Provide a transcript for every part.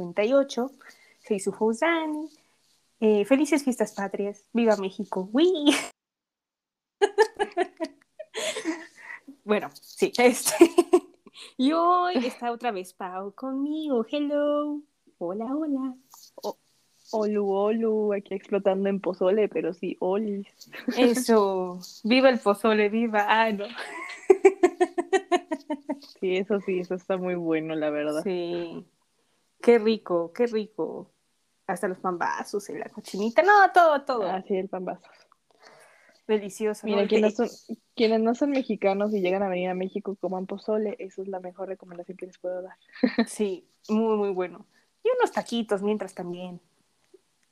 58. Soy su host Dani. Eh, felices fiestas patrias. ¡Viva México! ¡Wii! bueno, sí, este. y hoy está otra vez Pau conmigo. Hello. Hola, hola. Olu, olu, aquí explotando en pozole, pero sí, olis. Eso, viva el pozole, viva. Ah, no. Sí, eso sí, eso está muy bueno, la verdad. Sí. Qué rico, qué rico. Hasta los pambazos y la cochinita. No, todo, todo. Ah, sí, el pambazo. Delicioso. Mira, quienes, son, quienes no son mexicanos y llegan a venir a México coman pozole, eso es la mejor recomendación que les puedo dar. Sí, muy, muy bueno. Y unos taquitos mientras también.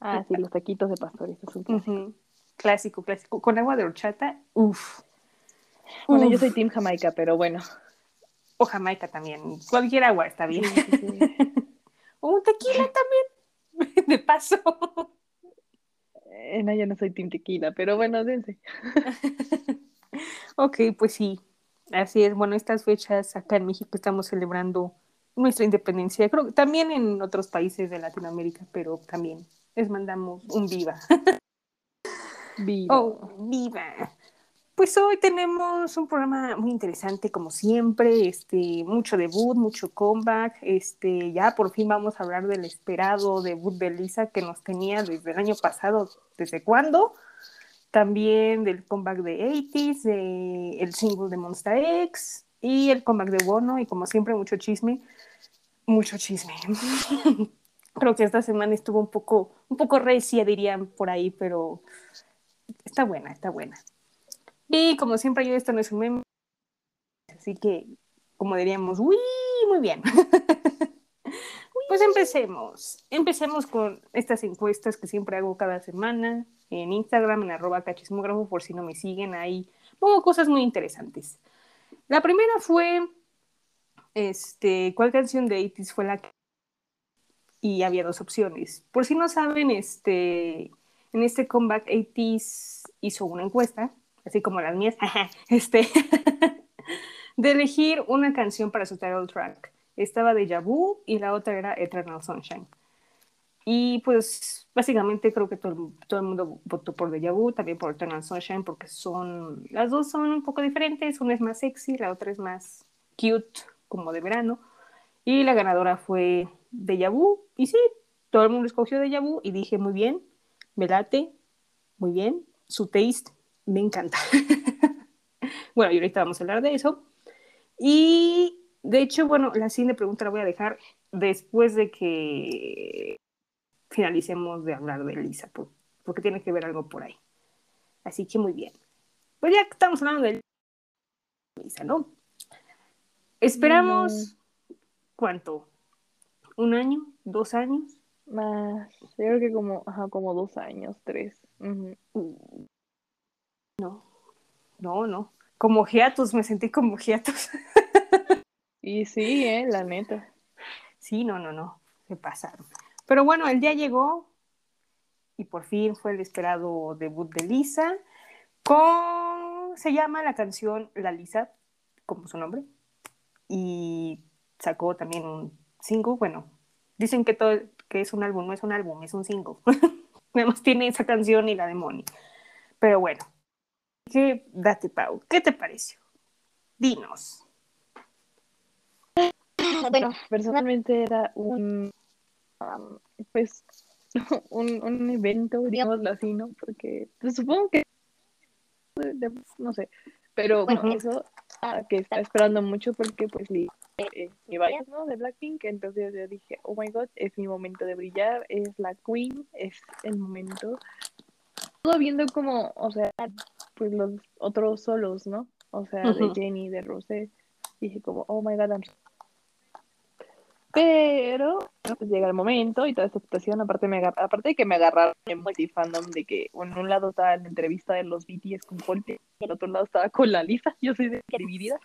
Ah, sí, los taquitos de pastor, eso es un clásico. Clásico, clásico. Con agua de horchata, uff. Bueno, yo soy Team Jamaica, pero bueno. O Jamaica también. Cualquier agua está bien. o un tequila también. De paso. Eh, no, yo no soy Team Tequila, pero bueno, dense. ok, pues sí. Así es. Bueno, estas fechas acá en México estamos celebrando nuestra independencia. Creo que también en otros países de Latinoamérica, pero también les mandamos un viva. Viva. Oh, viva. Pues hoy tenemos un programa muy interesante, como siempre, este, mucho debut, mucho comeback, este, ya por fin vamos a hablar del esperado debut de Lisa que nos tenía desde el año pasado, ¿desde cuándo? También del comeback de 80s, de el single de Monster X y el comeback de Bono y como siempre mucho chisme, mucho chisme. Creo que esta semana estuvo un poco, un poco recia, dirían por ahí, pero está buena, está buena. Y como siempre, yo esto no es un meme, así que, como diríamos, uy, muy bien. pues empecemos. Empecemos con estas encuestas que siempre hago cada semana en Instagram, en arroba cachismógrafo, por si no me siguen ahí. Pongo cosas muy interesantes. La primera fue, este, ¿cuál canción de 80 fue la que... Y había dos opciones. Por si no saben, este, en este comeback 80s hizo una encuesta así como las mías, este, de elegir una canción para su title track. Estaba de Vu y la otra era Eternal Sunshine. Y pues básicamente creo que todo, todo el mundo votó por Deja Vu, también por Eternal Sunshine, porque son, las dos son un poco diferentes, una es más sexy, la otra es más cute, como de verano. Y la ganadora fue Deja Vu, y sí, todo el mundo escogió Deja Vu, y dije, muy bien, me late, muy bien, su taste me encanta. bueno, y ahorita vamos a hablar de eso. Y de hecho, bueno, la siguiente pregunta la voy a dejar después de que finalicemos de hablar de Lisa, porque tiene que ver algo por ahí. Así que muy bien. Pues ya estamos hablando de Lisa, ¿no? Esperamos, ¿cuánto? ¿Un año? ¿Dos años? Más, yo creo que como, ajá, como dos años, tres. No, no, no. Como hiatus, me sentí como hiatus. y sí, eh, la neta. Sí, no, no, no, se pasaron. Pero bueno, el día llegó y por fin fue el esperado debut de Lisa con, se llama la canción La Lisa, como su nombre, y sacó también un single, bueno, dicen que todo, que es un álbum, no es un álbum, es un single. Además tiene esa canción y la de Moni. Pero bueno, ¿Qué, date, Pau, ¿qué te pareció? Dinos. Bueno, personalmente era un, um, pues, un, un, evento, digámoslo así, ¿no? Porque pues, supongo que, no sé, pero bueno, eso ah, que está esperando mucho porque pues mi, eh, ¿no? De Blackpink, entonces yo dije, oh my god, es mi momento de brillar, es la queen, es el momento. Todo viendo como, o sea, pues los otros solos, ¿no? O sea, de Jenny, de Rosé. Dije como, oh my god, I'm pero pues, llega el momento y toda esta situación, aparte, me aparte de que me agarraron en multifandom de que en un lado estaba la entrevista de los BTS con Coldplay y en otro lado estaba con la Lisa, yo soy de dividida,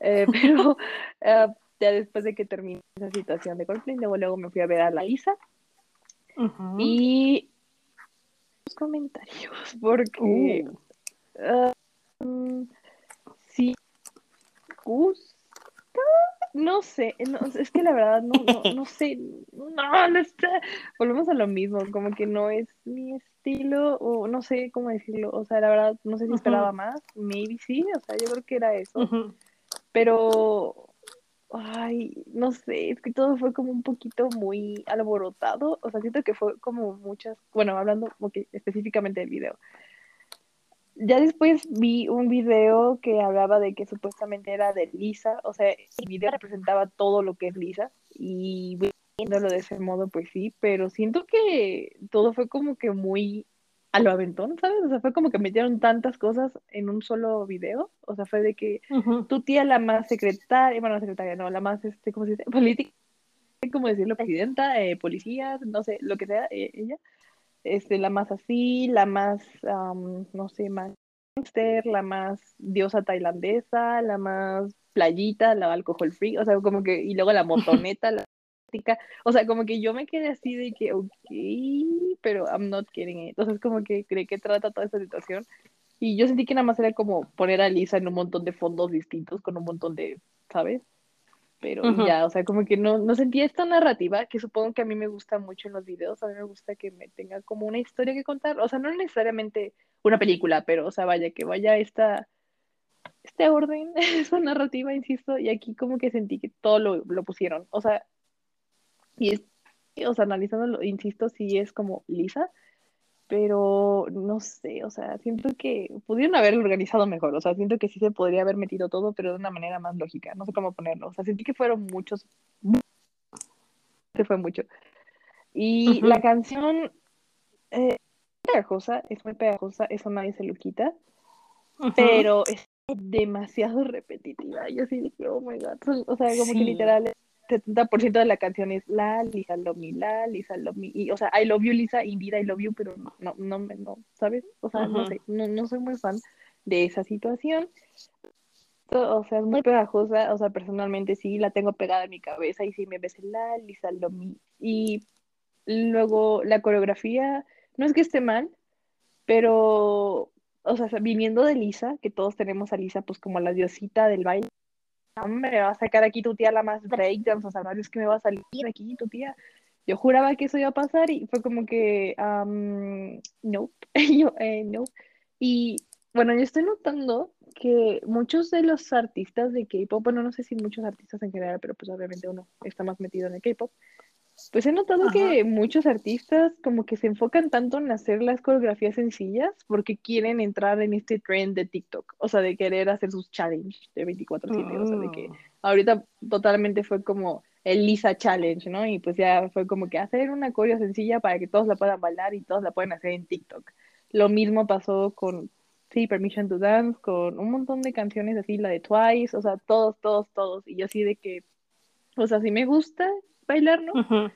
eh, pero eh, ya después de que terminé esa situación de Coldplay, luego, luego me fui a ver a la Lisa y los comentarios, porque uh. Um, sí, gusta. No sé, es que la verdad no, no, sé, no, no, no está. Volvemos a lo mismo, como que no es mi estilo, o no sé cómo decirlo, o sea, la verdad, no sé si esperaba más, maybe sí, o sea, yo creo que era eso, pero, ay, no sé, es que todo fue como un poquito muy alborotado, o sea, siento que fue como muchas, bueno, hablando específicamente del video, ya después vi un video que hablaba de que supuestamente era de Lisa, o sea, el video representaba todo lo que es Lisa y viéndolo de ese modo, pues sí, pero siento que todo fue como que muy a lo aventón, ¿sabes? O sea, fue como que metieron tantas cosas en un solo video, o sea, fue de que tu tía la más secretaria, bueno, secretaria, no, la más, este, ¿cómo se dice? Política, ¿cómo decirlo? Presidenta, eh, policía, no sé, lo que sea, eh, ella este, la más así, la más, no sé, más la más diosa tailandesa, la más playita, la alcohol free, o sea, como que, y luego la motoneta, la o sea, como que yo me quedé así de que, ok, pero I'm not it. Entonces, como que cree que trata toda esta situación. Y yo sentí que nada más era como poner a Lisa en un montón de fondos distintos, con un montón de, ¿sabes? Pero ya, o sea, como que no, no sentía esta narrativa que supongo que a mí me gusta mucho en los videos, a mí me gusta que me tenga como una historia que contar, o sea, no necesariamente una película, pero, o sea, vaya, que vaya esta, este orden, esa narrativa, insisto, y aquí como que sentí que todo lo, lo pusieron, o sea, y es, o sea, analizándolo, insisto, sí es como lisa, pero no sé, o sea, siento que pudieron haberlo organizado mejor, o sea, siento que sí se podría haber metido todo, pero de una manera más lógica, no sé cómo ponerlo, o sea, sentí que fueron muchos, se fue mucho. Y la canción eh, es pegajosa, es muy pegajosa, eso nadie se lo quita, pero es demasiado repetitiva, yo sí dije, oh my god, o sea, como que literal 70% de la canción es la, Lisa love me, la, Lisa love me. Y, o sea, I love you, Lisa, indeed I love you, pero no, no, no, no ¿sabes? O sea, no sé, no, no soy muy fan de esa situación. O sea, es muy pegajosa, o sea, personalmente sí la tengo pegada en mi cabeza y sí me ves la, Lisa love me. Y luego la coreografía, no es que esté mal, pero, o sea, viniendo de Lisa, que todos tenemos a Lisa pues como la diosita del baile, hombre, va a sacar aquí tu tía la más breakdance, o sea, es que me va a salir aquí tu tía. Yo juraba que eso iba a pasar y fue como que, um, no, yo, eh, no. Y bueno, yo estoy notando que muchos de los artistas de K-pop, bueno, no sé si muchos artistas en general, pero pues obviamente uno está más metido en el K-pop, pues he notado que muchos artistas como que se enfocan tanto en hacer las coreografías sencillas porque quieren entrar en este trend de TikTok, o sea, de querer hacer sus challenge de 24/7, o sea, de que mm. ahorita totalmente fue como el Lisa Challenge, ¿no? Y pues ya fue como que hacer una coreo sencilla para que todos la puedan bailar y todos la puedan hacer en TikTok. Lo mismo pasó con, sí, Permission to Dance, con un montón de canciones así, la de Twice, o sea, todos, todos, todos. Y yo así de que, o sea, sí me gusta, bailar, ¿no?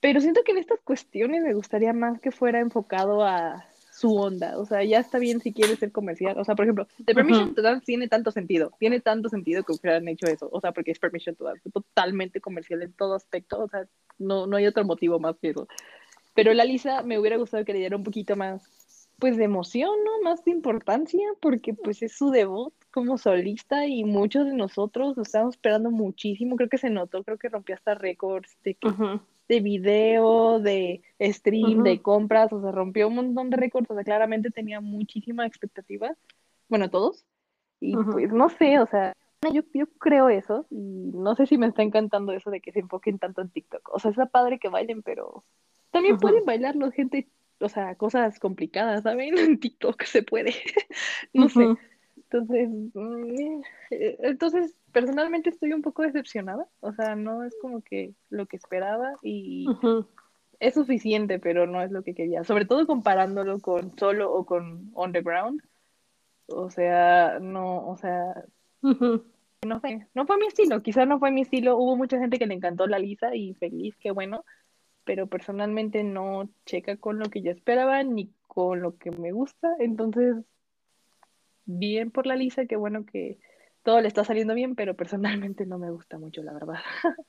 Pero siento que en estas cuestiones me gustaría más que fuera enfocado a su onda. O sea, ya está bien si quieres ser comercial. O sea, por ejemplo, The Permission to Dance tiene tanto sentido. Tiene tanto sentido que hubieran hecho eso. O sea, porque es Permission to Dance. totalmente comercial en todo aspecto. O sea, no, no hay otro motivo más que eso. Pero la Lisa me hubiera gustado que le diera un poquito más, pues, de emoción, ¿no? Más de importancia, porque pues es su debut como solista y muchos de nosotros lo estábamos esperando muchísimo. Creo que se notó, creo que rompió hasta récords de, de video, de stream, de compras, o sea, rompió un montón de récords, o sea, claramente tenía muchísima expectativa, bueno, todos. Y pues no sé, o sea, yo, yo creo eso y no sé si me está encantando eso de que se enfoquen tanto en TikTok. O sea, es padre que bailen, pero también pueden bailar la gente, o sea, cosas complicadas, ¿saben? En TikTok se puede. no sé. Entonces, mm, eh, entonces, personalmente estoy un poco decepcionada. O sea, no es como que lo que esperaba y es suficiente, pero no es lo que quería. Sobre todo comparándolo con solo o con on the ground. O sea, no, o sea, no fue, no fue mi estilo. Quizás no fue mi estilo. Hubo mucha gente que le encantó la Lisa y feliz, qué bueno. Pero personalmente no checa con lo que yo esperaba ni con lo que me gusta. Entonces, bien por la Lisa, qué bueno que todo le está saliendo bien, pero personalmente no me gusta mucho, la verdad.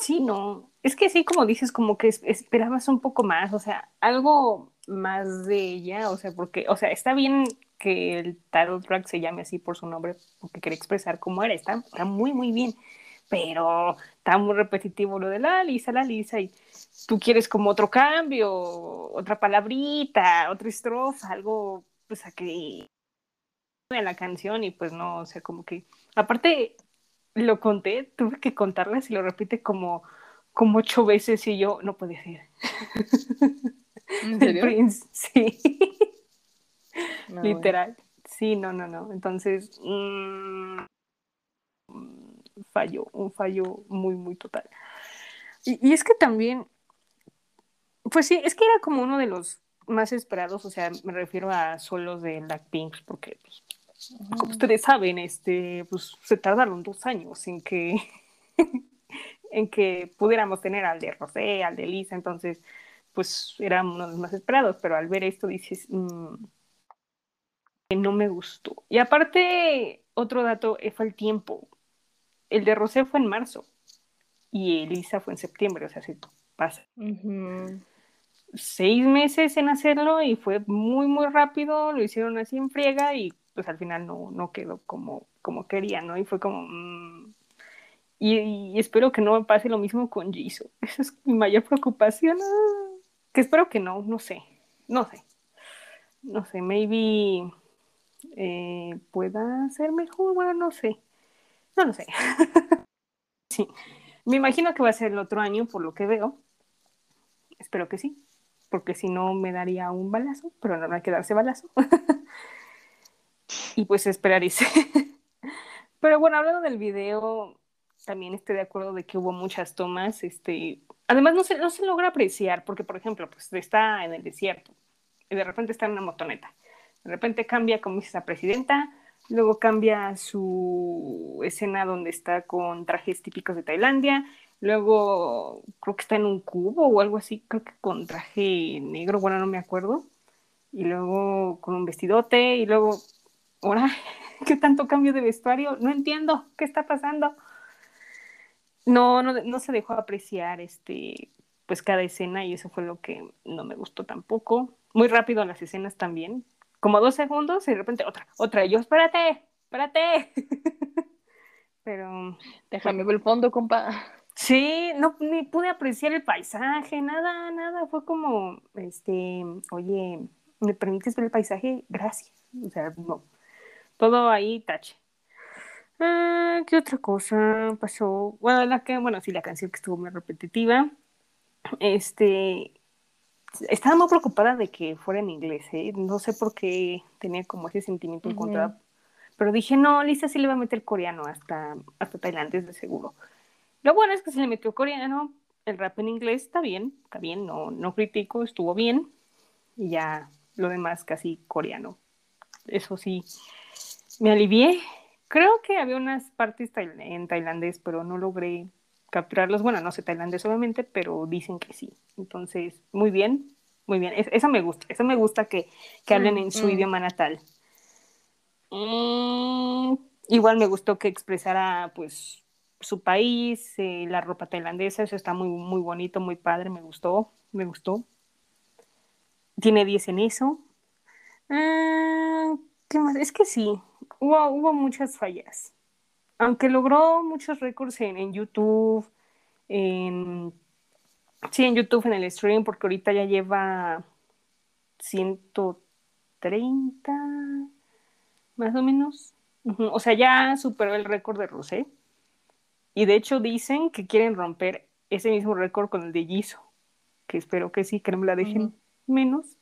Sí, no, es que sí, como dices, como que esperabas un poco más, o sea, algo más de ella, o sea, porque, o sea, está bien que el title track se llame así por su nombre, porque quería expresar cómo era, está, está muy, muy bien, pero está muy repetitivo lo de la Lisa, la Lisa, y tú quieres como otro cambio, otra palabrita, otra estrofa, algo, pues a que en la canción y pues no, o sea, como que, aparte lo conté, tuve que contarlas y lo repite como, como ocho veces y yo, no puede ser. ¿En serio? Prince, sí. Literal. Sí, no, no, no. Entonces, mmm, fallo, un fallo muy, muy total. Y, y, es que también, pues sí, es que era como uno de los más esperados, o sea, me refiero a solos de Blackpink, porque pues, como ustedes saben, este, pues se tardaron dos años en que, en que pudiéramos tener al de Rosé, al de Lisa, entonces, pues era uno de los más esperados, pero al ver esto dices, mmm, no me gustó. Y aparte, otro dato eh, fue el tiempo. El de Rosé fue en marzo y Elisa fue en septiembre, o sea, se pasa. Uh -huh. Seis meses en hacerlo y fue muy, muy rápido, lo hicieron así en friega y pues al final no, no quedó como, como quería, ¿no? Y fue como... Mmm... Y, y, espero que no me pase lo mismo con Jisoo. Esa es mi mayor preocupación. Que espero que no, no sé. No sé. No sé, maybe eh, pueda ser mejor. Bueno, no sé. No lo sé. sí. Me imagino que va a ser el otro año, por lo que veo. Espero que sí. Porque si no, me daría un balazo. Pero no va a quedarse balazo. y pues esperar ese. Pero bueno, hablando del video, también estoy de acuerdo de que hubo muchas tomas. Este, además, no se, no se logra apreciar, porque, por ejemplo, pues está en el desierto y de repente está en una motoneta. De repente cambia, como dice la presidenta, luego cambia su escena donde está con trajes típicos de Tailandia, luego creo que está en un cubo o algo así, creo que con traje negro, bueno, no me acuerdo, y luego con un vestidote, y luego ahora, ¿qué tanto cambio de vestuario? No entiendo, ¿qué está pasando? No, no, no se dejó apreciar este, pues cada escena y eso fue lo que no me gustó tampoco. Muy rápido las escenas también, como dos segundos y de repente otra, otra, y yo, espérate, espérate. Pero... Déjame ver el fondo, compa. Sí, no, ni pude apreciar el paisaje, nada, nada, fue como, este, oye, ¿me permites ver el paisaje? Gracias. O sea, no, todo ahí tache. Ah, ¿Qué otra cosa pasó? Bueno, la que, bueno, sí, la canción que estuvo muy repetitiva. Este, estaba muy preocupada de que fuera en inglés, ¿eh? No sé por qué tenía como ese sentimiento. Uh -huh. Pero dije, no, Lisa sí le va a meter coreano hasta, hasta tailandés de seguro. Lo bueno es que se le metió coreano, el rap en inglés está bien, está bien, no, no critico, estuvo bien. Y ya lo demás casi coreano. Eso sí, me alivié. Creo que había unas partes en tailandés, pero no logré capturarlos. Bueno, no sé tailandés obviamente, pero dicen que sí. Entonces, muy bien, muy bien. Es, eso me gusta, eso me gusta que, que hablen en su mm, idioma natal. Mm, igual me gustó que expresara, pues, su país, eh, la ropa tailandesa, eso está muy, muy bonito, muy padre, me gustó, me gustó. Tiene 10 en eso. Ah, ¿Qué más? Es que sí, hubo, hubo muchas fallas. Aunque logró muchos récords en, en YouTube, en, sí, en YouTube, en el stream, porque ahorita ya lleva 130, más o menos. Uh -huh. O sea, ya superó el récord de Rosé. Y de hecho dicen que quieren romper ese mismo récord con el de Jisoo. Que espero que sí, que no me la dejen uh -huh. menos.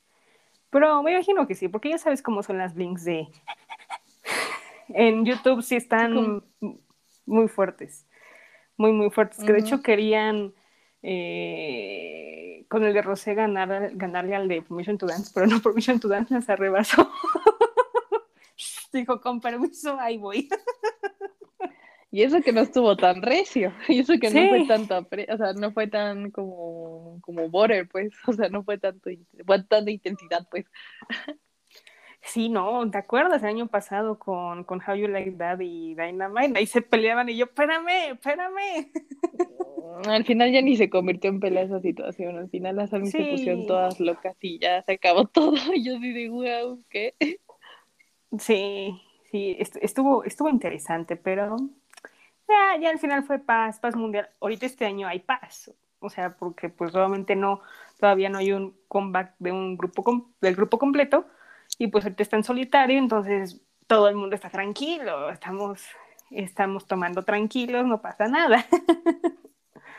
Pero me imagino que sí, porque ya sabes cómo son las links de... en YouTube sí están muy fuertes. Muy, muy fuertes. Uh -huh. Que de hecho querían eh, con el de Rosé ganar, ganarle al de Permission to Dance, pero no Permission to Dance las arrebasó. Dijo, con permiso, ahí voy. Y eso que no estuvo tan recio, y eso que sí. no fue tanto, o sea, no fue tan como, como border, pues, o sea, no fue tanto, fue tanta intensidad, pues. Sí, no, ¿te acuerdas el año pasado con, con How You Like That y Dynamite? Ahí se peleaban y yo, espérame, espérame. Al final ya ni se convirtió en pelea esa situación, al final las sí. se pusieron todas locas y ya se acabó todo, y yo así de, wow, ¿qué? Sí, sí, estuvo, estuvo interesante, pero ya, ya al final fue paz, paz mundial. Ahorita este año hay paz, o sea, porque pues obviamente no, todavía no hay un comeback de un grupo, del grupo completo, y pues ahorita está en solitario, entonces todo el mundo está tranquilo, estamos, estamos tomando tranquilos, no pasa nada.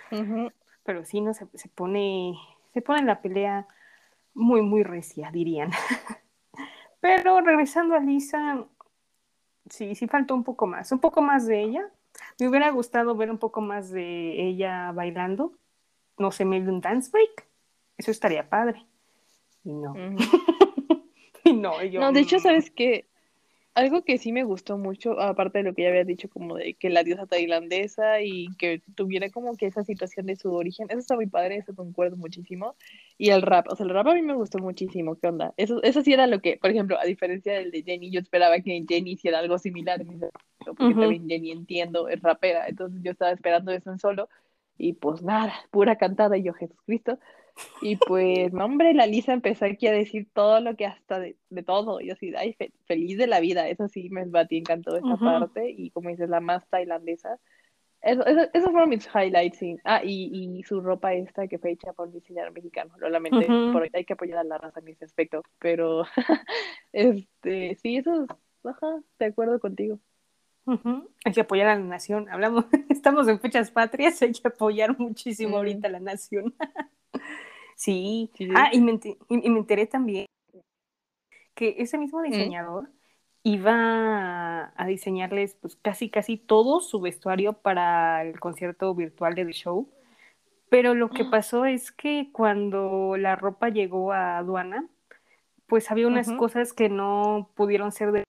Pero sí, no se, se pone, se pone la pelea muy, muy recia, dirían. Pero regresando a Lisa, sí, sí faltó un poco más, un poco más de ella. Me hubiera gustado ver un poco más de ella bailando. No sé, maybe un dance break. Eso estaría padre. Y no. no, yo. No, de hecho, ¿sabes qué? algo que sí me gustó mucho, aparte de lo que ya había dicho, como de que la diosa tailandesa y que tuviera como que esa situación de su origen, eso está muy padre, eso concuerdo muchísimo. Y el rap, o sea, el rap a mí me gustó muchísimo, ¿qué onda? Eso, eso sí era lo que, por ejemplo, a diferencia del de Jenny, yo esperaba que Jenny hiciera algo similar, porque también Jenny entiendo, es rapera, entonces yo estaba esperando eso en solo, y pues nada, pura cantada, y yo, Jesucristo. Y pues, no, hombre, la Lisa empezó aquí a decir todo lo que hasta de, todo. Y así, ay, feliz de la vida. Eso sí, me batí, encantó esa parte. Y como dices, la más tailandesa. Eso, eso, esos fueron mis highlights. Ah, y, y, su ropa esta que fue hecha por un diseñador mexicano. Lo lamenté, por, hay que apoyar a la raza en ese aspecto. Pero, este, sí, eso es, ajá, de acuerdo contigo. Hay que apoyar a la nación. Hablamos, estamos en fechas patrias, hay que apoyar muchísimo ahorita a la nación. Sí. Ah, y me, y me, enteré también que ese mismo mm. diseñador iba a, diseñarles pues casi casi todo su vestuario para el concierto virtual de The Show. Pero lo que pasó es que cuando la ropa llegó a aduana, pues había unas cosas que no pudieron ser de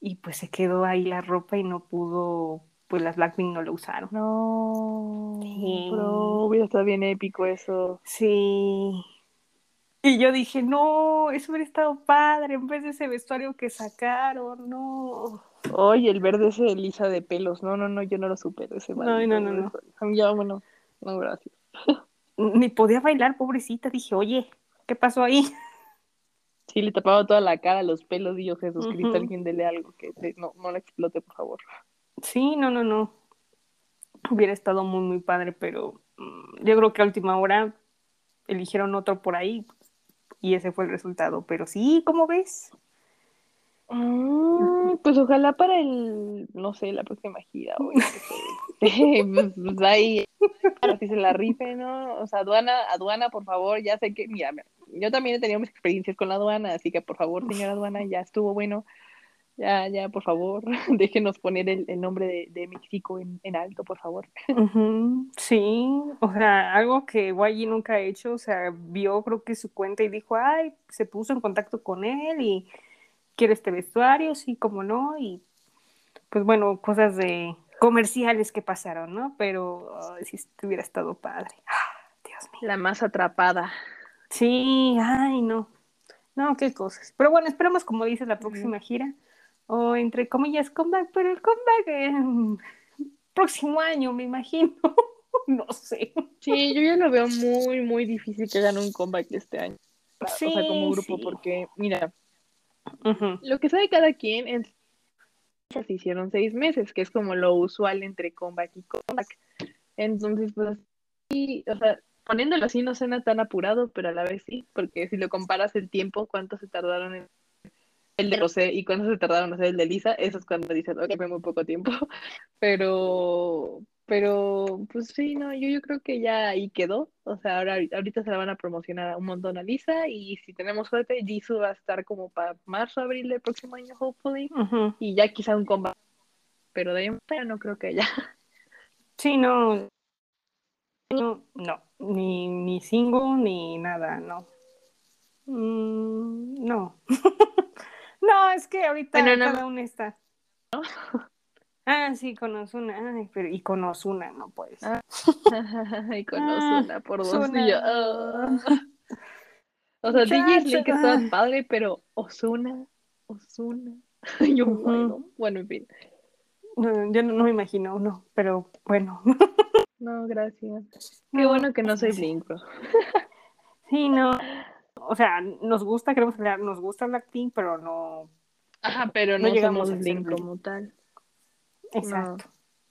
y pues se quedó ahí la ropa y no pudo pues las Blackpink no lo usaron. No, sí. pero hubiera estado bien épico eso. Sí. Y yo dije, no, eso hubiera estado padre en vez de ese vestuario que sacaron, no. Oye, el verde ese de lisa de pelos, no, no, no, yo no lo supe ese No, no, no, no. Ya, bueno, no, gracias. Ni podía bailar, pobrecita, dije, oye, ¿qué pasó ahí? Sí, le tapaba toda la cara, los pelos, y yo, Jesucristo, alguien dele algo que no, no le explote, por favor. Sí, no, no, no. Hubiera estado muy, muy padre, pero mm, yo creo que a última hora eligieron otro por ahí y ese fue el resultado. Pero sí, ¿cómo ves? Mm, pues ojalá para el, no sé, la próxima gira o pues, pues, ahí, que se la rife, ¿no? O sea, aduana, aduana, por favor, ya sé que, mira, yo también he tenido mis experiencias con la aduana, así que por favor, señora aduana, ya estuvo bueno ya, ya, por favor, déjenos poner el, nombre de, México en, alto, por favor. Sí, o sea, algo que YG nunca ha hecho, o sea, vio creo que su cuenta y dijo, ay, se puso en contacto con él y quiere este vestuario, sí, como no, y pues bueno, cosas de comerciales que pasaron, ¿no? Pero si hubiera estado padre. Dios mío. La más atrapada. Sí, ay, no. No, qué cosas. Pero bueno, esperamos, como dices, la próxima gira o entre comillas comeback, pero el comeback en próximo año, me imagino. no sé. Sí, yo ya lo veo muy, muy difícil que hagan un comeback este año. o sea, como grupo, porque, mira, lo que sabe cada quien es se hicieron seis meses, que es como lo usual entre comeback y comeback. Entonces, pues, sí, o sea, poniéndolo así no suena tan apurado, pero a la vez sí, porque si lo comparas el tiempo, cuánto se tardaron en el de José y cuando se tardaron en hacer el de Lisa, eso es cuando dicen, ok, fue muy poco tiempo. Pero, pero, pues sí, no, yo, yo creo que ya ahí quedó. O sea, ahora ahorita se la van a promocionar un montón a Lisa y si tenemos suerte, Jisoo va a estar como para marzo, abril del próximo año, hopefully. Y ya quizá un combate. Pero de ahí no creo que ya. Sí, no. No, no. Ni, ni single ni nada, no. Mm, no. No, es que ahorita cada uno está. Ah, sí, con Osuna. Ay, pero y con Osuna no puede ser. Ah, y con Osuna por dos días. Ah. O sea, DJ que está padre, pero Osuna, Osuna. Yo, bueno, bueno, en fin. yo no, me imagino uno, pero bueno. No, gracias. Qué bueno que no soy Blink, Sí, no o sea, nos gusta, queremos hablar, nos gusta Blackpink, pero no. Ajá, pero no, llegamos a Blink como tal. Exacto.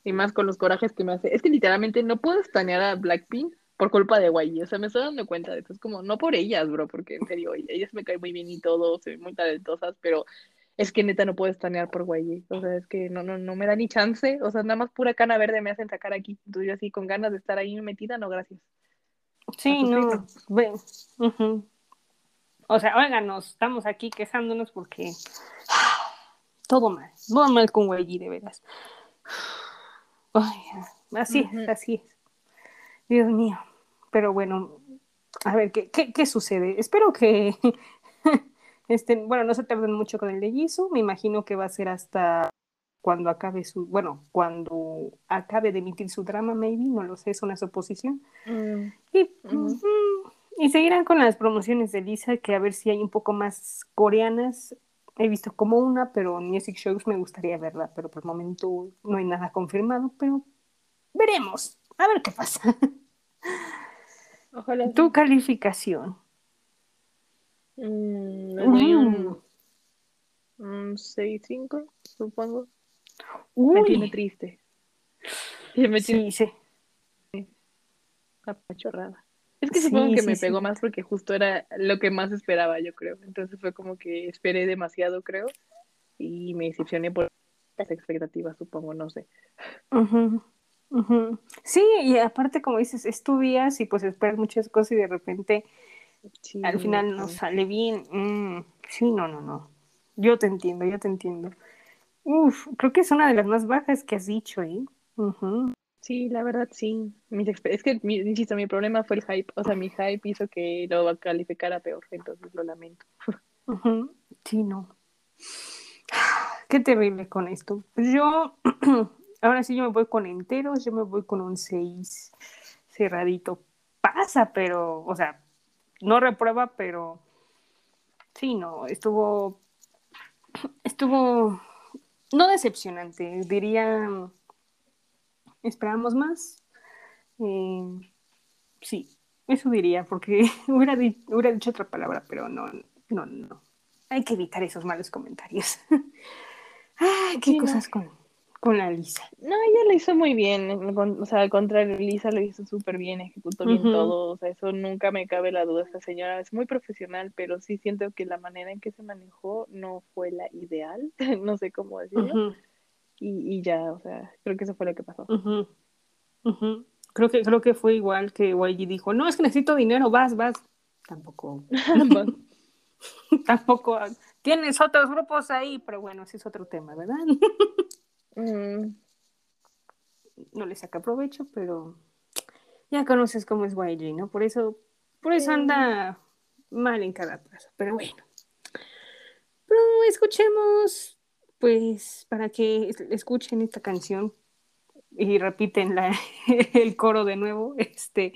Y más con los corajes que me hace. Es que literalmente no puedo estanear a Blackpink por culpa de YG. O sea, me estoy dando cuenta de eso. Es como, no por ellas, bro, porque en serio, ellas me caen muy bien y todo, se ven muy talentosas, pero es que neta no puedo estanear por YG. O sea, es que no, no, no me da ni chance. O sea, nada más pura cana verde me hacen sacar aquí. Entonces yo así con ganas de estar ahí metida, no, gracias. Sí, no. Bueno, O sea, óiganos, estamos aquí quejándonos porque todo mal, todo mal con YG, de veras. Ay, así es, así es. Dios mío. Pero bueno, a ver, ¿qué, qué, qué sucede? Espero que, este, bueno, no se tarden mucho con el de Jisoo. Me imagino que va a ser hasta cuando acabe su, bueno, cuando acabe de emitir su drama, maybe, no lo sé, es una suposición. Mm. Y, mm, y seguirán con las promociones de Lisa, que a ver si hay un poco más coreanas. He visto como una, pero en Music Shows me gustaría verla, pero por el momento no hay nada confirmado, pero veremos, a ver qué pasa. Ojalá. Tu calificación. Mm, un, 6-5, supongo. Me tiene triste. Me tiene... Sí, sí. Apachorrada. Es que supongo que me pegó más porque justo era lo que más esperaba, yo creo. Entonces fue como que esperé demasiado, creo, y me decepcioné por las expectativas, supongo, no sé. Sí, y aparte, como dices, estudias y pues esperas muchas cosas y de repente al final no sale bien. Mm, sí, no, no, no. Yo te entiendo, yo te entiendo. Uf, creo que es una de las más bajas que has dicho, ¿eh? Sí, la verdad sí. es que, insisto, mi problema fue el hype. O sea, mi hype hizo que lo calificara peor, entonces lo lamento. Sí, no. Qué terrible con esto. Pues yo, ahora sí yo me voy con enteros, yo me voy con un 6 cerradito. Pasa, pero, o sea, no reprueba, pero sí, no, estuvo, estuvo, no decepcionante, diría esperábamos más. Eh, sí, eso diría, porque hubiera, hubiera, dicho otra palabra, pero no, no, no. Hay que evitar esos malos comentarios. Ay, qué cosas con, con la Lisa. No, ella lo hizo muy bien. O sea, al contrario, Lisa lo hizo súper bien, ejecutó bien todo. O sea, eso nunca me cabe la duda. Esta señora es muy profesional, pero sí siento que la manera en que se manejó no fue la ideal. no sé cómo decirlo y, y ya, o sea, creo que eso fue lo que pasó. Creo que creo que fue igual que YG dijo, no, es que necesito dinero, vas, vas. Tampoco. Tampoco. Tienes otros grupos ahí, pero bueno, ese es otro tema, ¿verdad? No le saca provecho, pero ya conoces cómo es YG, ¿no? Por eso, por eso anda mal en cada paso, pero bueno. Pero escuchemos pues para que escuchen esta canción y repiten el coro de nuevo, este,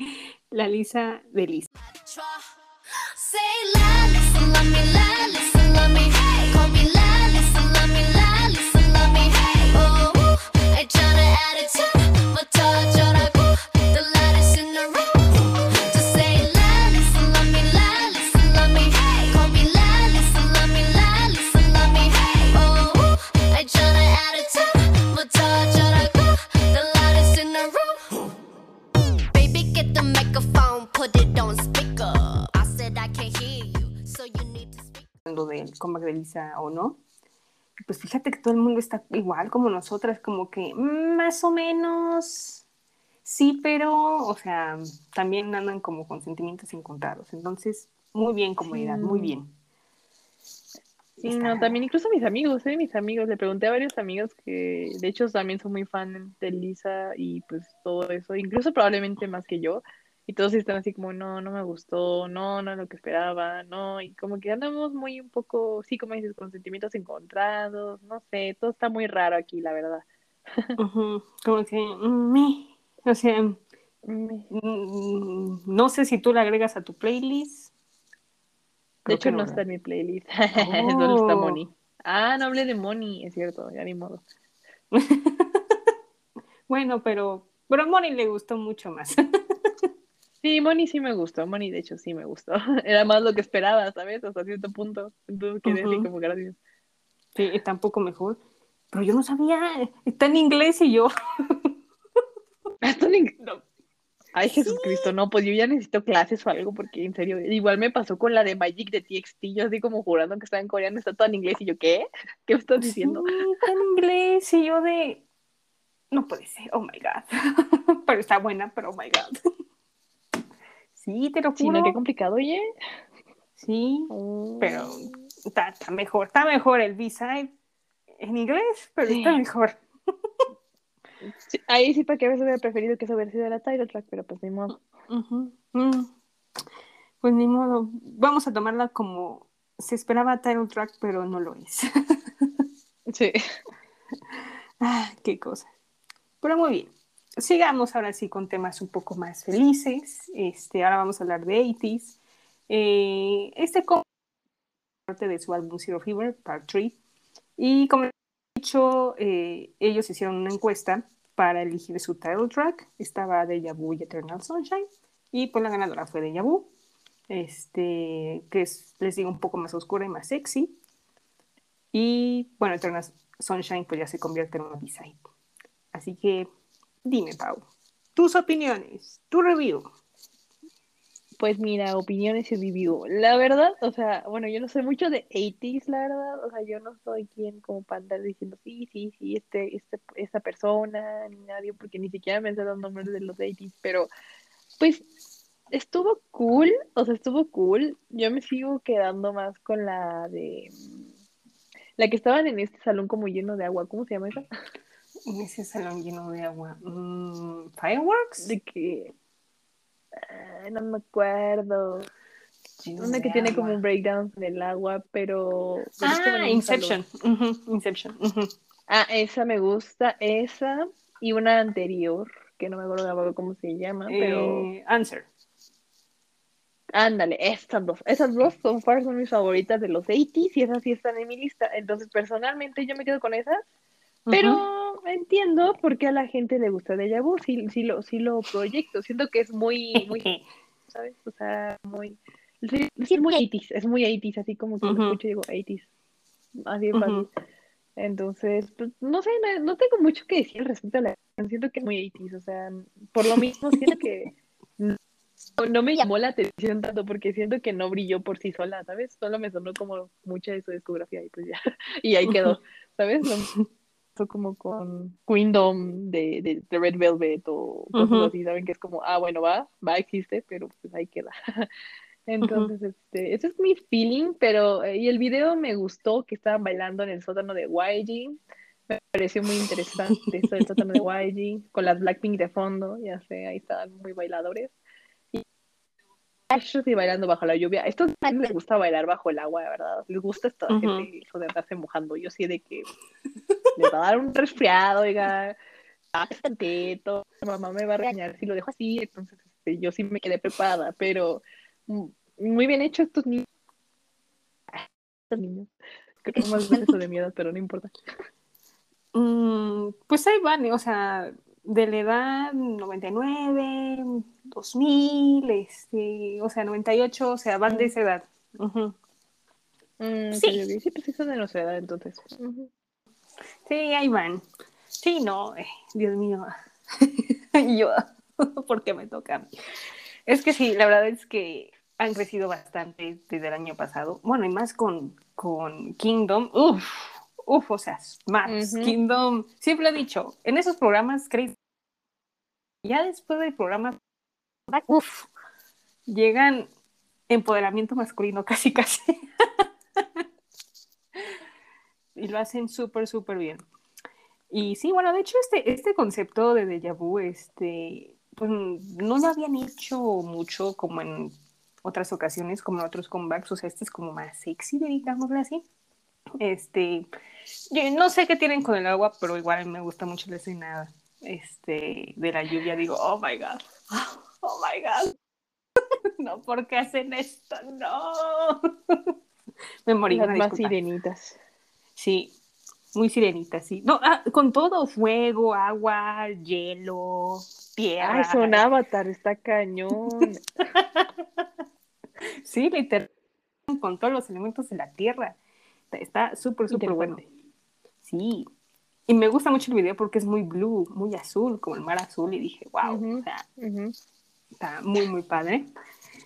la Lisa de Lisa. Comeback de Lisa o no. Pues fíjate que todo el mundo está igual como nosotras, como que mm, más o menos sí, pero, o sea, también andan como con sentimientos encontrados. Entonces, muy bien, comunidad, muy bien. Sí, no, también incluso mis amigos, ¿eh? Mis amigos, le pregunté a varios amigos que de hecho también son muy fan de Lisa y pues todo eso, incluso probablemente más que yo, y todos están así como, no, no me gustó, no, no es lo que esperaba, no, y como que andamos muy un poco, sí, como dices, con sentimientos encontrados, no sé, todo está muy raro aquí, la verdad. Como que, me, o sea, mm, no sé si tú la agregas a tu playlist. de hecho, no, está en mi playlist. ¿Dónde está oh. Moni? Ah, no hablé de Moni, es cierto, ya ni modo. bueno, pero, pero a Moni le gustó mucho más. Sí, Moni sí me gustó, Moni de hecho sí me gustó. Era más lo que esperaba, ¿sabes? Hasta cierto punto. Entonces quedé así como gracias. Sí, tampoco mejor. pero yo no sabía, está en inglés y yo. Está en inglés. Ay, Jesucristo, no, pues yo ya necesito clases o algo, porque en serio, igual me pasó con la de Magic de TXT, yo así como jurando que estaba en coreano, está todo en inglés, y yo, ¿qué? ¿Qué me estás diciendo? Sí, está en inglés, y yo de, no puede ser, oh my god, pero está buena, pero oh my god. Sí, te lo juro. Sí, no, qué complicado, oye. Sí, pero está, está, mejor, está mejor el B-side en inglés, pero Sí. está mejor. Sí, ahí sí, para que veces hubiera preferido que eso hubiera sido la title track, pero pues ni modo. Mm. Pues ni modo, vamos a tomarla como se esperaba title track, pero no lo es. Sí. Ah, qué cosa. Pero muy bien. Sigamos ahora sí con temas un poco más felices. Este, ahora vamos a hablar de 80s. Eh, este parte de su álbum Zero Fever, Part 3. Y como he dicho, eh, ellos hicieron una encuesta para elegir su title track. Estaba Deja Vu y Eternal Sunshine. Y pues la ganadora fue Deja Vu. Este, que es, les digo, un poco más oscura y más sexy. Y bueno, Eternal Sunshine pues ya se convierte en una B-side. Así que dime, Pau, tus opiniones, tu review. Pues mira, opiniones y review. La verdad, o sea, bueno, yo no sé mucho de 80s, la verdad. O sea, yo no soy quien como para andar diciendo sí, sí, sí, este, este, esta persona, ni nadie, porque ni siquiera me sé los nombres de los 80s, pero pues estuvo cool, o sea, estuvo cool. Yo me sigo quedando más con la de la que estaban en este salón como lleno de agua. ¿Cómo se llama esa? En ese salón lleno de agua. Mm, ¿Fireworks? De que ah, no me acuerdo. Lleno Una que tiene agua. como un breakdown del agua, pero... Ah, Inception. Inception. Ah, esa me gusta, esa y una anterior, que no me acuerdo cómo se llama, pero Eh, answer. ándale, estas dos, esas dos son far son mis favoritas de los 80s y esas sí están en mi lista. Entonces, personalmente yo me quedo con esas, pero entiendo por qué a la gente le gusta Deja Vu, sí, sí lo, sí lo proyecto. Siento que es muy, muy. ¿sabes? O sea, muy... Sí, es muy 80s, es muy 80s, así como que lo escucho y digo 80s. Así de fácil. Entonces, pues, no sé, no, no tengo mucho que decir respecto a la canción. Siento que es muy 80s, o sea, por lo mismo siento que no, no me llamó la atención tanto porque siento que no brilló por sí sola, ¿sabes? Solo me sonó como mucha de su discografía y pues ya, y ahí quedó, ¿sabes? No, como con Queendom de, de, de Red Velvet o cosas Ujú. así, ¿saben? Que es como, ah, bueno, va, va, existe, pero pues ahí queda. Entonces, este, ese es mi feeling, pero eh, y el video me gustó que estaban bailando en el sótano de YG. Me pareció muy interesante eso del sótano de YG, con las Blackpink de fondo, ya sé, ahí estaban muy bailadores. Y ellos y bailando bajo la lluvia. Estos a les gusta bailar bajo el agua, de verdad. Les gusta esta Ujú. gente eso de andarse mojando. Yo sí de que les va a dar un resfriado, oiga, tantito, mamá me va a regañar si lo dejo así, entonces este, yo sí me quedé preparada, pero mm, muy bien hecho estos niños. Estos niños. Creo que más eso de miedo, pero no importa. Mm, pues ahí van, o sea, de la edad 99, 2000, este, o sea, 98, o sea, van de esa edad. Mm, Sí. Sí, pues sí son de nuestra edad, entonces. Ujú. Sí, ahí van. Sí, no, eh, Dios mío. Y yo, ¿por qué me toca? Es que sí, la verdad es que han crecido bastante desde el año pasado. Bueno, y más con, con Kingdom. Uf, uf, o sea, más. Kingdom, siempre he dicho, en esos programas, Crazy, ya después del programa, uf, llegan empoderamiento masculino casi, casi. Y lo hacen súper, súper bien. Y sí, bueno, de hecho, este, este concepto de déjà vu, este, pues no lo habían hecho mucho como en otras ocasiones, como en otros comebacks, o sea, este es como más sexy, digámoslo así. Este, yo no sé qué tienen con el agua, pero igual me gusta mucho la escena este, de la lluvia. Digo, oh my god, oh my god, no, ¿por qué hacen esto? No, me morí. Las más sirenitas. Sí, muy sirenita, sí. No, ah, con todo, fuego, agua, hielo, tierra. Ay, son avatar, está cañón. Sí, literal, con todos los elementos de la tierra. Está- súper, súper bueno. Sí. Y me gusta mucho el video porque es muy blue, muy azul, como el mar azul. Y dije, wow, o sea, está muy, muy padre.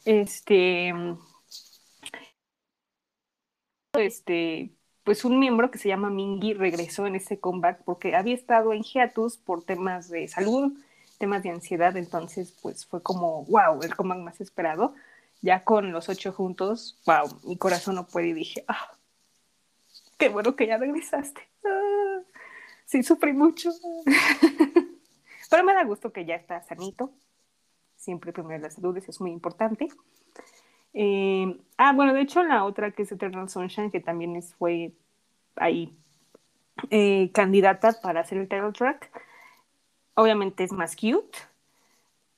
Este, este, pues un miembro que se llama Mingy regresó en ese comeback porque había estado en hiatus por temas de salud, temas de ansiedad, entonces pues fue como, wow, el comeback más esperado. Ya con los ocho juntos, wow, mi corazón no puede y dije, ah, qué bueno que ya regresaste. Ah, sí, sufrí mucho. Pero me da gusto que ya está sanito. Siempre primero la salud, eso es muy importante. Eh, ah, bueno, de hecho la otra que es Eternal Sunshine, que también es, fue ahí eh, candidata para hacer el title track, obviamente es más cute.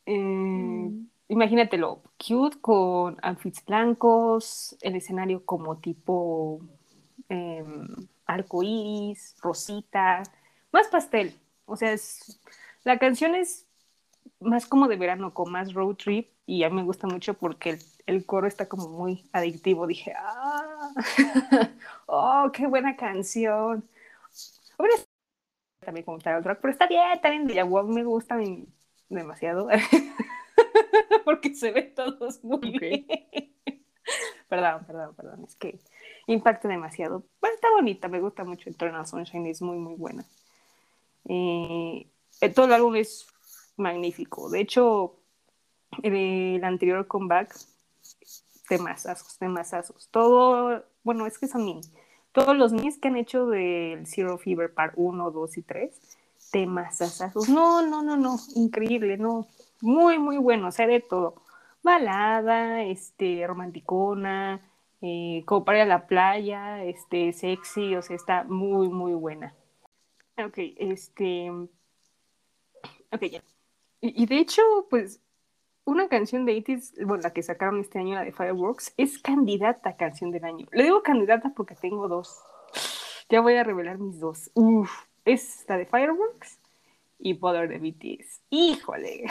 Eh, Mm. Imagínatelo, cute con outfits blancos, el escenario como tipo eh, arco iris, rosita, más pastel. O sea, es, la canción es más como de verano, con más road trip, y a mí me gusta mucho porque el, el coro está como muy adictivo. Dije, ¡ah! ¡Oh, qué buena canción! También como tal track, pero está bien, también de Jaguar me gusta demasiado. porque se ven todos muy bien. perdón, perdón, perdón, es que impacta demasiado. Pero está bonita, me gusta mucho Eternal Sunshine, es muy, muy buena. Eh, eh, todo el álbum es magnífico. De hecho, el anterior comeback, temazazos, temazazos. Todo, bueno, es que son mini. Todos los minis que han hecho del Zero Fever Part 1, 2 y 3, temazazazos. No, no, no, no, increíble, no. Muy, muy bueno, o sea, de todo. Balada, este, romanticona, eh, como para ir a la playa, este, sexy, o sea, está muy, muy buena. Ok, este. Ok, ya. Y, y de hecho, pues, una canción de 80 bueno, la que sacaron este año, la de Fireworks, es candidata a canción del año. Le digo candidata porque tengo dos. Ya voy a revelar mis dos. Uf, es la de Fireworks y Poder de BTS. Híjole.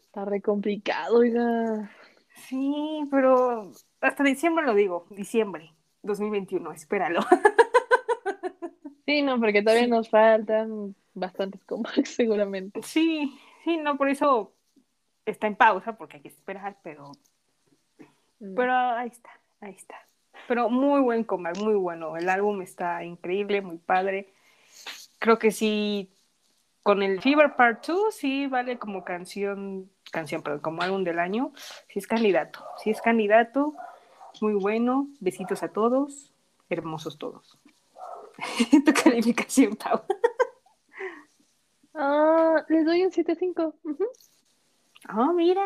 Está re complicado, oiga. Sí, pero hasta diciembre lo digo, diciembre 2021, espéralo. Sí, no, porque todavía Sí. nos faltan bastantes comebacks seguramente. Sí, sí, no, por eso está en pausa porque hay que esperar, pero Mm. Pero ahí está, ahí está. Pero muy buen comeback, muy bueno. El álbum está increíble, muy padre. Creo que sí, con el Fever Part 2, sí vale como canción, canción, perdón, como álbum del año. Sí es candidato, sí es candidato. Muy bueno. Besitos a todos. Hermosos todos. tu calificación, Pau. Ah, les doy un 7-5. Ujú. Oh, mira.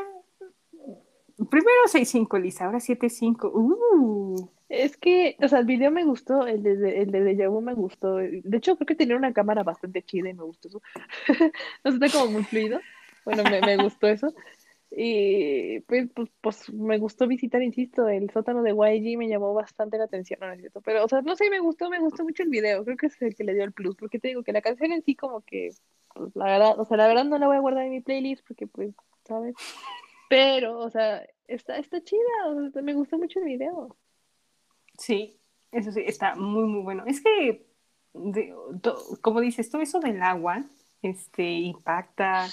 Primero 6-5, Lisa, ahora 7-5. Uh. Es que, o sea, el video me gustó, el de, el de Deja me gustó. De hecho, creo que tenía una cámara bastante chida y me gustó eso. No sé, está como muy fluido. Bueno, me, me gustó eso. Y pues, pues, pues me gustó visitar, insisto, el sótano de YG me llamó bastante la atención, no, es cierto. Pero, o sea, no sé, me gustó, me gustó mucho el video. Creo que es el que le dio el plus, porque te digo que la canción en sí como que, pues la verdad, o sea, la verdad no la voy a guardar en mi playlist porque pues, ¿sabes? Pero, o sea, está, está chida, o sea, me gustó mucho el video. Sí, eso sí, está muy, muy bueno. Es que, de- to- como dices, todo eso del agua este, impacta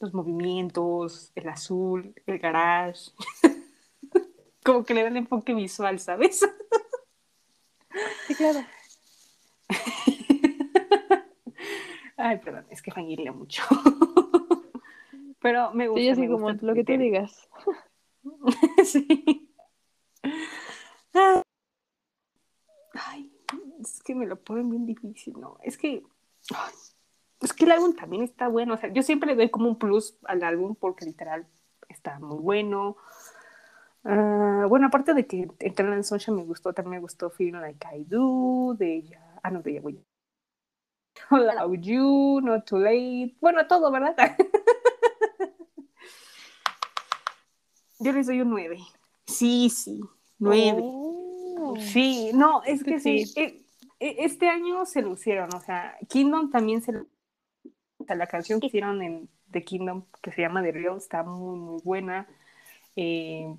los movimientos, el azul, el garage. como que le dan enfoque visual, ¿sabes? Sí, claro. Ay, perdón, es que fangirle mucho. Pero me gusta. Sí, así me como gusta lo que tú criterio. digas. sí. Ah. Ay, es que me lo ponen bien difícil, ¿no? Es que, ay, es que el álbum también está bueno. O sea, yo siempre le doy como un plus al álbum porque literal está muy bueno. Ah, bueno, aparte de que Eternal Sunshine me gustó, también me gustó Feeling Like I Do, de ella. Ah, no, de ella, voy. Allow You, Not Too Late. Bueno, todo, ¿verdad? Yo les doy un 9. Sí, sí, 9. Oh. Sí, no, es que sí. Sí. eh, eh, Este año se lucieron, o sea, Kingdom también se. O sea, la canción que hicieron en The Kingdom, que se llama The Real, está muy, muy buena. Eh,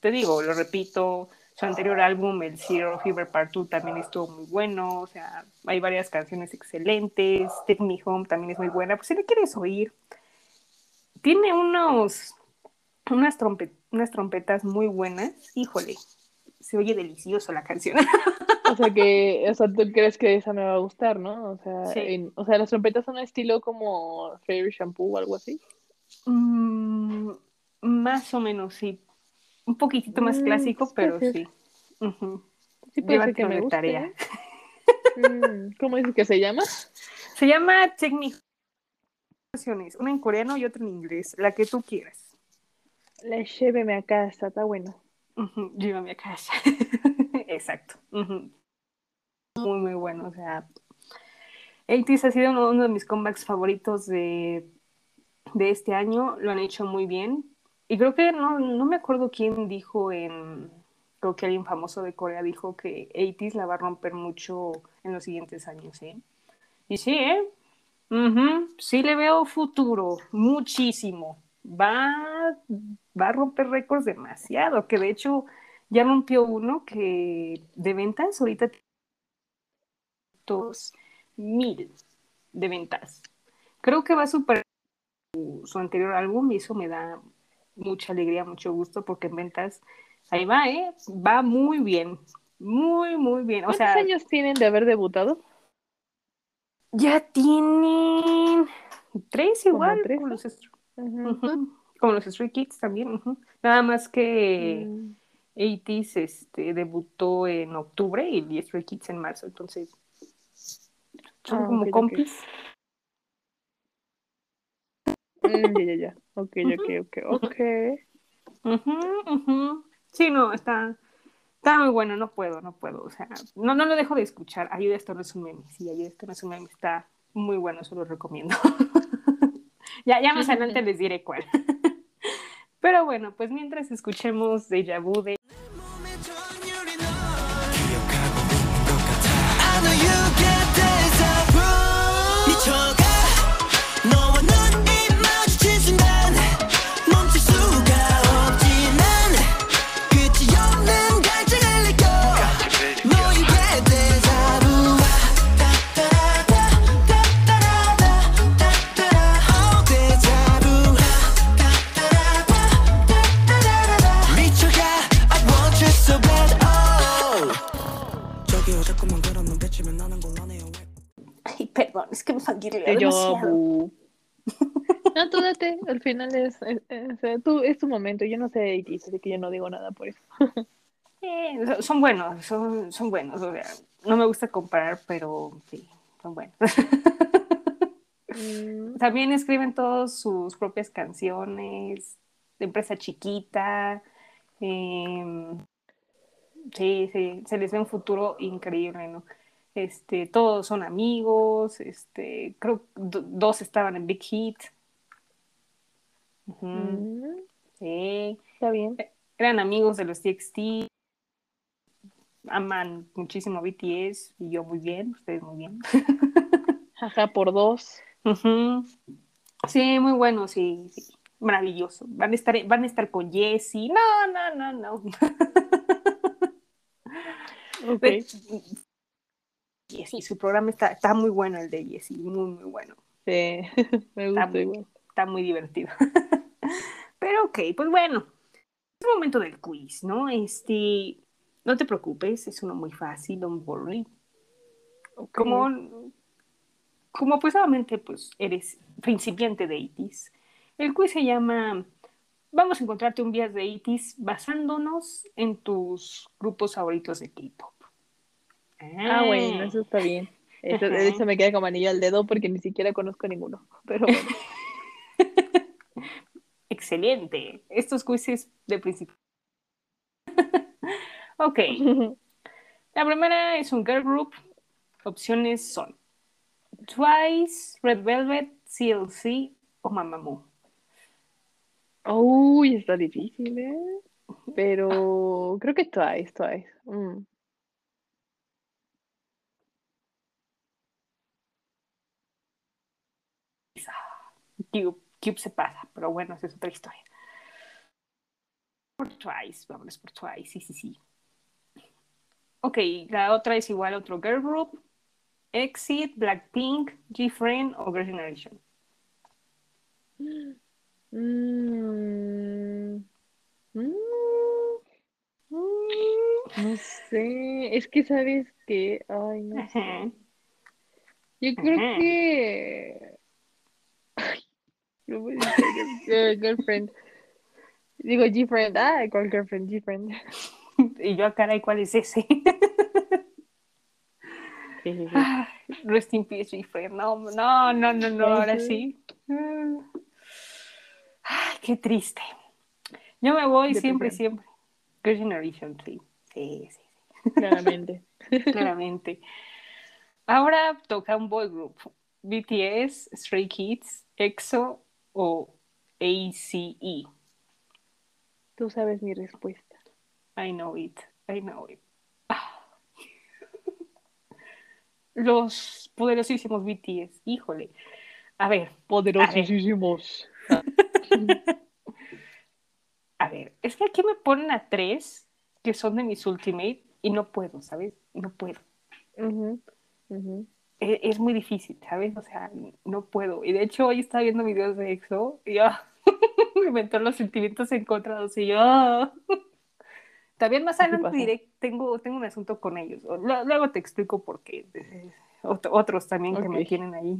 te digo, lo repito, su anterior álbum, el Zero Fever Part 2, también estuvo muy bueno. O sea, hay varias canciones excelentes. Take Me Home también es muy buena. Pues si le quieres oír, tiene unos, unas, unas trompetas muy buenas. Híjole, se oye delicioso la canción. O sea que, o sea, tú crees que esa me va a gustar, ¿no? O sea, o sea las trompetas son un estilo como Favorite Shampoo o algo así. Mm, más o menos, sí. Un poquitito más mm, clásico, pero sí. Sí, puede que me guste. tarea. Mm, ¿Cómo dices que se llama? Se llama Technique. Una en coreano y otra en inglés, la que tú quieras. La lléveme a casa, está bueno. Llévame a casa. Exacto. Muy, muy bueno. O sea, 80 ha sido uno, de mis comebacks favoritos de, de este año. Lo han hecho muy bien. Y creo que no, no me acuerdo quién dijo en. Creo que alguien famoso de Corea dijo que 80 la va a romper mucho en los siguientes años, ¿eh? Y sí, ¿eh? Sí le veo futuro, muchísimo. Va, va a romper récords demasiado, que de hecho ya rompió uno que de ventas ahorita dos mil de ventas. Creo que va a superar su, anterior álbum y eso me da mucha alegría, mucho gusto porque en ventas ahí va, ¿eh? Va muy bien, muy, muy bien. ¿Cuántos años tienen de haber debutado? Ya tienen tres igual, los como los Street Kids también. Nada más que... Mm. 80 este, debutó en octubre y Stray Kids en marzo, entonces son ah, como compis. Mm, ya, ya, ya. Ok, ok, ok, ok. Sí, no, está, está muy bueno, no puedo, no puedo. O sea, no, no lo dejo de escuchar. Ayuda, esto no es un meme. Sí, ayuda, esto. Está muy bueno, eso lo recomiendo. ya, ya más adelante les diré cuál. Pero bueno, pues mientras escuchemos Deja Vu de perdón, es que me fangirleo demasiado. No, tú date, al final es, es, tú, es tu momento, yo no sé y así que yo no digo nada por eso. Eh, son buenos, son, son buenos, o sea, no me gusta comparar, pero sí, son buenos. Mm. También escriben todas sus propias canciones, de empresa chiquita, em, sí, sí, se les ve un futuro increíble, ¿no? Este, todos son amigos, este, creo que dos estaban en Big Hit. Mm. Sí. Está bien. E, eran amigos de los TXT. Aman muchísimo BTS y yo muy bien, ustedes muy bien. Ajá, por dos. Sí, muy bueno, sí, sí, Maravilloso. Van a estar, van a estar con Jessie. No, no, no, no. Okay. Jessie, su programa está, está muy bueno el de Jessie, muy, muy bueno. Sí, me gusta está, igual. Está muy divertido. Pero ok, pues bueno, es el momento del quiz, ¿no? Este, no te preocupes, es uno muy fácil, don't worry. Como, como pues obviamente pues eres principiante de ITIS, el quiz se llama Vamos a encontrarte un vías de ITIS basándonos en tus grupos favoritos de K-pop. Ah, bueno, eso está bien. Eso, me queda como anillo al dedo porque ni siquiera conozco ninguno. Pero Excelente. Estos quizzes de principio. ok. La primera es un girl group. Opciones son Twice, Red Velvet, CLC o Mamamoo. Uy, está difícil, ¿eh? Pero creo que Twice, Twice. Mm. Cube, se pasa, pero bueno, esa es otra historia. Por Twice, vámonos por Twice, sí, sí, sí. Ok, la otra es igual otro girl group. Exit, Blackpink, G-Friend o Girl Generation. Mm, mm, no sé, es que sabes que, ay, no sé. Yo creo Ajá. que, ay, no puede ser, girl- girlfriend. Digo G-friend, ah, ¿cuál girlfriend? G-friend. Y yo acá, ¿y cuál es ese? Ah, Rest in peace, G-Friend. No, no, no, no, no, ahora sí. Ay, qué triste. Yo me voy siempre, siempre. Girl Generation, sí. Sí, sí, Claramente. sí, claramente. Ahora toca un boy group. BTS, Stray Kids, EXO o ACE. Tú sabes mi respuesta. I know it, I know it. Ah. Los poderosísimos BTS, híjole. A ver, Poderosísimos. a ver, es que aquí me ponen a tres que son de mis Ultimate y no puedo, ¿sabes? No puedo. Ujú. E- Es, muy difícil, ¿sabes? O sea, no puedo. Y de hecho hoy estaba viendo videos de EXO y ya me inventó los sentimientos encontrados y yo... ah. También más adelante diré, tengo, tengo un asunto con ellos. Luego te explico por qué. Ot- Otros también que me tienen ahí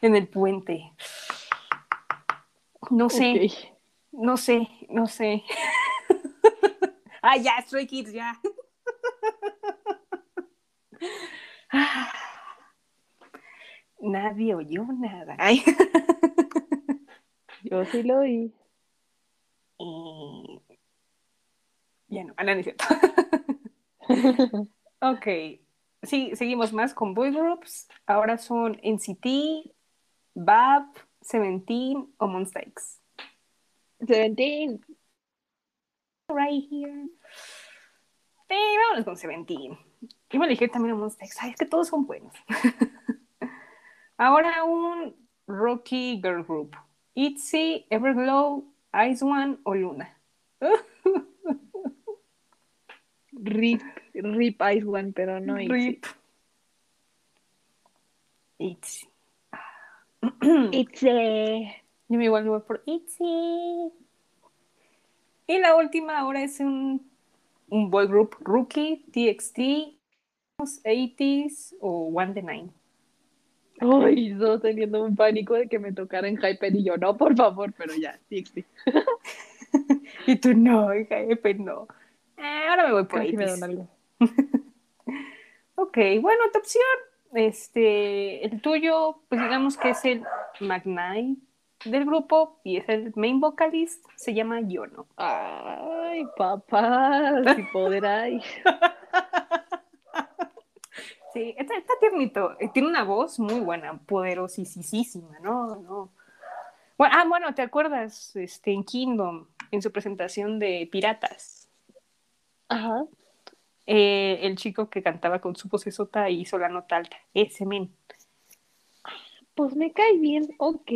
en el puente. No sé, no sé, no sé. ah, ya, Stray Kids, ya. Nadie oyó nada. Ay. Yo sí lo oí. Y- Ya no, ah, no, es cierto. Ok, sí, seguimos más con boy groups. Ahora son NCT, BAP, Seventeen o Monsta X. Seventeen. Right here. Sí, vámonos con Seventeen. Iba a elegir también a Monsta X. Ay, es que todos son buenos. Ahora un Rocky Girl Group. ITZY, Everglow, Ice One o Luna. Rip, Rip Ice One, pero no Itzy. Rip. ITZY. Itzy. Yo me igual voy por ITZY. Y la última ahora es un, un boy group rookie, TXT, 80s o One the Nine. Ay, yo teniendo un pánico de que me tocara en Hyper y yo, no, por favor, pero ya, TXT. Y tú no, pues no. Eh, ahora me voy por Casi me 80s. dan algo. Ok, bueno, tu opción. Este, el tuyo, pues digamos que es el McKnight del grupo y es el main vocalist, se llama Yono. Ay, papá, si podráis. Sí, está, está tiernito. Eh, Tiene una voz muy buena, poderosísima, ¿no? no. Bueno, ah, bueno, ¿te acuerdas este, en Kingdom, en su presentación de Piratas? Ajá. Eh, el chico que cantaba con su vocesota y hizo la nota alta, ese men. Pues me cae bien, ok.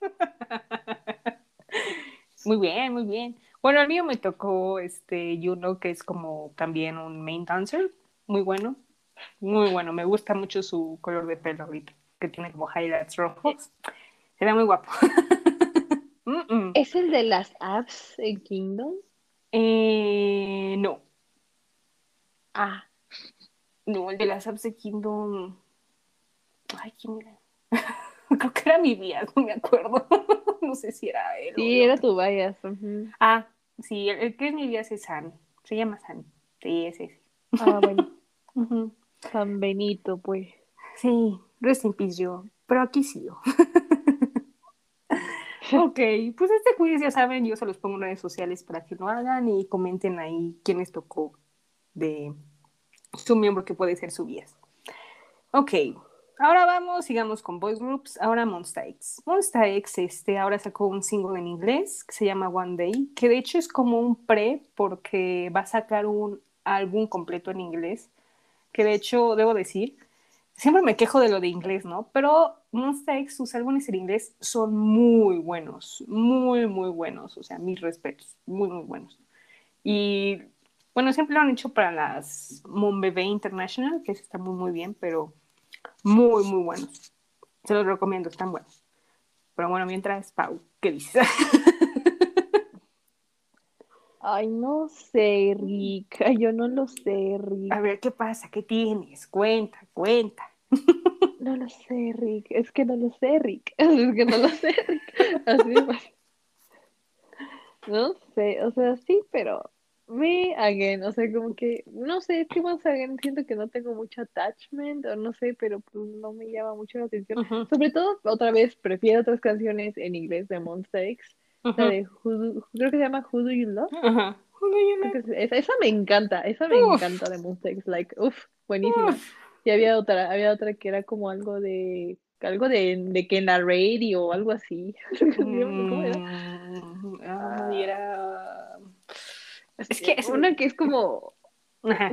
Muy bien, muy bien. Bueno, el mío me tocó este Juno, que es como también un main dancer, muy bueno, muy bueno. Me gusta mucho su color de pelo ahorita, que tiene como highlights rojos. Se ve muy guapo. Mm, mm. ¿Es el de las apps en Kingdom? Eh, no, Ah, no, el de las apps de Kingdom. Ay, ¿quién era? Creo que era mi vía, no me acuerdo. no sé si era él. sí, era tu bias. ujú. Ah, sí, el, que es mi vía es San. Se llama San. Sí, sí, sí. Ah, bueno. San Benito, pues. Sí, rest in peace yo, pero aquí sigo. ok, pues este quiz ya saben, yo se los pongo en redes sociales para que lo hagan y comenten ahí quién les tocó de su miembro que puede ser su bias. Ok, ahora vamos, sigamos con boys groups. Ahora Monsta X. Monsta X este, ahora sacó un single en inglés que se llama One Day, que de hecho es como un pre porque va a sacar un álbum completo en inglés, que de hecho debo decir, siempre me quejo de lo de inglés, ¿no? Pero Monsta X, sus álbumes en inglés son muy buenos, muy, muy buenos, o sea, mis respetos, muy, muy buenos. Y Bueno, siempre lo han hecho para las Monbebe International, que está muy, muy bien, pero muy, muy buenos. Se los recomiendo, están buenos. Pero bueno, mientras, Pau, ¿qué dices? Ay, no sé, Rick. Ay, yo no lo sé, Rick. A ver, ¿qué pasa? ¿Qué tienes? Cuenta, cuenta. No lo sé, Rick. Es que no lo sé, Rick. Es que no lo sé, Rick. Así es. No sé, o sea, sí, pero me again, o sea, como que, no sé, es que más again siento que no tengo mucho attachment, o no sé, pero pues no me llama mucho la atención. Sobre todo, otra vez, prefiero otras canciones en inglés de Monster X la de creo que se llama Who Do You Love. Esa, esa, me encanta, esa me encanta de Monster X, like, uff, buenísima. Y había otra, había otra que era como algo de algo de, de que en la radio o algo así. ¿Cómo era? Mm, ah, era... Es que es una que es como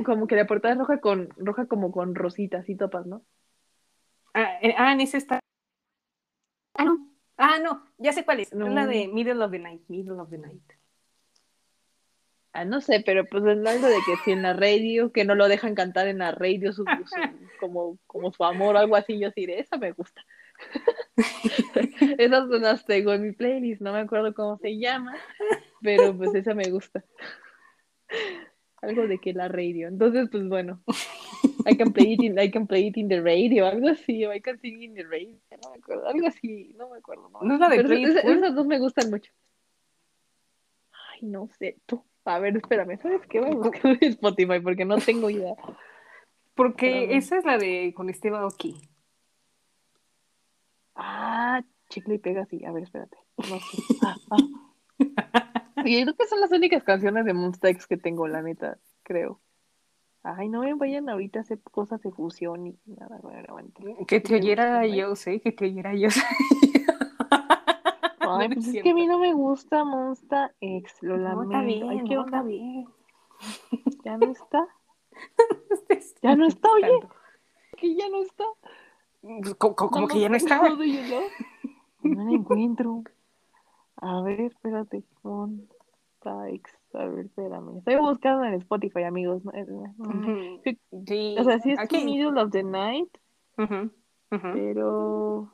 como que la portada es roja con roja como con rositas y topas, ¿no? Ah, eh, ah en ese está. Ah, no. Ah, no, ya sé cuál es. Es la de Middle of the Night. Middle of the Night. Ah, no sé, pero pues es algo de que si en la radio, que no lo dejan cantar en la radio su, como, como su amor o algo así, yo sí de esa me gusta. Esas son las tengo en mi playlist, no me acuerdo cómo se llama, pero pues esa me gusta. Algo de que la radio. Entonces, pues bueno. I can play it in, I can play it in the radio, algo así, o I can sing in the radio, no me acuerdo, algo así, no me acuerdo. No, no es la de Pero esas dos me gustan mucho. Ay, no sé, tú. A ver, espérame, ¿sabes qué? Voy a buscar en Spotify porque no tengo idea. Porque esa es la de con Esteban Oki. Ah, chicle y pega, sí. A ver, espérate. No sé. Ah, ah. Y creo que son las únicas canciones de Monster que tengo, la neta, creo. Ay, no me vayan ahorita a hacer cosas de fusión y nada, Que te oyera yo, sé, que te oyera yo. Ay, pues es que a mí no me gusta Monster X, lo lamento. No, está bien, Ay, ¿qué no, está bien. ¿Ya no está? ¿Ya no está, oye? ¿Que ya no está? ¿Cómo, que ya no está? No, no la encuentro. A ver, espérate. Monster X. A ver, espérame. Estoy buscando en Spotify, amigos. Sí. O sea, sí es Aquí. Middle of the Night. Pero.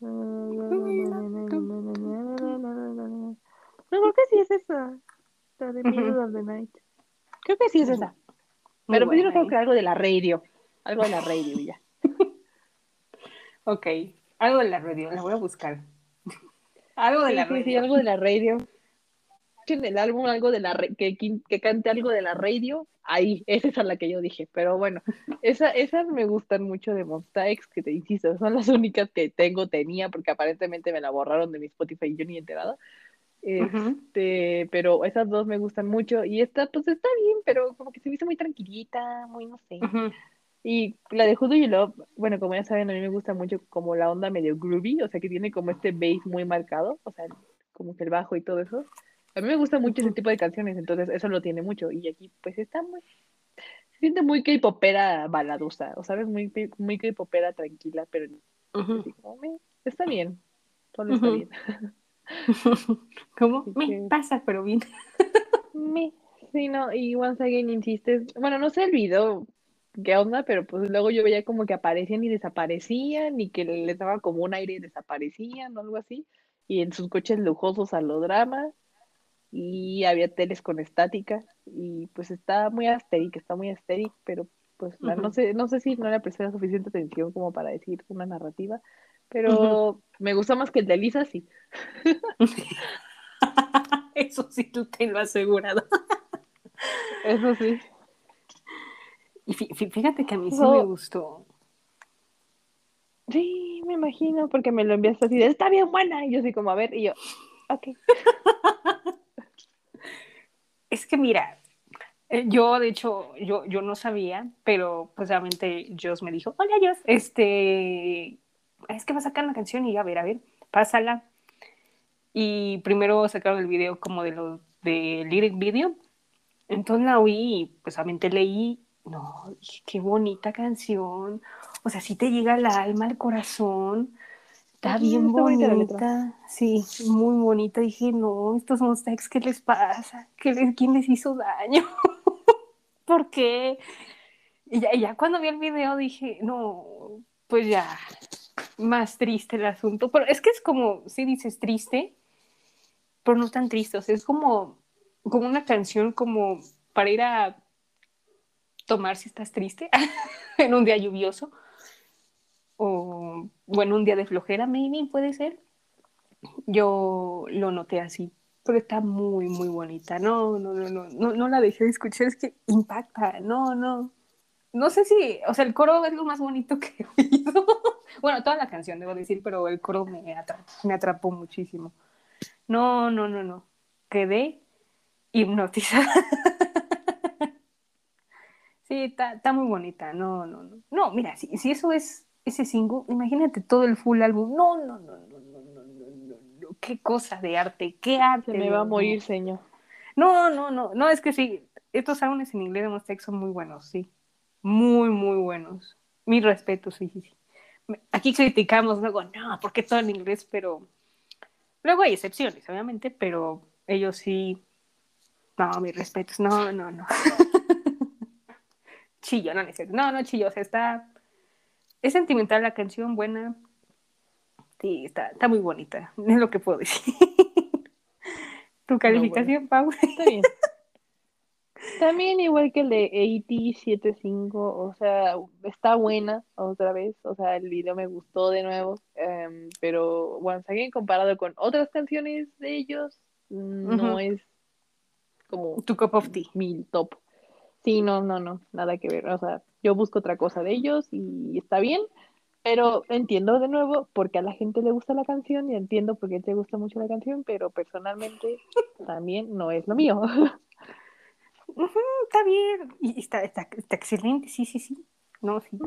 No, creo que sí es esa. La de Middle of the Night. Creo que sí es esa. Pero pues yo creo que algo de la radio. Algo de la radio ya. ok. Algo de la radio. La voy a buscar. Algo de la radio. Sí, algo de la radio en el álbum algo de la que, que cante algo de la radio, ahí, esa es a la que yo dije, pero bueno, esa, esas me gustan mucho de Monsta X, que te insisto, son las únicas que tengo, tenía, porque aparentemente me la borraron de mi Spotify y yo ni enterada. Este, pero esas dos me gustan mucho y esta pues está bien, pero como que se me hizo muy tranquilita, muy no sé. Y la de Who Do You Love, bueno, como ya saben, a mí me gusta mucho como la onda medio groovy, o sea, que tiene como este bass muy marcado, o sea, como que el bajo y todo eso. A mí me gusta mucho ese tipo de canciones, entonces eso lo tiene mucho. Y aquí, pues está muy. Se siente muy K-popera baladosa, o sabes, muy, muy K-popera tranquila, pero. está bien. Todo está bien. ¿Cómo? me pasa, pero bien. me. Sí, no, y once again insistes. Bueno, no sé el video qué onda, pero pues luego yo veía como que aparecían y desaparecían, y que les daba como un aire y desaparecían o algo así. Y en sus coches lujosos a lo drama y había teles con estática y pues está muy asteric, está muy asteric, pero pues no sé, no sé si no le presté la suficiente atención como para decir una narrativa, pero me gusta más que el de Lisa, sí. Eso sí, tú te lo asegurado. Eso sí. Y fíjate que a mí sí me gustó. Sí, me imagino, porque me lo enviaste así de, está bien buena, y yo así como, a ver, y yo, ok. Es que mira, eh, yo de hecho, yo, yo no sabía, pero pues realmente Joss me dijo, hola Joss, este, es que va a sacar una canción y a ver, a ver, pásala. Y primero sacaron el video como de los de lyric video. Entonces la oí y pues realmente leí, no, qué bonita canción. O sea, sí te llega al alma, al corazón Está bien bonita, sí, muy bonita. Dije, no, estos Monstex, ¿qué les pasa? ¿Qué les, ¿Quién les hizo daño? ¿Por qué? Y ya, cuando vi el video dije, no, pues ya, más triste el asunto. Pero es que es como, si dices triste, pero no tan triste. O sea, es como, como una canción como para ir a tomar si estás triste en un día lluvioso. O, bueno, un día de flojera, maybe, puede ser. Yo lo noté así, pero está muy, muy bonita. No, no, no, no, no, no la dejé de escuchar, es que impacta. No, no. No sé si, o sea, el coro es lo más bonito que he oído. bueno, toda la canción, debo decir, pero el coro me atrapó, me atrapó muchísimo. No, no, no, no. Quedé hipnotizada. sí, está, está muy bonita. No, no, no. No, mira, si, si eso es ese single, imagínate todo el full álbum. No, no, no, no, no, no, no, no. Qué cosa de arte, qué arte. Se me va a morir, señor. No, no, no, no, es que sí, estos álbumes en inglés de Mustang son muy buenos, sí muy, muy buenos. Mi respeto, sí, sí, sí. Aquí criticamos luego, no, porque todo en inglés, pero luego hay excepciones, obviamente, pero ellos sí, no, mis respetos, no, no, no. Chillo, no, no, no chillo, o sea, está, es sentimental la canción, buena, sí, está, está muy bonita, es lo que puedo decir. ¿Tu calificación, Pau? Está bien. También igual que el de AT75, o sea, está buena otra vez, o sea, el video me gustó de nuevo, em, pero bueno, again, comparado con otras canciones de ellos, no es como tu cup of tea, mi top. Sí, no, no, no, nada que ver, o sea, yo busco otra cosa de ellos y está bien, pero entiendo de nuevo porque a la gente le gusta la canción y entiendo por qué te gusta mucho la canción, pero personalmente también no es lo mío. está bien, y está, está, excelente, sí, sí, sí. No, sí.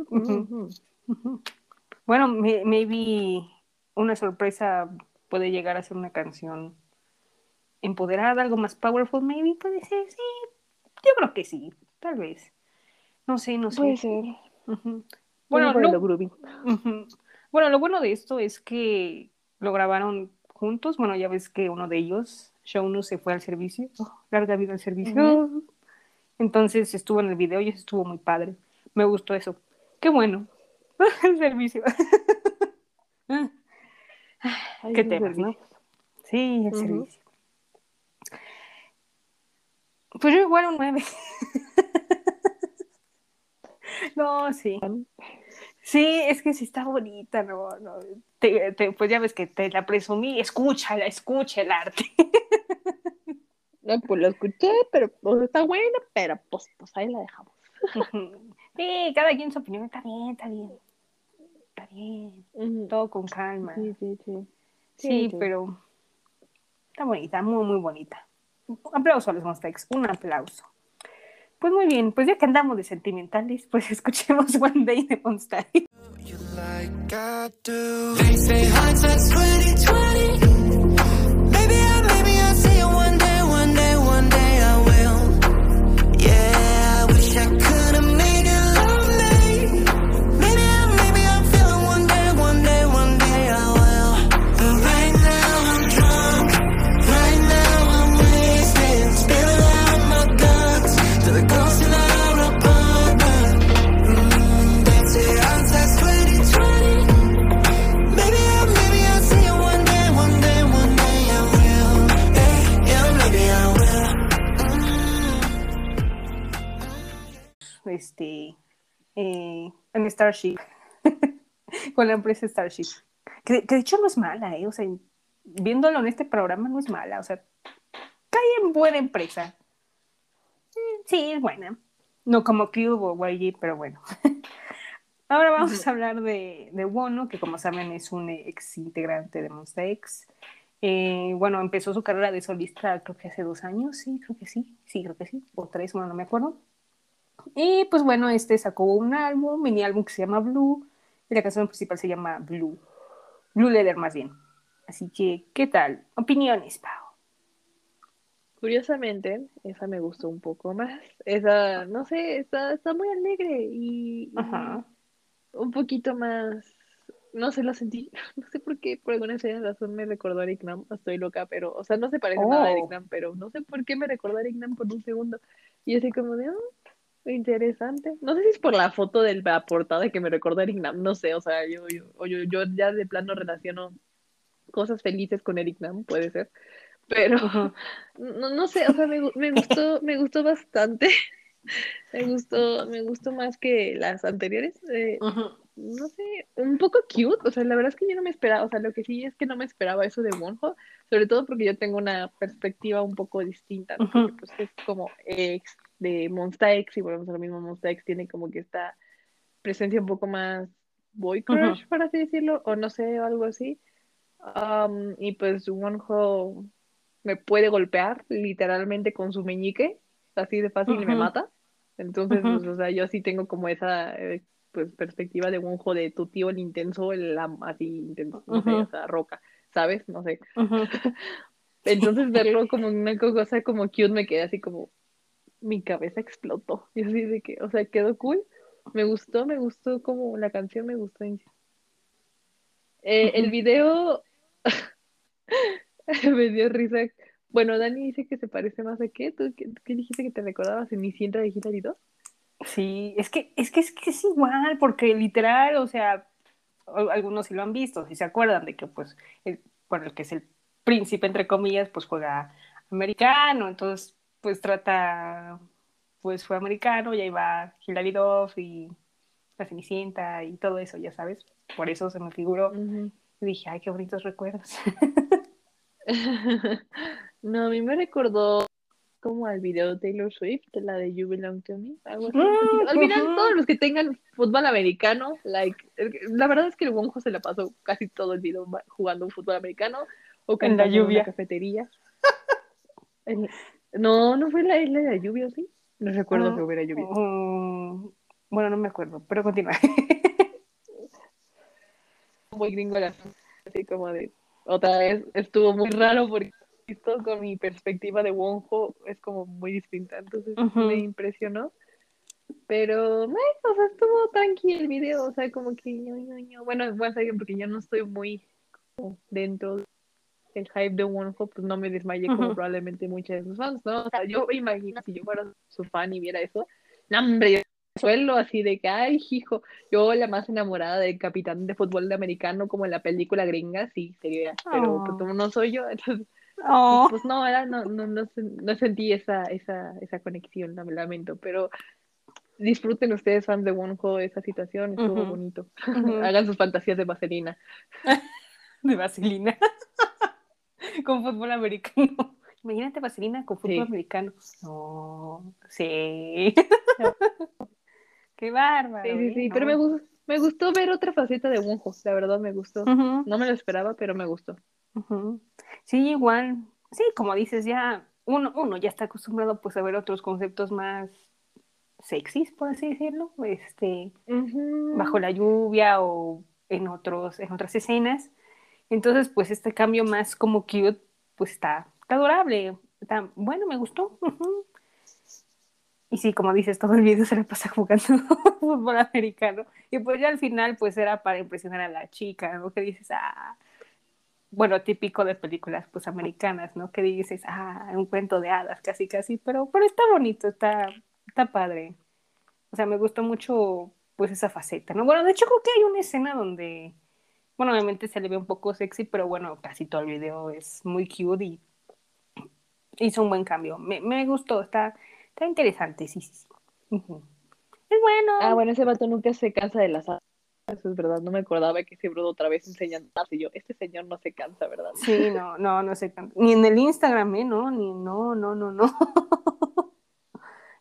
Bueno, maybe una sorpresa puede llegar a ser una canción empoderada, algo más powerful, maybe puede ser, sí. Yo creo que sí, tal vez. No sé, no sé. Puede ser. Bueno, lo, bueno, lo bueno de esto es que lo grabaron juntos. Bueno, ya ves que uno de ellos, Shaunu, se fue al servicio. Oh, larga vida al servicio. Entonces estuvo en el video y eso estuvo muy padre. Me gustó eso. Qué bueno. el servicio. Qué temas, ¿no? Sí, el servicio. Pues yo igual un 9. no, sí. Sí, es que sí está bonita, no, no. pues ya ves que te la presumí, escúchala, escucha el arte. pues lo escuché, pero pues, está buena, pero pues, pues ahí la dejamos. sí, cada quien su opinión está bien, está bien. Está bien. Todo con calma. Sí, sí, sí. Sí, pero está bonita, muy, muy bonita. Un aplauso a los Monstex, un aplauso. Pues muy bien, pues ya que andamos de sentimentales, pues escuchemos One Day de Monster. Este, eh, en Starship, con la empresa Starship. Que, de hecho no es mala, ¿eh? O sea, viéndolo en este programa no es mala, o sea, cae en buena empresa. Mm, sí, es buena. No como Cube o YG, pero bueno. Ahora vamos a hablar de, de Wono, que como saben es un ex integrante de Monster X. Eh, bueno, empezó su carrera de solista creo que hace dos años, sí, creo que sí, sí, creo que sí, o tres, bueno, no me acuerdo. Y pues bueno, este sacó un álbum, mini álbum que se llama Blue, y la canción principal se llama Blue. Blue Leather más bien. Así que, ¿qué tal? Opiniones, Pau. Curiosamente, esa me gustó un poco más. Esa, no sé, está, está muy alegre y, un poquito más no sé, lo sentí, no sé por qué, por alguna razón me recordó a Eric Nam, estoy loca, pero, o sea, no se parece nada a Eric Oh. Nam, pero no sé por qué me recordó a Eric Nam por un segundo. Y así como de, ah, interesante. No sé si es por la foto de la portada que me recordó a Eric Nam, no sé, o sea, yo, yo, yo, yo ya de plano relaciono cosas felices con Eric Nam, puede ser, pero no, no sé, o sea, me, me gustó, me gustó bastante. Me gustó, me gustó más que las anteriores. eh, no sé, un poco cute, o sea, la verdad es que yo no me esperaba, o sea, lo que sí es que no me esperaba eso de Wonho, sobre todo porque yo tengo una perspectiva un poco distinta, ¿no? Porque Ujú. pues es como ex de Monsta X, y volvemos a lo mismo, Monsta X tiene como que esta presencia un poco más boy crush, Ujú. por así decirlo, o no sé, o algo así. Um, y pues Wonho me puede golpear literalmente con su meñique, así de fácil y me mata. Entonces, Ujú. pues, o sea, yo sí tengo como esa eh, pues perspectiva de Wonho de tu tío el intenso, el así intenso, no sé, o sea, roca, ¿sabes? No sé. Entonces verlo como una cosa como cute me quedé así como mi cabeza explotó. Y así de que, o sea, quedó cool. Me gustó, me gustó como la canción me gustó. en sí. Eh, el video me dio risa. Bueno, Dani dice que se parece más a qué. ¿Tú qué, qué dijiste que te recordabas? ¿Cenicienta de Hilary Duff? Sí, es que, es que es que es igual, porque literal, o sea, al- algunos sí lo han visto, si se acuerdan de que, pues, el, bueno, el que es el príncipe, entre comillas, pues juega americano, entonces, pues trata, pues fue americano, y ahí va Hilary Duff y la Cenicienta y todo eso, ya sabes, por eso se me figuró, y dije, ay, qué bonitos recuerdos. No, a mí me recordó como al video de Taylor Swift, la de You Belong to Me, algo así, Mm. Al final, todos los que tengan fútbol americano, like, la verdad es que el Wonjo se la pasó casi todo el video jugando un fútbol americano o En la cantando en lluvia. cafetería. En- No, no fue la isla de la lluvia, ¿o ¿sí? No recuerdo que Mm, hubiera llovido. mm, bueno, no me acuerdo, pero continúa. Muy gringo la así como de otra vez estuvo muy raro porque esto con mi perspectiva de Wonjo es como muy distinta, entonces me impresionó. Pero, o sea, estuvo tranquilo el video, o sea, como que ño, ño, ño. Bueno, voy a porque yo no estoy muy como dentro del hype de Wonho, pues no me desmayé como probablemente muchas de sus fans, ¿no? O sea, yo me imagino si yo fuera su fan y viera eso, no, hombre, yo suelo así de que, ay, hijo, yo la más enamorada del capitán de fútbol de americano como en la película gringa, sí, sería, pero pues como no soy yo, entonces, pues, Oh. pues no, era, no, no, no, no sentí esa, esa, esa conexión, la lamento, pero disfruten ustedes, fans de Wonho, esa situación, estuvo Ujú. bonito. Hagan sus fantasías de vaselina. De vaselina. con fútbol americano. Imagínate vaselina con fútbol Sí. americano. No, sí. Qué bárbaro. Sí, sí, ¿eh? sí, No. pero me, gus- me gustó ver otra faceta de Wonho, la verdad me gustó. No me lo esperaba, pero me gustó. Sí, igual. Sí, como dices, ya uno, uno ya está acostumbrado pues a ver otros conceptos más sexys, por así decirlo, este, bajo la lluvia o en otros, en otras escenas. Entonces, pues este cambio más como cute, pues está, está adorable. Está, bueno, me gustó. Y sí, como dices, todo el video se le pasa jugando fútbol americano. Y pues ya al final, pues era para impresionar a la chica, ¿no? Que dices, ah, bueno, típico de películas, pues americanas, ¿no? Que dices, ah, un cuento de hadas, casi, casi, pero, pero está bonito, está, está padre. O sea, me gustó mucho, pues, esa faceta, ¿no? Bueno, de hecho creo que hay una escena donde, bueno, obviamente se le ve un poco sexy, pero bueno, casi todo el video es muy cute y hizo un buen cambio. Me, me gustó, está, está interesante, sí, sí. Es bueno. Ah, bueno, ese vato nunca se cansa de las. Eso es verdad, no me acordaba que ese brudo otra vez enseñando y yo, este señor no se cansa, ¿verdad? Sí, no, no, no sé. Ni en el Instagram, ¿eh? No, ni, no, no, no, no.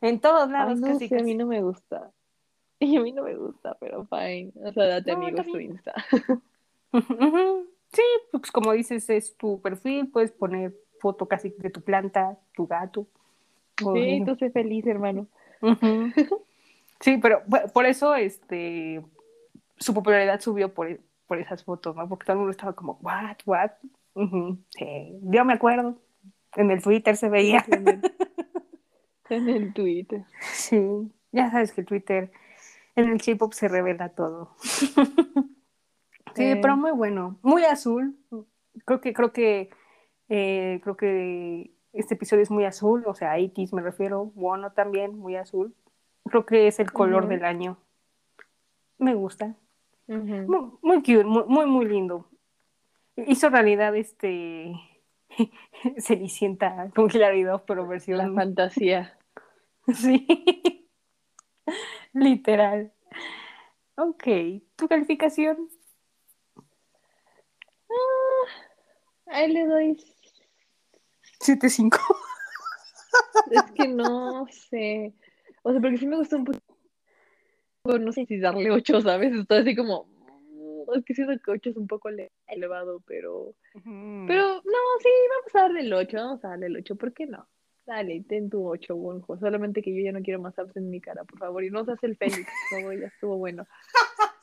en todos Ay, lados, no casi, a mí no me gusta. Y a mí no me gusta, pero fine. O sea, date No, amigos está Sí, pues como dices, es tu perfil, puedes poner foto casi de tu planta, tu gato. Sí, de- tú sé feliz, hermano. Sí, pero por eso este su popularidad subió por, por esas fotos, ¿no? Porque todo el mundo estaba como, what, what? Sí, yo me acuerdo. En el Twitter se veía. En el, en el Twitter. Sí, ya sabes que Twitter, en el K-pop se revela todo. Sí, pero muy bueno, muy azul. Creo que, creo que, eh, creo que este episodio es muy azul, o sea, X me refiero, bueno también, muy azul. Creo que es el color del año. Me gusta. muy, muy, cute, muy, muy, lindo. Hizo realidad este Cenicienta con claridad, pero versión. La fantasía. Sí. Literal. Ok. ¿Tu calificación? Ah, ahí le doy 7-5. es que no sé. O sea, porque sí me gustó un poco. No sé si darle 8, ¿sabes? Estoy así como. Mm, es que siento que 8 es un poco elevado, pero. Pero no, sí, vamos a darle el 8. Vamos a darle el 8. ¿Por qué no? Dale, ten tu 8, Wonjo. Solamente que yo ya no quiero más apps en mi cara, por favor. Y no seas el Félix, favor, ya estuvo bueno.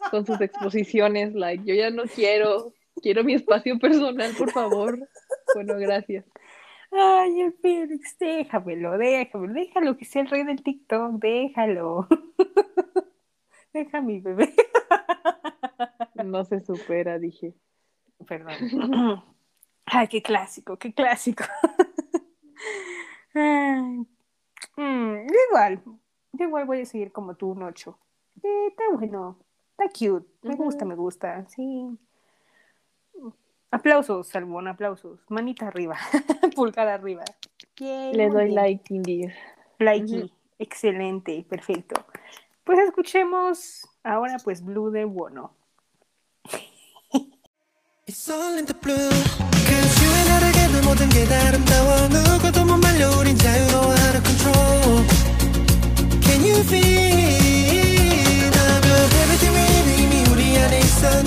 Con sus exposiciones, like, yo ya no quiero. Quiero mi espacio personal, por favor. Bueno, gracias. Ay, el Félix, déjamelo, déjamelo, déjalo que sea el rey del TikTok, déjalo. Deja mi bebé. No se supera, dije. Perdón. Ay, qué clásico, qué clásico. Mm, igual, igual voy a seguir como tú, un 8. Eh, está bueno, está cute, me gusta, me gusta, sí. Aplausos, Salmón, aplausos. Manita arriba, pulgar arriba. Le doy like, Indy. Like, excelente, perfecto. Pues escuchemos ahora pues Blue de Bono. It's all in the blue Cause you and I 모든 게 아름다워 누구도 못 말려 우린 자유로워 out of control Can you feel the blue Everything we need 이미 우리 안에 있어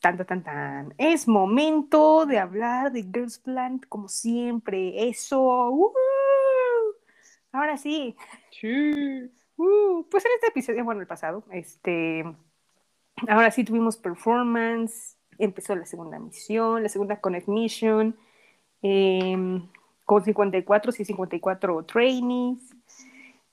Tan, tan, tan, Es momento de hablar de Girls Plant como siempre. Eso. Uh, ahora sí. Sí. Uh, pues en este episodio, bueno, el pasado, este, ahora sí tuvimos performance, empezó la segunda misión, la segunda Connect Mission, em, con 54 y 54 trainees.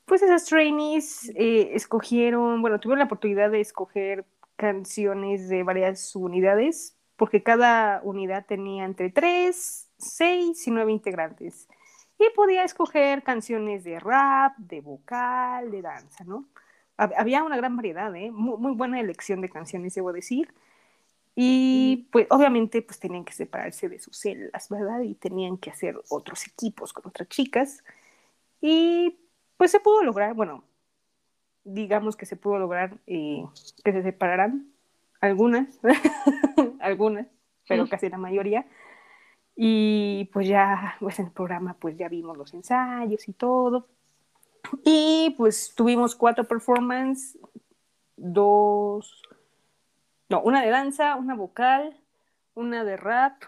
Pues esas trainees eh, escogieron, bueno, tuvieron la oportunidad de escoger canciones de varias unidades, porque cada unidad tenía entre 3, 6 y 9 integrantes. Y podía escoger canciones de rap, de vocal, de danza, ¿no? Había una gran variedad, ¿eh? Muy, buena elección de canciones, debo decir. Y pues obviamente pues tenían que separarse de sus celdas, ¿verdad? Y tenían que hacer otros equipos con otras chicas. Y pues se pudo lograr, bueno, digamos que se pudo lograr eh, que se separaran algunas, algunas, pero casi la mayoría. Y pues ya, pues en el programa pues ya vimos los ensayos y todo. Y pues tuvimos cuatro performances, dos, no, una de danza, una vocal, una de rap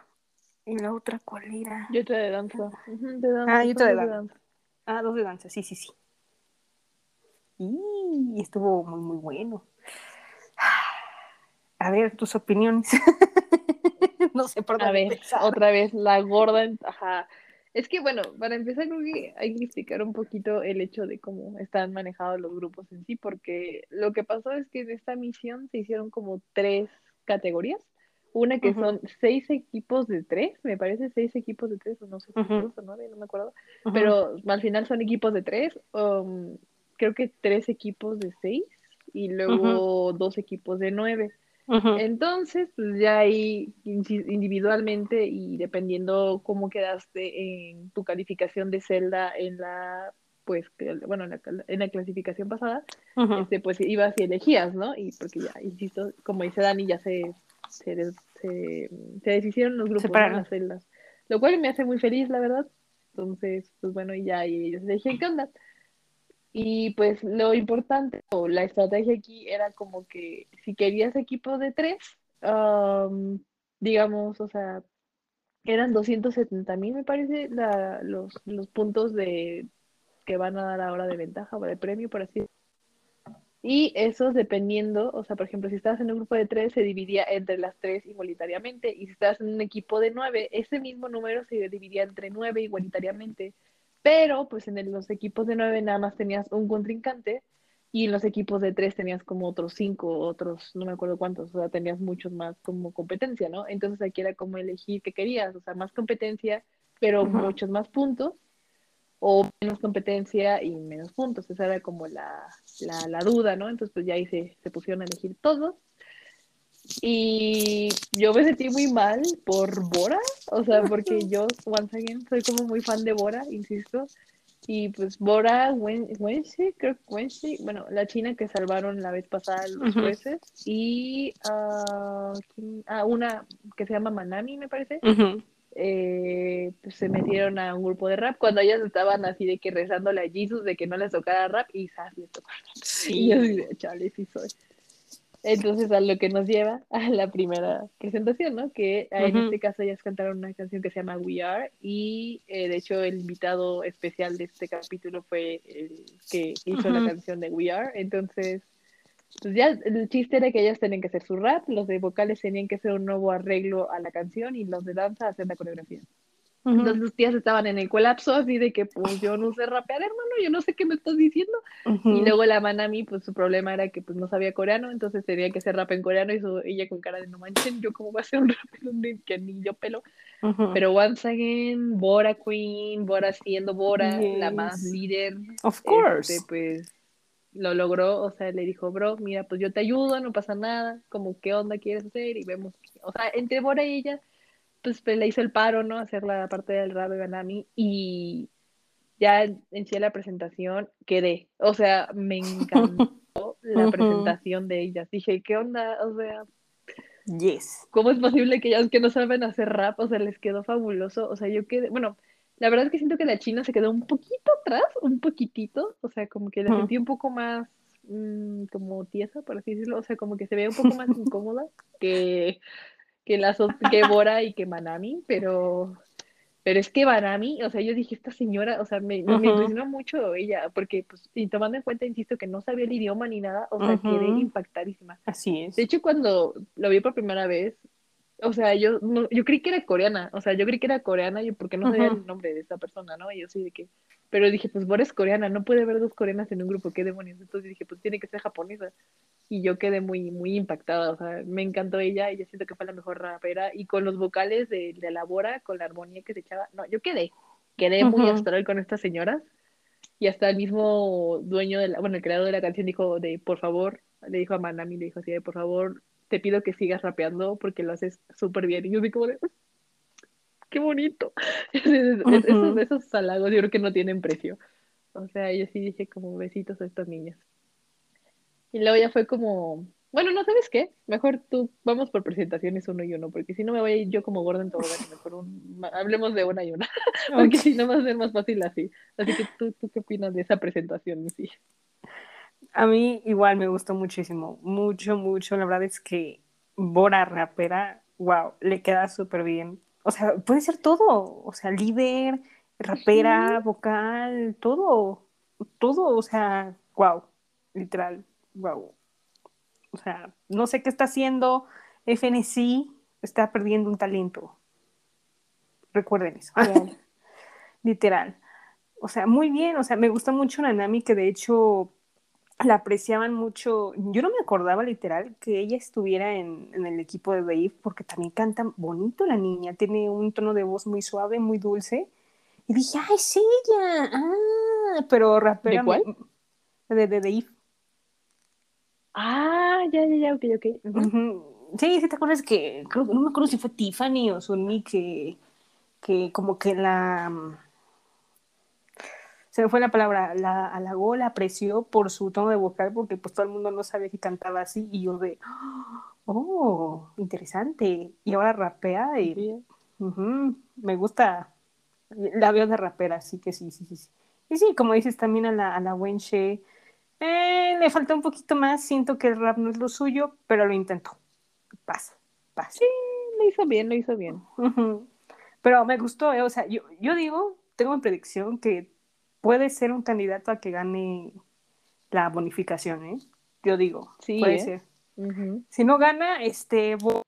y la otra cuál era. Y otra de danza. ah, y otra de danza. Ah, dos de danza, sí, sí, sí. Y estuvo muy, muy bueno. A ver, tus opiniones. no sé por dónde. A ver, otra vez, la gorda. Ajá. Es que, bueno, para empezar, creo que hay que explicar un poquito el hecho de cómo están manejados los grupos en sí, porque lo que pasó es que en esta misión se hicieron como tres categorías. Una que son seis equipos de tres, me parece seis equipos de tres, o no sé si uh o nueve, no me acuerdo. Pero al final son equipos de tres. Um, creo que tres equipos de seis y luego dos equipos de nueve. Entonces, pues ya ahí individualmente y dependiendo cómo quedaste en tu calificación de celda en la pues bueno en la, en la clasificación pasada este pues ibas y elegías no y porque ya insisto como dice Dani ya se se, se, deshicieron los grupos de las celdas lo cual me hace muy feliz la verdad. Entonces pues bueno y ya y ellos elegían qué onda y pues lo importante o la estrategia aquí era como que si querías equipos de tres, digamos, o sea, eran 270 mil, me parece, los, los puntos de que van a dar ahora de ventaja o de premio, por así Y eso dependiendo, o sea, por ejemplo, si estabas en un grupo de tres, se dividía entre las tres igualitariamente. Y si estabas en un equipo de nueve, ese mismo número se dividía entre nueve igualitariamente. Pero, pues en los equipos de nueve nada más tenías un contrincante y en los equipos de tres tenías como otros cinco, otros, no me acuerdo cuántos, o sea, tenías muchos más como competencia, ¿no? Entonces aquí era como elegir qué querías, o sea, más competencia, pero muchos más puntos, o menos competencia y menos puntos. Esa era como la, la, duda, ¿no? Entonces, pues ya ahí se, se pusieron a elegir todos. Y yo me sentí muy mal por Bora, o sea, porque yo, once again, soy como muy fan de Bora, insisto. Y pues Bora, Wenxi, creo que Wenxi, bueno, la china que salvaron la vez pasada los jueces, y uh, una que se llama Manami, me parece, eh, pues se metieron a un grupo de rap cuando ellas estaban así de que rezándole a Jesus de que no les tocara rap y Sas les tocó Sí. Y yo de, chale, sí soy. Entonces, a lo que nos lleva a la primera presentación, ¿no? Que en este caso ellas cantaron una canción que se llama We Are y eh, de hecho el invitado especial de este capítulo fue el que hizo la canción de We Are. Entonces, pues ya el chiste era que ellas tenían que hacer su rap, los de vocales tenían que hacer un nuevo arreglo a la canción y los de danza hacer la coreografía. Entonces sus tías estaban en el colapso, así de que pues yo no sé rapear, hermano, yo no sé qué me estás diciendo. Y luego la Manami, pues su problema era que pues no sabía coreano, entonces tenía que hacer rap en coreano y ella con cara de no manchen, yo cómo voy a hacer un rap en que ni yo pelo. Pero once again, Bora Queen, Bora siendo Bora, la más líder. Of course. Este, pues lo logró, o sea, le dijo, bro, mira, pues yo te ayudo, no pasa nada, como qué onda quieres hacer y vemos, o sea, entre Bora y ella pues, pues, le hizo el paro, ¿no? Hacer la parte del rap de Banami y ya en, sí la presentación quedé. O sea, me encantó la presentación de ellas. Dije, ¿qué onda? O sea, yes. ¿Cómo es posible que ellas que no saben hacer rap? O sea, les quedó fabuloso. O sea, yo quedé, bueno, la verdad es que siento que la china se quedó un poquito atrás, un poquitito. O sea, como que la sentí un poco más mm, como tiesa, por así decirlo. O sea, como que se ve un poco más incómoda que que, las, que Bora y que Manami, pero, pero es que Manami, o sea, yo dije, esta señora, o sea, me, me impresionó mucho ella, porque, pues, y tomando en cuenta, insisto, que no sabía el idioma ni nada, o sea, quedé impactadísima. Así es. De hecho, cuando lo vi por primera vez, o sea, yo, yo creí que era coreana, o sea, yo creí que era coreana, yo porque no sabía el nombre de esa persona, ¿no? Y yo sí de que, pero dije, pues Bora es coreana, no puede haber dos coreanas en un grupo, qué demonios. Entonces dije, pues tiene que ser japonesa. Y yo quedé muy, muy impactada, o sea, me encantó ella y yo siento que fue la mejor rapera. Y con los vocales de, de la Bora, con la armonía que se echaba, no, yo quedé, quedé muy astral con estas señoras. Y hasta el mismo dueño, de la, bueno, el creador de la canción dijo de, por favor, le dijo a Manami, le dijo así de, por favor, te pido que sigas rapeando porque lo haces súper bien. Y yo vi como de, qué bonito. esos, esos halagos yo creo que no tienen precio. O sea, yo sí dije como besitos a estas niñas. Y luego ya fue como, bueno, no sabes qué, mejor tú vamos por presentaciones uno y uno, porque si no me voy a ir yo como gorda en todo mejor un, hablemos de una y una, porque si no va a ser más fácil así. Así que tú, tú qué opinas de esa presentación, sí. A mí igual me gustó muchísimo, mucho, mucho. La verdad es que Bora rapera, wow, le queda súper bien. O sea, puede ser todo, o sea, líder, rapera, vocal, todo, todo, o sea, wow, literal, wow. O sea, no sé qué está haciendo FNC, está perdiendo un talento. Recuerden eso. literal. O sea, muy bien, o sea, me gusta mucho Nanami, que de hecho la apreciaban mucho. Yo no me acordaba literal que ella estuviera en, el equipo de Dave, porque también canta bonito la niña, tiene un tono de voz muy suave, muy dulce. Y dije, ¡ah, es ella! ¡Ah! Pero rapera. ¿De cuál? De, de Dave. Ah, ya, ya, ya, ok, ok. Sí, sí, te acuerdas que, creo, no me acuerdo si fue Tiffany o Sunny que, que como que la se me fue la palabra, la halagó, la apreció por su tono de vocal, porque pues todo el mundo no sabía que cantaba así, y yo de, oh, interesante, y ahora rapea, y me gusta, la veo de rapera, así que sí, sí, sí, sí. Y sí, como dices también a la, a la Wenche, eh, le falta un poquito más, siento que el rap no es lo suyo, pero lo intentó. Pasa, pasa. Sí, lo hizo bien, lo hizo bien. Pero me gustó, eh, o sea, yo, yo digo, tengo una predicción que puede ser un candidato a que gane la bonificación, ¿eh? yo digo. Sí, puede ¿eh? ser. Si no gana, este, voy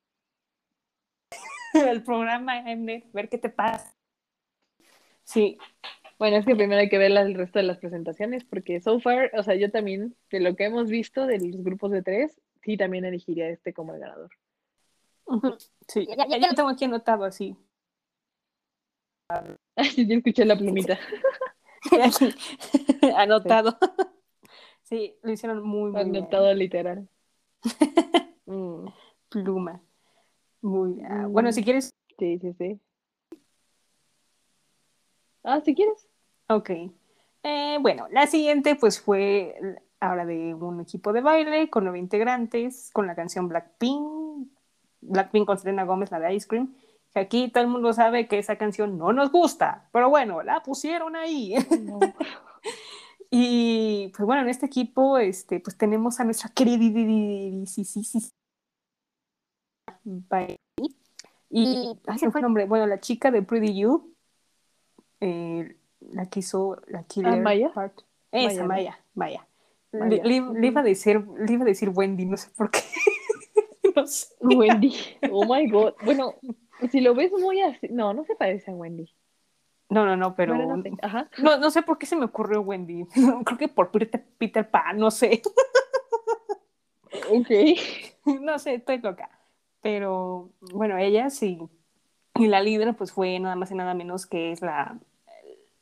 al programa ver qué te pasa. Sí, Bueno, es que primero hay que ver el resto de las presentaciones, porque so far, o sea, yo también, de lo que hemos visto de los grupos de tres, sí también elegiría este como el ganador. sí. Ya, ya- ya lo tengo aquí anotado así. Ay, yo escuché la plumita. Aquí, anotado. Sí, lo hicieron muy, muy bien. Anotado literal. Mm, Pluma. Muy bien. Mm. Bueno, si quieres, sí, sí, sí. Ah, si quieres. ok. Eh, bueno, la siguiente pues fue ahora de un equipo de baile con nueve integrantes, con la canción Blackpink, Blackpink con Selena Gómez, la de Ice Cream. Que aquí todo el mundo sabe que esa canción no nos gusta, pero bueno, la pusieron ahí. No. Y pues bueno, en este equipo este, pues tenemos a nuestra Bailey. Y, ay, se fue el nombre, bueno, la chica de Pretty You, eh, la que hizo la Killer Maya? Heart. Esa, Maya. Maya, Maya. Le, le- le iba a decir, le iba a decir Wendy, no sé por qué. no sé. Wendy. Oh my god. Bueno, si lo ves muy así. No, no se parece a Wendy. No, no, no, pero Bueno, no sé. Ajá. no, no sé por qué se me ocurrió Wendy. Creo que por Peter, Peter Pan, no sé. Ok. no sé, estoy loca. Pero bueno, ella sí. Y la líder, pues fue nada más y nada menos que es la,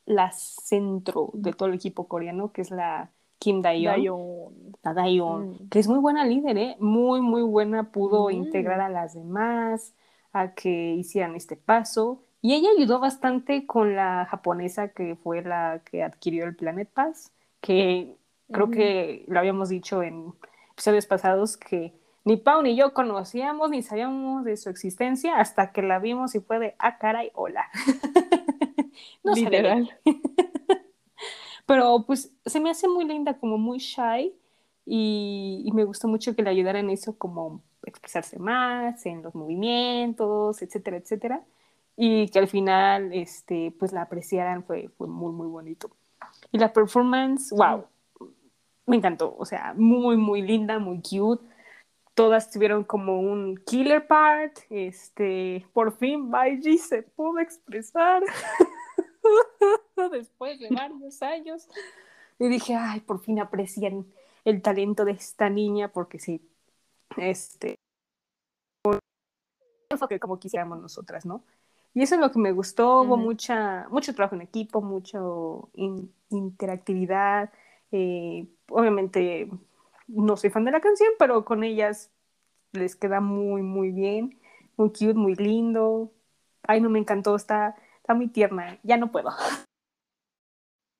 la centro de todo el equipo coreano, que es la Kim Dayon. Dayon. La Dayon, Mm. que es muy buena líder, ¿eh? Muy, muy buena. Pudo Mm. integrar a las demás, a que hicieran este paso. Y ella ayudó bastante con la japonesa que fue la que adquirió el Planet Pass, que creo que lo habíamos dicho en episodios pasados que ni Pau ni yo conocíamos ni sabíamos de su existencia hasta que la vimos y fue de, ah, caray, hola. no Literal. pero pues se me hace muy linda, como muy shy y, y me gustó mucho que le ayudara en eso, como expresarse más, en los movimientos, etcétera, etcétera. Y que al final, este, pues la apreciaran, fue, fue muy, muy bonito. Y la performance, wow, me encantó, o sea, muy, muy linda, muy cute. Todas tuvieron como un killer part, este, por fin Baiji se pudo expresar después de varios años. Y dije, ay, por fin aprecian el talento de esta niña, porque sí, este, enfoque como quisiéramos nosotras, ¿no? Y eso es lo que me gustó, hubo mucha, mucho trabajo en equipo, mucho in- interactividad, eh, obviamente no soy fan de la canción, pero con ellas les queda muy, muy bien, muy cute, muy lindo. Ay, no me encantó, está, está muy tierna, ya no puedo.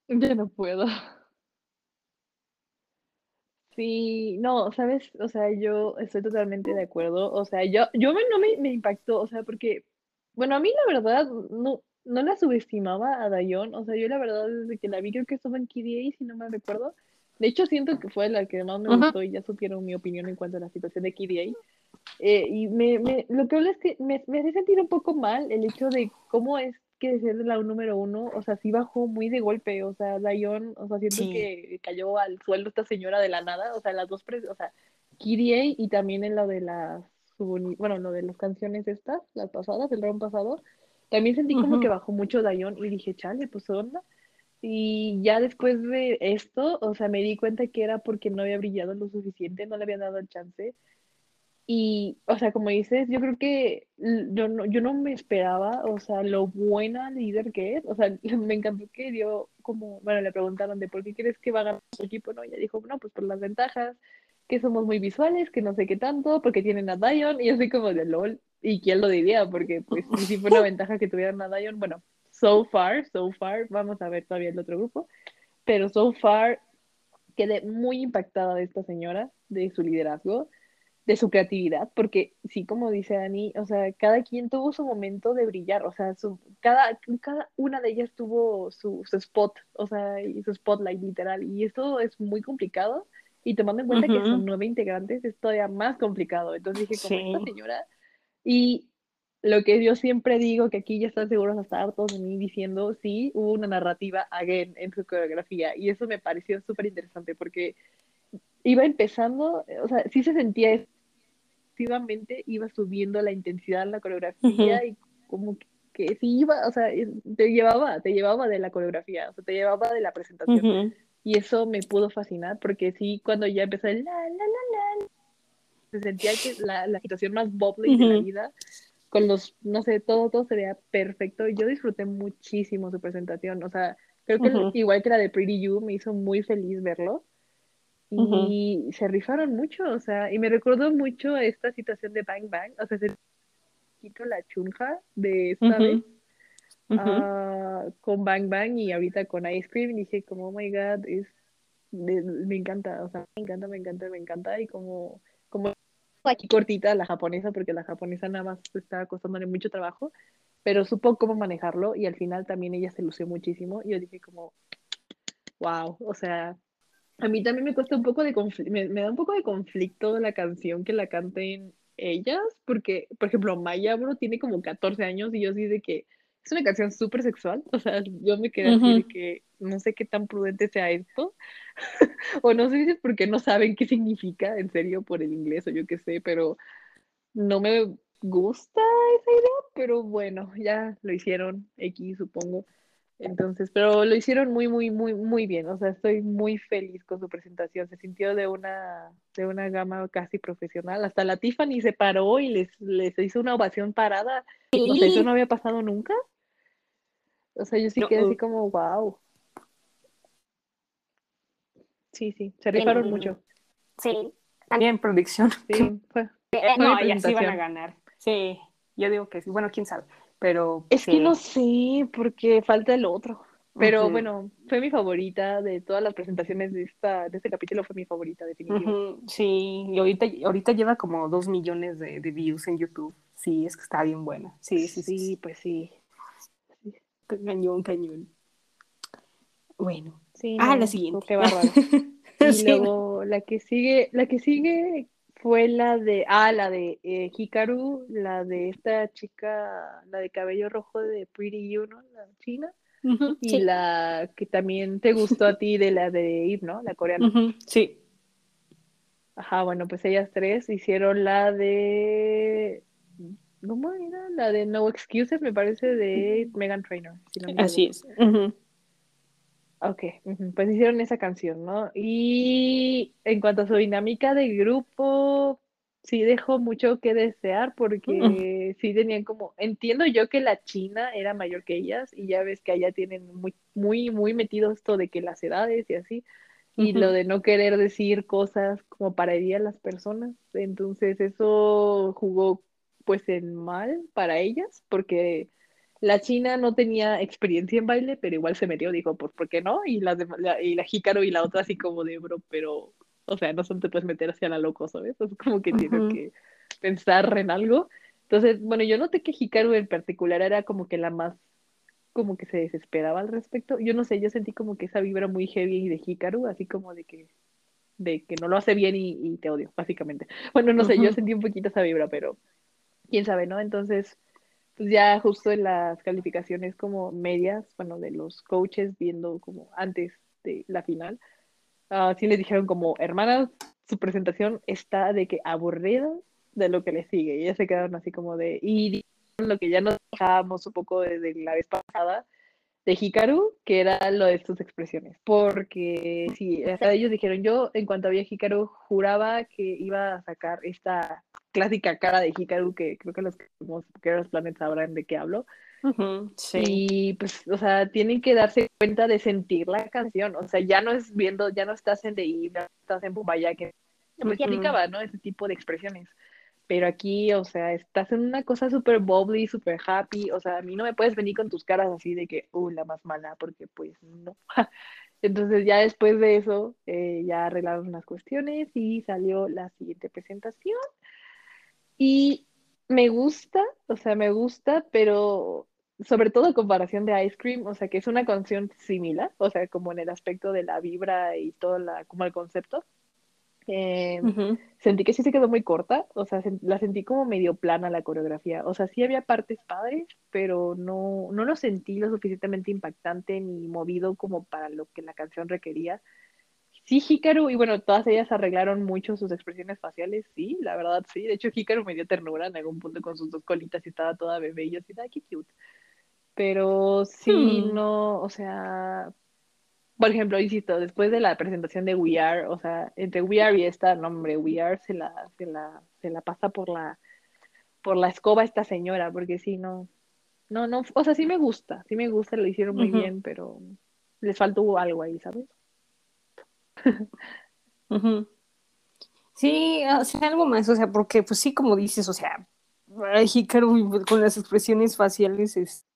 Yo no puedo. Sí, no, ¿sabes? O sea, yo estoy totalmente de acuerdo. O sea, yo, yo me- no me, me impactó, o sea, porque, bueno, a mí la verdad no, no la subestimaba a Dayon. O sea, yo la verdad desde que la vi creo que estuvo en KDA, si no me recuerdo. De hecho, siento que fue la que más me Ujú. gustó y ya supieron mi opinión en cuanto a la situación de KDA. Eh, y me, me, lo que hablo es que me, me hace sentir un poco mal el hecho de cómo es que ser la número uno, o sea, sí bajó muy de golpe, o sea, Dayon, o sea, siento Sí. que cayó al suelo esta señora de la nada, o sea, las dos, o sea, Kirie y también en lo de las, bueno, lo de las canciones estas, las pasadas, el round pasado, también sentí como Ujú. que bajó mucho Dayon y dije, chale, pues ¿qué onda. Y ya después de esto, o sea, me di cuenta que era porque no había brillado lo suficiente, no le habían dado el chance. Y, o sea, como dices, yo creo que yo no, yo no me esperaba, o sea, lo buena líder que es. O sea, me encantó que dio como, bueno, le preguntaron de por qué crees que va a ganar su equipo, ¿no? Y ella dijo, no, pues por las ventajas, que somos muy visuales, que no sé qué tanto, porque tienen a Dion, y yo soy como de LOL, y quién lo diría, porque pues sí fue una ventaja que tuvieran a Dion. Bueno, so far, so far, vamos a ver todavía el otro grupo, pero so far quedé muy impactada de esta señora, de su liderazgo de su creatividad, porque sí, como dice Dani, o sea, cada quien tuvo su momento de brillar, o sea, su, cada, cada una de ellas tuvo su, su spot, o sea, y su spotlight literal, y eso es muy complicado, y tomando en cuenta que son nueve integrantes, es todavía más complicado, entonces dije, como Sí. esta señora, y lo que yo siempre digo, que aquí ya están seguros hasta hartos de mí diciendo, sí, hubo una narrativa again en su coreografía, y eso me pareció súper interesante, porque iba empezando, o sea, sí se sentía efectivamente, iba subiendo la intensidad la coreografía y como que, sí iba, o sea, te llevaba, te llevaba de la coreografía, o sea, te llevaba de la presentación. Y eso me pudo fascinar porque sí, cuando ya empezó el la, la, la, la, se sentía que la, la situación más bubbly de la vida, con los, no sé, todo, todo se veía perfecto. Yo disfruté muchísimo su presentación. O sea, creo que igual que la de Pretty You, me hizo muy feliz verlo. Y se rifaron mucho, o sea, y me recordó mucho esta situación de Bang Bang, o sea, se quitó la chunja de esta vez ah, con Bang Bang y ahorita con Ice Cream, y dije como, oh my god, es, me encanta, o sea, me encanta, me encanta, me encanta, y como, como aquí cortita la japonesa, porque la japonesa nada más estaba costándole mucho trabajo, pero supo cómo manejarlo, y al final también ella se lució muchísimo, y yo dije como, wow, o sea, a mí también me cuesta un poco de me, me, da un poco de conflicto la canción que la canten ellas, porque, por ejemplo, Maya, bro, tiene como 14 años y yo sí de que es una canción súper sexual, o sea, yo me quedé así de que no sé qué tan prudente sea esto, o no sé si es porque no saben qué significa, en serio, por el inglés o yo qué sé, pero no me gusta esa idea, pero bueno, ya lo hicieron, X supongo. Entonces, pero lo hicieron muy, muy, muy, muy bien. O sea, estoy muy feliz con su presentación. Se sintió de una, de una gama casi profesional. Hasta la Tiffany se paró y les, les hizo una ovación parada. O sea, eso no había pasado nunca. O sea, yo sí quedé así como, wow. Sí, sí, se rifaron mucho. Sí. También predicción. Sí, fue. no, ellas sí van a ganar. Sí, yo digo que sí. Bueno, quién sabe pero... Es que no sé, porque falta el otro. Pero bueno, fue mi favorita de todas las presentaciones de, esta, de este capítulo, fue mi favorita, definitivamente. Sí, y ahorita, ahorita lleva como dos millones de, views en YouTube. Sí, es que está bien buena. Sí, sí, sí, pues sí. Cañón, cañón. Bueno. Sí, ah, la siguiente. Qué bárbaro. y luego la que sigue, la que sigue fue la de, ah, la de eh, Hikaru, la de esta chica, la de cabello rojo de Pretty You, ¿no? La china. y la que también te gustó a ti de la de Eve, ¿no? La coreana. Sí. Ajá, bueno, pues ellas tres hicieron la de. ¿Cómo era? La de No Excuses, me parece, de Megan Trainor. Así es. Ok, pues hicieron esa canción, ¿no? Y en cuanto a su dinámica de grupo, sí dejó mucho que desear porque sí tenían como, entiendo yo que la China era mayor que ellas y ya ves que allá tienen muy, muy, muy metido esto de que las edades y así, y lo de no querer decir cosas como para herir a las personas, entonces eso jugó pues en mal para ellas porque la china no tenía experiencia en baile, pero igual se metió, dijo, pues, ¿por qué no? Y la, de, la, y la Jícaro y la otra así como de, bro, pero, o sea, no son te puedes meter hacia la loco, ¿sabes? Es como que tienes que pensar en algo. Entonces, bueno, yo noté que Hikaru en particular era como que la más, como que se desesperaba al respecto. Yo no sé, yo sentí como que esa vibra muy heavy de Hikaru, así como de que, de que no lo hace bien y, te odio, básicamente. Bueno, no sé, yo sentí un poquito esa vibra, pero quién sabe, ¿no? Entonces pues ya justo en las calificaciones como medias, bueno, de los coaches viendo como antes de la final, uh, sí les dijeron como, hermanas, su presentación está de que aburrida de lo que le sigue. Y ya se quedaron así como de, y lo que ya nos dejábamos un poco desde la vez pasada de Hikaru, que era lo de sus expresiones. Porque sí, ellos dijeron, yo en cuanto había Hikaru juraba que iba a sacar esta clásica cara de Hikaru que creo que los que los planetas sabrán de qué hablo. sí. Y pues, o sea, tienen que darse cuenta de sentir la canción. O sea, ya no es viendo, ya no estás en de ya estás en Bubaya, que pues, ¿no? Ese tipo de expresiones. Pero aquí, o sea, estás en una cosa súper bubbly, súper happy. O sea, a mí no me puedes venir con tus caras así de que, uh, la más mala, porque pues no. Entonces ya después de eso, eh, ya arreglaron unas cuestiones y salió la siguiente presentación. Y me gusta, o sea, me gusta, pero sobre todo en comparación de Ice Cream, o sea, que es una canción similar, o sea, como en el aspecto de la vibra y todo la, como el concepto. Em, sentí que sí se quedó muy corta, o sea, la sentí como medio plana la coreografía, o sea, sí había partes padres, pero no, no lo sentí lo suficientemente impactante ni movido como para lo que la canción requería sí, Hikaru, y bueno, todas ellas arreglaron mucho sus expresiones faciales, sí, la verdad, sí. De hecho, Hikaru me dio ternura en algún punto con sus dos colitas y estaba toda bebé y yo así, ay, qué cute. Pero sí, Hmm. no, o sea, por ejemplo, insisto, después de la presentación de We Are, o sea, entre We Are y esta, no, hombre, We Are se la, se la, se la pasa por la, por la escoba esta señora, porque sí, no, no, no, o sea, sí me gusta, sí me gusta, lo hicieron muy bien, pero les faltó algo ahí, ¿sabes? Sí, o sea, algo más, o sea, porque pues sí, como dices, o sea, Hikaru con las expresiones faciales es,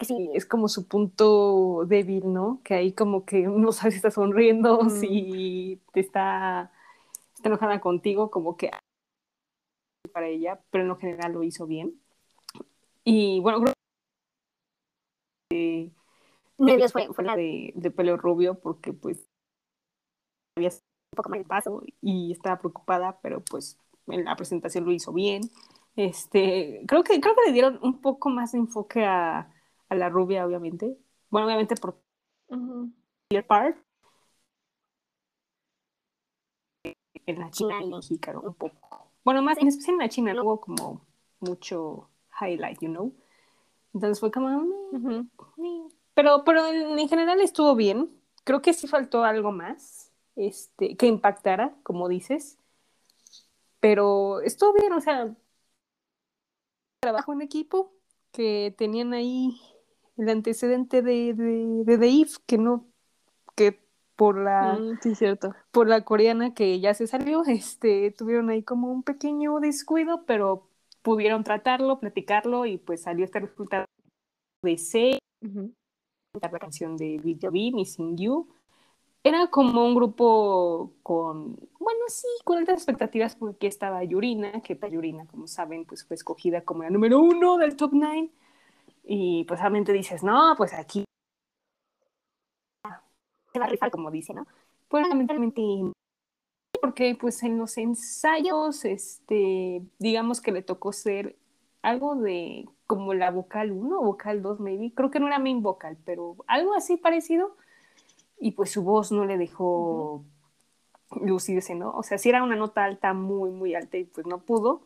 sí, es como su punto débil, ¿no? Que ahí como que no sabes si está sonriendo, si te está, está enojada contigo, como que para ella, pero en lo general lo hizo bien. Y bueno, creo que nervios fue, fue la de, de pelo rubio porque pues había un poco más de paso y estaba preocupada, pero pues en la presentación lo hizo bien. Este, creo que, creo que le dieron un poco más de enfoque a, a la rubia, obviamente. Bueno, obviamente por. Dear Part. En la China y en un poco. Bueno, más en especial en la China, no hubo como mucho highlight, you know. Entonces fue como, mm. pero, pero en, en general estuvo bien. Creo que sí faltó algo más, este, que impactara, como dices. Pero estuvo bien, o sea, trabajo en equipo, que tenían ahí el antecedente de, de, de Dave, que no, que por la, Mm, sí, cierto. por la coreana que ya se salió, este, tuvieron ahí como un pequeño descuido, pero pudieron tratarlo, platicarlo y pues salió este resultado de C, Ujú. la canción de Video B, Missing You. Era como un grupo con, bueno, sí, con altas expectativas porque estaba Yurina, que pues, Yurina, como saben, pues fue escogida como la número uno del top 9. Y pues realmente dices, no, pues aquí se va a rifar, como dice, ¿no? Pues lamentablemente porque pues en los ensayos, este, digamos que le tocó ser algo de como la vocal 1 o vocal 2, maybe. Creo que no era main vocal, pero algo así parecido. Y pues su voz no le dejó lucirse, ¿no? O sea, sí era una nota alta, muy, muy alta y pues no pudo.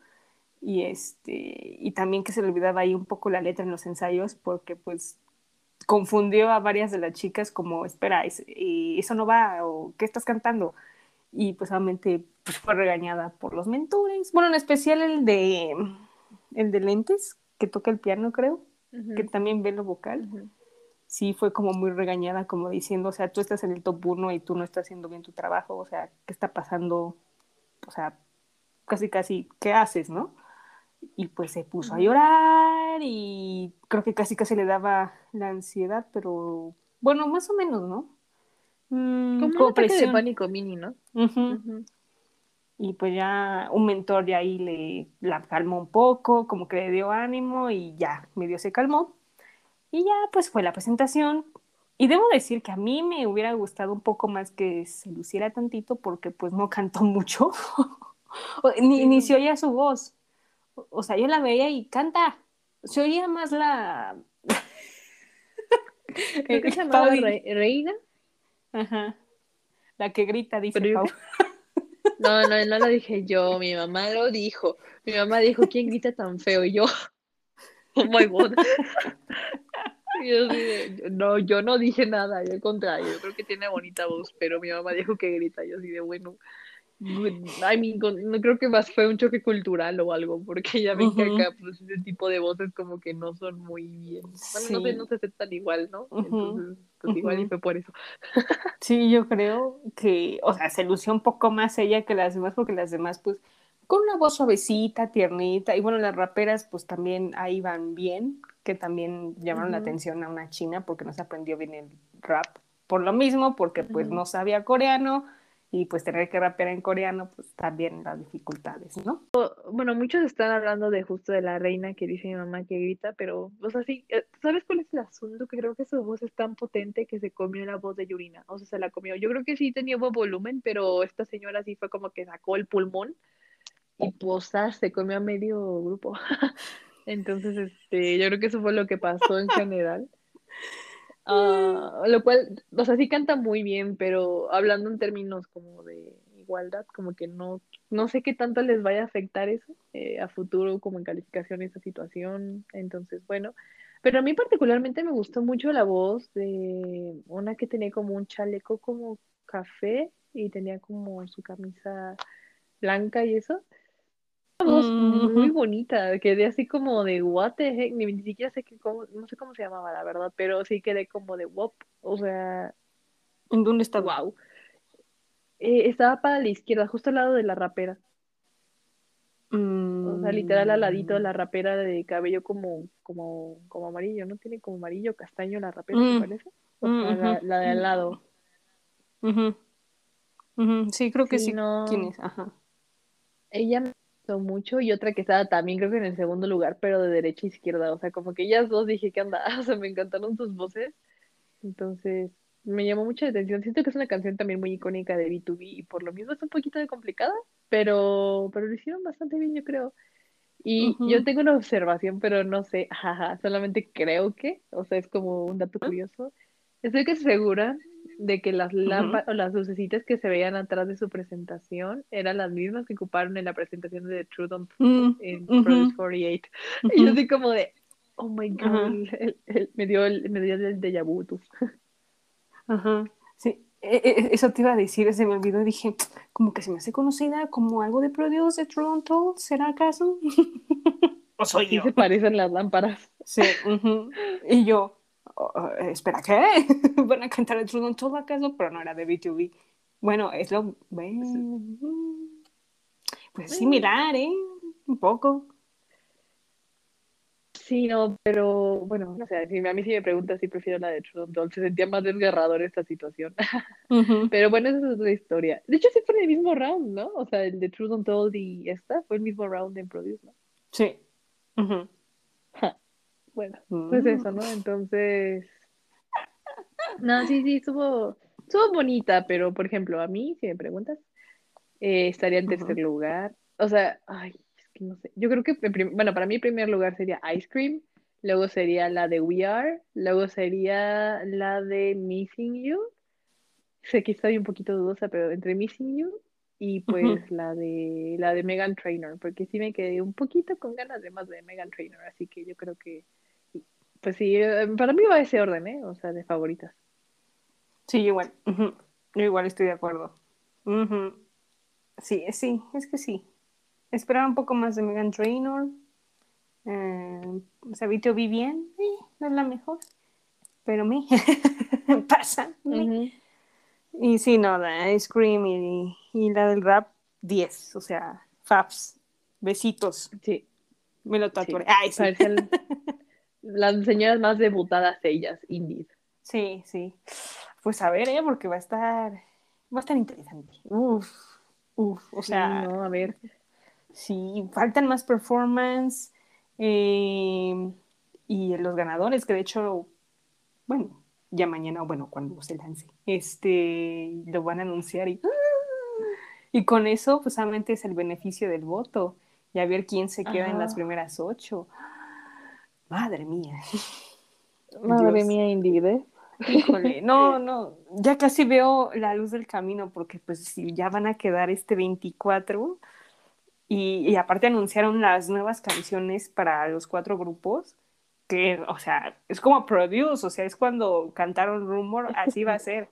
Y este, y también que se le olvidaba ahí un poco la letra en los ensayos porque pues confundió a varias de las chicas como, espera, es, eh, eso no va, o ¿qué estás cantando? Y pues obviamente pues, fue regañada por los mentores. Bueno, en especial el de el de lentes, que toca el piano, creo, uh -huh. que también ve lo vocal. Uh -huh. Sí, fue como muy regañada, como diciendo, o sea, tú estás en el top 1 y tú no estás haciendo bien tu trabajo, o sea, ¿qué está pasando? O sea, casi, casi, ¿qué haces, no? Y pues se puso uh -huh. a llorar y creo que casi, casi le daba la ansiedad, pero bueno, más o menos, ¿no? Mm, como, como un ataque de pánico mini, ¿no? Uh -huh. Y pues ya un mentor ya ahí le la calmó un poco, como que le dio ánimo y ya, medio se calmó. Y ya pues fue la presentación. Y debo decir que a mí me hubiera gustado un poco más que se luciera tantito porque pues no cantó mucho. ni, sí. ni se oía su voz. O sea, yo la veía y canta. Se oía más la... Creo que se llamaba Re Reina. Ajá. La que grita, dice Pero Pau. No, no, no lo dije yo, mi mamá lo dijo. Mi mamá dijo, ¿quién grita tan feo? Y yo, oh my god. Yo no, yo no dije nada, yo al contrario, yo creo que tiene bonita voz, pero mi mamá dijo que grita, yo así de bueno. I mean, no creo que más fue un choque cultural o algo, porque ya ven uh -huh. que acá pues, ese tipo de voces como que no son muy bien. Bueno, sí. no sé, no se aceptan igual, ¿no? Uh -huh. Entonces, pues uh -huh. igual y fue por eso. Sí, yo creo que, o sea, se lució un poco más ella que las demás, porque las demás, pues, con una voz suavecita, tiernita, y bueno, las raperas, pues también ahí van bien, que también llamaron la atención a una china porque no se aprendió bien el rap. Por lo mismo, porque pues no sabía coreano, y pues tener que rapear en coreano, pues también las dificultades, ¿no? Bueno, muchos están hablando de justo de la reina que dice mi mamá que grita, pero, o sea, sí, ¿sabes cuál es el asunto? Que creo que su voz es tan potente que se comió la voz de Yurina, o sea, se la comió. Yo creo que sí tenía buen volumen, pero esta señora sí fue como que sacó el pulmón y pues se comió a medio grupo. Entonces, este, yo creo que eso fue lo que pasó en general. Ah, lo cual, o sea, sí canta muy bien, pero hablando en términos como de igualdad, como que no, no sé qué tanto les vaya a afectar eso eh, a futuro como en calificación esa situación. Entonces, bueno, pero a mí particularmente me gustó mucho la voz de una que tenía como un chaleco como café y tenía como su camisa blanca y eso. Voz muy bonita, quedé así como de what the heck, ni, siquiera sé qué, cómo, no sé cómo se llamaba la verdad, pero sí quedé como de wop, o sea, ¿En dónde está? wow. Eh, estaba para la izquierda, justo al lado de la rapera. O sea, literal al ladito de la Mm, rapera de cabello como, como, como amarillo, ¿no? Tiene como amarillo castaño la rapera, ¿te mm, parece? O mm, la, la de al lado. Sí, creo que Sí, sí. ¿Quién no. es? Ajá. Ella me gustó mucho y otra que estaba también creo que en el segundo lugar, pero de derecha a izquierda. O sea, como que ellas dos dije, ¿qué onda? O sea, me encantaron sus voces. Entonces, me llamó mucho la atención. Siento que es una canción también muy icónica de B2B y por lo mismo es un poquito de complicada, pero, pero lo hicieron bastante bien, yo creo. Y yo tengo una observación, pero no sé, jaja, solamente creo que, o sea, es como un dato curioso. Estoy que segura de que las lámparas o las lucecitas que se veían atrás de su presentación eran las mismas que ocuparon en la presentación de The Truth on Mm, en ujú, Produce 48. Y yo así como de, oh my God, el- el- el- me dio el, me dio el déjà vu. Ajá. Sí, e- e- eso te iba a decir, se me olvidó. Dije, como que se me hace conocida como algo de Produce de Toronto. ¿Será acaso? ¿O soy yo? se parecen las lámparas. Sí. Y yo, oh, oh, espera, ¿qué? Van a cantar el Toronto acaso, pero no era de B2B. Bueno, es lo. Bueno, pues Eh, similar, ¿eh? Un poco. Sí, no, pero bueno, no sé, si a mí sí me preguntas si prefiero la de Truth Doll, se sentía más desgarrador esta situación. Pero bueno, esa es otra historia. De hecho, sí fue en el mismo round, ¿no? O sea, el de Truth Untold y esta fue el mismo round en Produce, ¿no? Sí. Bueno, pues eso, Mm, ¿no? Entonces, no, sí, sí, estuvo, estuvo bonita, pero por ejemplo, a mí, si me preguntas, eh, estaría en tercer lugar. O sea, ay, es que no sé. Yo creo que, bueno, para mí, primer lugar sería Ice Cream, luego sería la de We Are, luego sería la de Missing You. Sé que estoy un poquito dudosa, pero entre Missing You y pues la de la de Megan Trainor, porque sí me quedé un poquito con ganas de más de Megan Trainor, así que yo creo que, pues sí, eh, para mí va ese orden, ¿eh? O sea, de favoritas. Sí, igual. Yo igual estoy de acuerdo. Sí, sí, es que sí. Esperaba un poco más de Megan Trainor. Eh, o sea, B2B bien, eh, no es la mejor, pero me pasa. Me. Y sí, no, la Ice Cream y, y la del rap, 10. O sea, faps, besitos. Sí, Me lo sí. tatuaré. Ay, sí. Parecen las señoras más debutadas ellas, indies. Sí, sí. Pues a ver, ¿eh? Porque va a estar, va a estar interesante. Uf, uf. O Sí, sea, no, a ver. sí, faltan más performance. eh, y los ganadores, que de hecho, bueno, ya mañana, bueno, cuando se lance, este, lo van a anunciar y, y con eso, pues solamente es el beneficio del voto y a ver quién se queda en las primeras ocho. Madre mía, Madre Dios. mía, Indie, ¿eh? Híjole, no, no, ya casi veo la luz del camino porque pues si ya van a quedar este 24 y, y aparte anunciaron las nuevas canciones para los cuatro grupos, que, o sea, es como Produce, o sea, es cuando cantaron Rumor, así va a ser,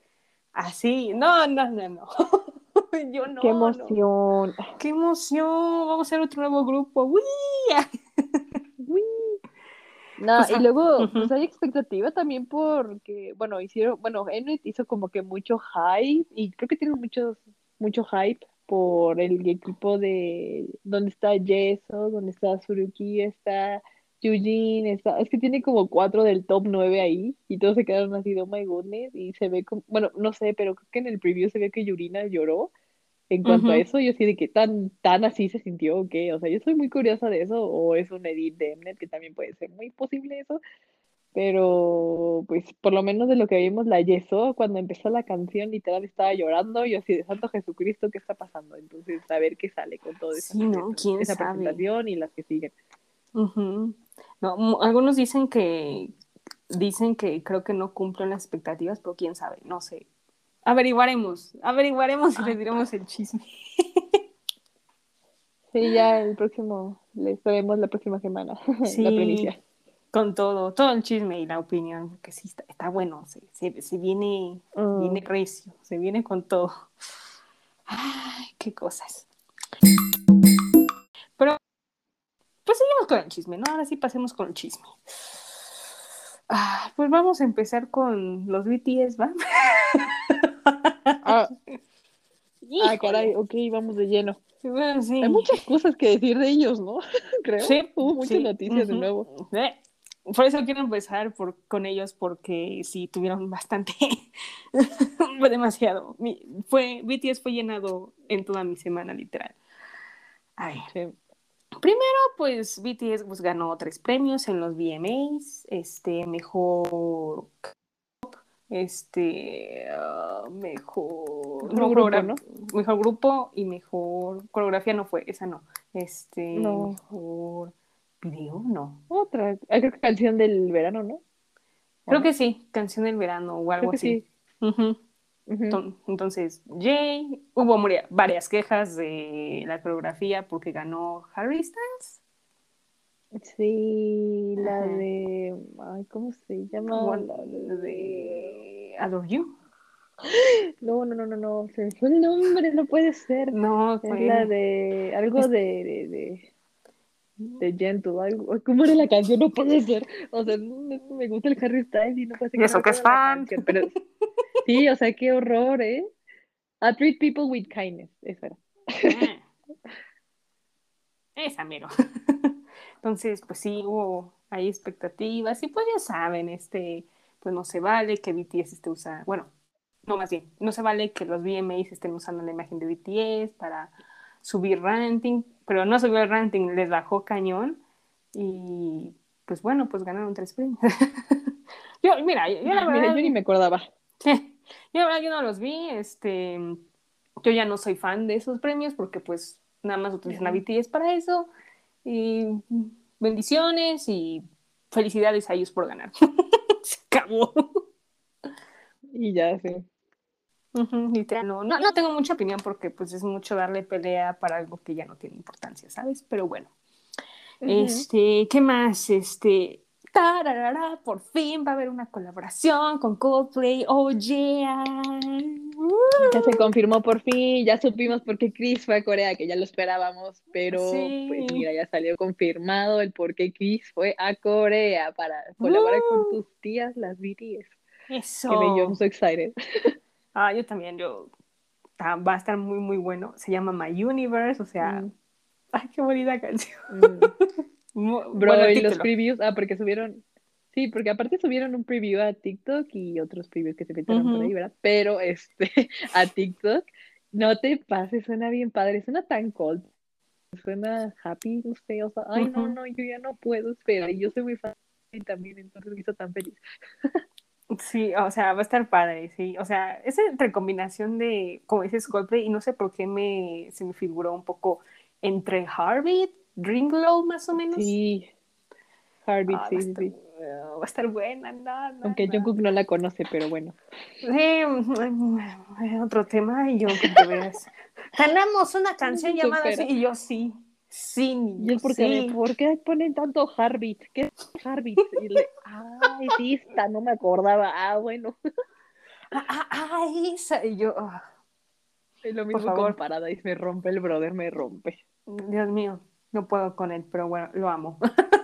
así, no, no, no, no, yo Qué no, no, emoción. qué emoción, vamos a hacer otro nuevo grupo, ¡Uy! No, y luego, pues hay expectativa también porque, bueno, hicieron, bueno, Mnet hizo como que mucho hype y creo que tiene muchos, mucho hype por el equipo de donde está Yeso, donde está Suruki, está Eugene, está, es que tiene como cuatro del top nueve ahí y todos se quedaron así de oh my goodness y se ve como, bueno, no sé, pero creo que en el preview se ve que Yurina lloró en cuanto a eso, yo sí de que tan, tan así se sintió o qué, o sea, yo estoy muy curiosa de eso, o es un edit de Mnet, que también puede ser muy posible eso, pero pues por lo menos de lo que vimos la Yeso, cuando empezó la canción literal estaba llorando, yo así de Santo Jesucristo, ¿qué está pasando? Entonces, a ver qué sale con toda esa, Sí, ¿no? ¿Quién esa sabe? presentación y las que siguen. No, algunos dicen que dicen que creo que no cumplen las expectativas, pero quién sabe, no sé. Averiguaremos, averiguaremos y les diremos el chisme. Sí, ya el próximo, les veremos la próxima semana, Sí. la primicia. Con todo, todo el chisme y la opinión, que sí está, está bueno, se, se, se viene, Mm. viene recio, se viene con todo. Ay, qué cosas. Pero, pues seguimos con el chisme, ¿no? Ahora sí pasemos con el chisme. Ah, pues vamos a empezar con los BTS, ¿va? Ah, ah, caray, ok, vamos de lleno. Bueno, sí. Hay muchas cosas que decir de ellos, ¿no? Creo. Sí, Hubo muchas sí, noticias de nuevo. Eh, Por eso quiero empezar por, con ellos, porque sí tuvieron bastante, fue demasiado. Mi- fue, BTS fue llenado en toda mi semana, literal. A ver, Sí. primero, pues BTS pues, ganó tres premios en los VMAs, este, mejor este, ah, mejor, grupo, ¿no? mejor grupo y mejor coreografía no fue, esa no, este, No. mejor video, no. Otra, ah, creo que canción del verano, ¿no? Creo ¿O que sí, canción del verano o algo Creo así. sí. Entonces, Jay, hubo varias quejas de la coreografía porque ganó Harry Styles. Sí, la de. Ay, ¿cómo se llama? La de Adore You. No, no, no, no, no. Se me fue el nombre, no puede ser. No, Es fue la de. Algo Es- de. de, de... de Gentle, algo. ¿Cómo era la canción? No puede ser. O sea, no, no me gusta el Harry Styles y no puede ser Y eso no que es fan. canción, pero sí, o sea, qué horror, ¿eh? A treat people with kindness, eso era. Ah. Esa mero. Entonces, pues sí, hubo hay expectativas y pues ya saben, este, pues no se vale que BTS esté usando, bueno, no más bien, no se vale que los VMAs estén usando la imagen de BTS para subir ranking, pero no subió el ranking, les bajó cañón y pues bueno, pues ganaron tres premios. yo, mira, yo, yo la Mira, verdad, yo ni me acordaba. yo la verdad yo no los vi, este, yo ya no soy fan de esos premios porque pues nada más utilizan a. BTS para eso y bendiciones y felicidades a ellos por ganar. Acabó. Y ya, sí. Literal, no, no, no tengo mucha opinión porque pues es mucho darle pelea para algo que ya no tiene importancia, ¿sabes? Pero bueno. Este, ¿qué más? Este, tararara, por fin va a haber una colaboración con Coldplay. Oh yeah. Ya se confirmó por fin, ya supimos por qué Chris fue a Corea, que ya lo esperábamos, pero Sí. pues mira, ya salió confirmado el por qué Chris fue a Corea para colaborar con tus tías, las BTS. Eso. Que me- yo I'm so excited. Ah, yo también, yo va a estar muy muy bueno. Se llama My Universe, o sea, Mm. ay, qué bonita canción. Mm. Bro, bueno, y los previews, ah, porque subieron, sí, porque aparte subieron un preview a TikTok y otros previews que se filtraron por Ujú. ahí, ¿verdad? Pero este, a TikTok, no te pases, suena bien padre, suena tan cold, suena happy, no sé, o sea, ay, no, no, yo ya no puedo esperar, y yo soy muy fan y también, entonces me hizo tan feliz. Sí, o sea, va a estar padre, sí. O sea, es entre combinación de, como dices, Coldplay, y no sé por qué me, se me figuró un poco entre Heartbeat, Dreamglow, más o menos. Sí, Heartbeat, Ah, sí, va, a sí, estar, sí. va a estar buena, no, no, Aunque no. Jungkook no la conoce, pero bueno. Sí, mm, otro tema, y yo, que veas. Tenemos una canción llamada así, y yo sí, sí, Y niño, él porque, sí. ¿por qué ponen tanto Heartbeat? ¿Qué es? Y le, ay, sí, esta, no me acordaba. Ah, bueno. Ah, ah, ah, esa, y yo, ah, Es lo mismo con Paradise, me rompe el brother, me rompe. Dios mío, no puedo con él, pero bueno, lo amo.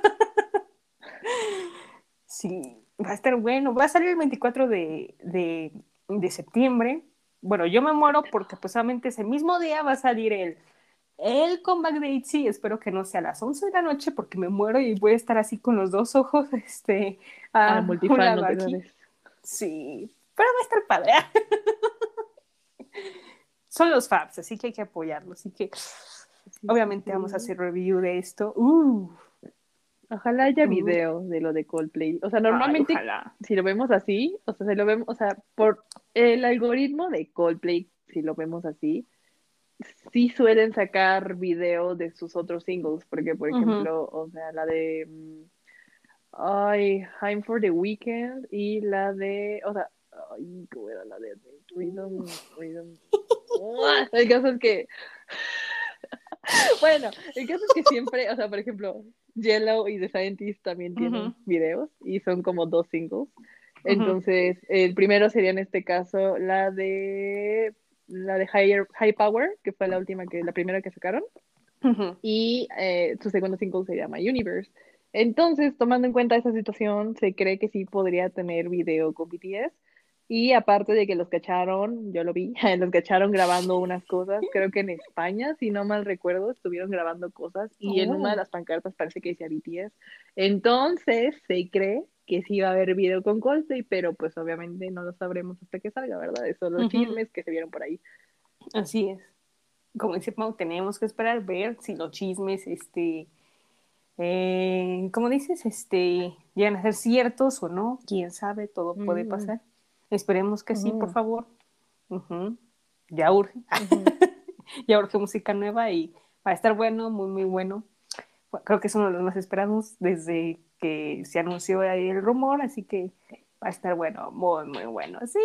sí, va a estar bueno. Va a salir el 24 de, de, de septiembre. Bueno, yo me muero porque pues solamente ese mismo día va a salir el, el comeback de ITZY. Espero que no sea a las 11 de la noche porque me muero y voy a estar así con los dos ojos este, a Ah, sabes. Sí, pero va a estar padre. Son los Fabs, así que hay que apoyarlos. Así que obviamente vamos a hacer review de esto. Uh, Ojalá haya video de lo de Coldplay. O sea, normalmente, si lo vemos así, o sea, si lo vemos, o sea, por el algoritmo de Coldplay, si lo vemos así, sí suelen sacar video de sus otros singles, porque, por ejemplo, o sea, la de mm, Ay, I'm for the Weekend y la de, o sea, ay, ¿cómo era la de Rhythm, Rhythm? el caso es que, bueno, el caso es que siempre, o sea, por ejemplo, Yellow y The Scientist también tienen videos y son como dos singles. Entonces, el primero sería en este caso la de la de Higher, High Power, que fue la última que, la primera que sacaron. Y eh, su segundo single se llama Universe. Entonces, tomando en cuenta esa situación, se cree que sí podría tener video con BTS. Y aparte de que los cacharon, yo lo vi, los cacharon grabando unas cosas, creo que en España, si no mal recuerdo, estuvieron grabando cosas y en una de oh. las pancartas parece que decía BTS. Entonces, se cree que sí va a haber video con Coldplay, pero pues obviamente no lo sabremos hasta que salga, ¿verdad? Esos son los chismes que se vieron por ahí. Así es. Como dice Pau, tenemos que esperar ver si los chismes, este, eh, como dices, este, llegan a ser ciertos o no, quién sabe, todo puede mm. pasar. Esperemos que sí, por favor. Ya urge. ya urge música nueva y va a estar bueno, muy, muy bueno. Creo que es uno de los más esperados desde que se anunció ahí el rumor, así que va a estar bueno, muy, muy bueno. Sí.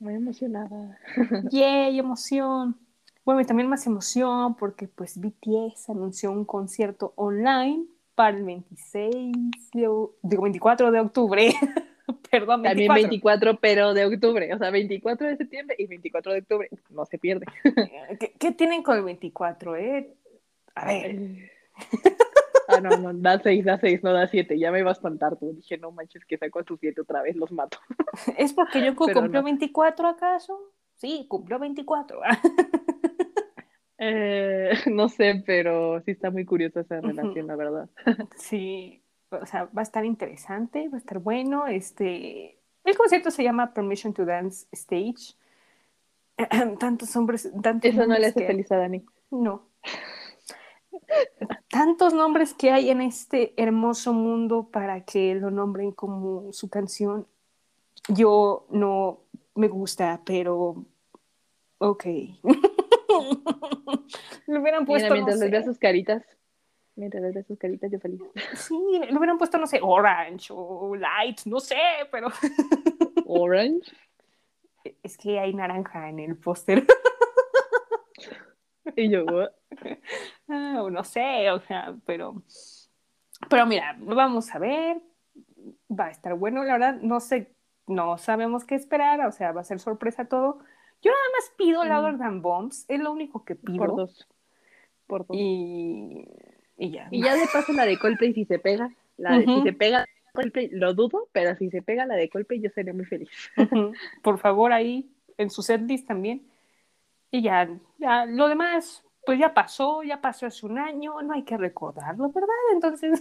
Muy emocionada. Yay, emoción. Bueno, y también más emoción porque pues BTS anunció un concierto online para el 26, digo 24 de octubre. Perdón, 24. También 24, pero de octubre, o sea, 24 de septiembre y 24 de octubre, no se pierde. ¿Qué, qué tienen con el 24, eh? A ver. Ah, no, no, da seis, da seis, no da siete. Ya me iba a espantar tú. Dije, no manches, que saco a sus siete otra vez, los mato. ¿Es porque yo cumplió 24 acaso? Sí, cumplió 24. eh, no sé, pero sí está muy curiosa esa relación, la verdad. Sí, o sea, va a estar interesante, va a estar bueno. Este, el concierto se llama Permission to Dance Stage. Tantos hombres, tantos Eso no le hace feliz a Dani. No tantos nombres que hay en este hermoso mundo para que lo nombren como su canción. Yo no me gusta, pero ok. le hubieran puesto. mientras no sus caritas. Mientras les veo sus caritas, yo feliz. Sí, le hubieran puesto, no sé, Orange o Light, no sé, pero. ¿Orange? Es que hay naranja en el póster. y yo, Ah, no sé, o sea, pero, pero mira, vamos a ver, va a estar bueno, la verdad, no sé, no sabemos qué esperar, o sea, va a ser sorpresa todo. Yo nada más pido mm. Louder Than Bombs, es lo único que pido. Por dos. Por dos. Y, y ya. Y ya de paso la de Coldplay si se pega, la de, si se pega Coldplay, lo dudo, pero si se pega la de Coldplay yo seré muy feliz. Por favor, ahí en su setlist también. Y ya, ya, lo demás, pues ya pasó, ya pasó hace un año, no hay que recordarlo, ¿verdad? Entonces...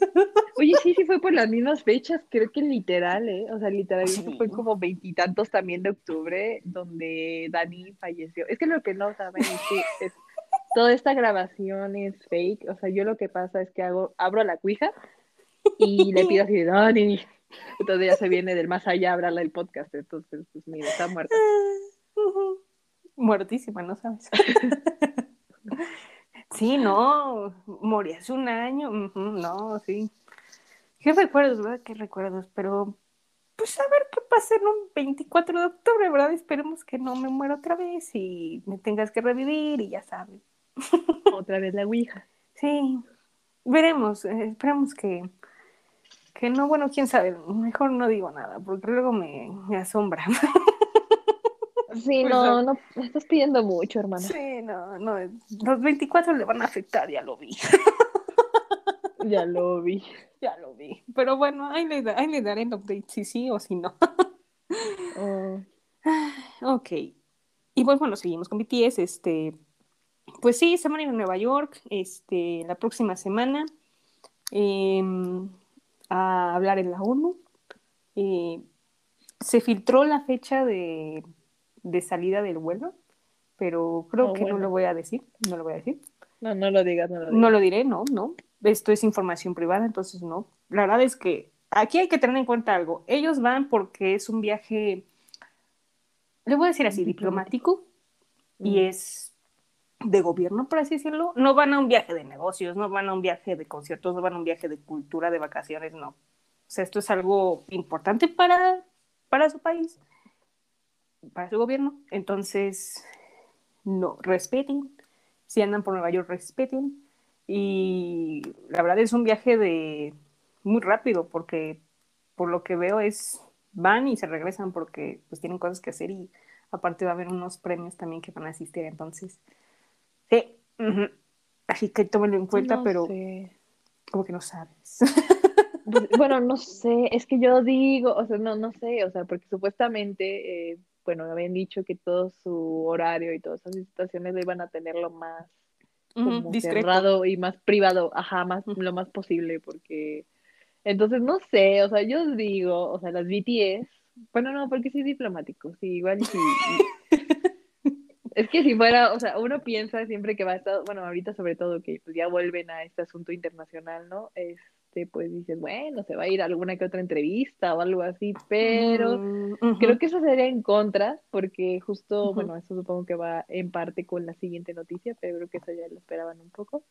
Oye, sí, sí fue por las mismas fechas, creo que literal, ¿eh? O sea, literal, fue como veintitantos también de octubre, donde Dani falleció. Es que lo que no saben es que toda esta grabación es fake, o sea, yo lo que pasa es que hago, abro la cuija y le pido así, Dani, entonces ya se viene del más allá a el podcast, entonces, pues mira, está muerta. Muertísima, ¿no sabes? sí, no, morí hace un año, no, sí. ¿Qué recuerdos, verdad? ¿Qué recuerdos? Pero, pues a ver qué pasa en un 24 de octubre, ¿verdad? Esperemos que no me muera otra vez y me tengas que revivir y ya sabes. Otra vez la Ouija. Sí, veremos, eh, esperemos que, que no, bueno, quién sabe, mejor no digo nada, porque luego me, me asombra. Sí, pues no, no, estás pidiendo mucho, hermano. Sí, no, no, los 24 le van a afectar, ya lo vi. ya lo vi. Ya lo vi. Pero bueno, ahí le, ahí le daré el update si sí o si no. oh. Ok. Y pues bueno, seguimos con BTS. Este, pues sí, se van a ir a Nueva York este, la próxima semana em, a hablar en la ONU. Eh, se filtró la fecha de de salida del vuelo, pero creo oh, que no lo voy a decir, no lo voy a decir. No, no lo digas, no lo No lo diré, no, no. Esto es información privada, entonces no. La verdad es que aquí hay que tener en cuenta algo. Ellos van porque es un viaje, le voy a decir así, diplomático, y es de gobierno, por así decirlo, no van a un viaje de negocios, no van a un viaje de conciertos, no van a un viaje de cultura, de vacaciones, no. O sea, esto es algo importante para, para su país, para su gobierno. Entonces, no, respeten. Si andan por Nueva York, respeten. Y la verdad es un viaje de muy rápido, porque por lo que veo es van y se regresan porque pues tienen cosas que hacer y aparte va a haber unos premios también que van a asistir. Entonces, Sí. Así que tómenlo en cuenta, pero como que no sabes. Pues, bueno, no sé, es que yo digo, o sea, no, no sé, o sea, porque supuestamente, eh, bueno, habían dicho que todo su horario y todas esas situaciones lo iban a tenerlo más como cerrado y más privado, ajá, más, lo más posible, porque entonces no sé, o sea, yo digo, o sea, las BTS, bueno, no, porque sí diplomático, sí, igual sí. Es que si fuera, o sea, uno piensa siempre que va a estar, bueno, ahorita sobre todo que pues ya vuelven a este asunto internacional, ¿no? Este, pues dices, bueno, se va a ir a alguna que otra entrevista o algo así, pero mm, creo que eso sería en contra, porque justo, bueno, eso supongo que va en parte con la siguiente noticia, pero creo que eso ya lo esperaban un poco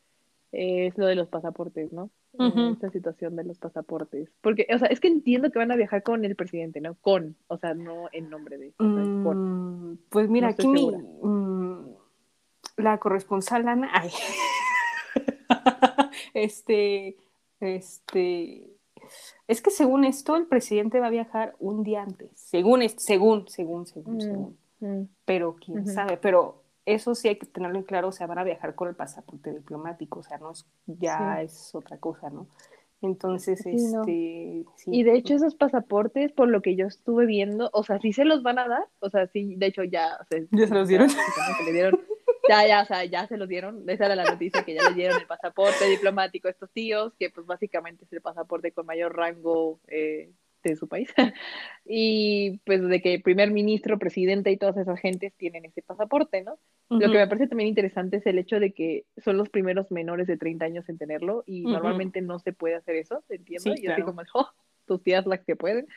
es lo de los pasaportes, ¿no? Esta situación de los pasaportes. Porque, o sea, es que entiendo que van a viajar con el presidente, ¿no? Con, o sea, no en nombre de. Mm, pues mira, aquí mi, mm, la corresponsal Ana, ay, este, este, es que según esto el presidente va a viajar un día antes, según, según, según, según, mm, según. Pero quién sabe, pero eso sí hay que tenerlo en claro, o sea, van a viajar con el pasaporte diplomático, o sea, no es, ya es otra cosa, ¿no? Entonces, este... Y de hecho esos pasaportes, por lo que yo estuve viendo, o sea, sí se los van a dar, o sea, sí, de hecho ya... ¿Ya se los dieron? ya, ya, o sea, ya se los dieron, esa era la noticia, que ya les dieron el pasaporte diplomático a estos tíos, que pues básicamente es el pasaporte con mayor rango eh, de su país. y pues de que el primer ministro, presidente y todas esas gentes tienen ese pasaporte, ¿no? Lo que me parece también interesante es el hecho de que son los primeros menores de 30 años en tenerlo y normalmente no se puede hacer eso, entiendo? y yo digo como, oh, tus tías las que pueden.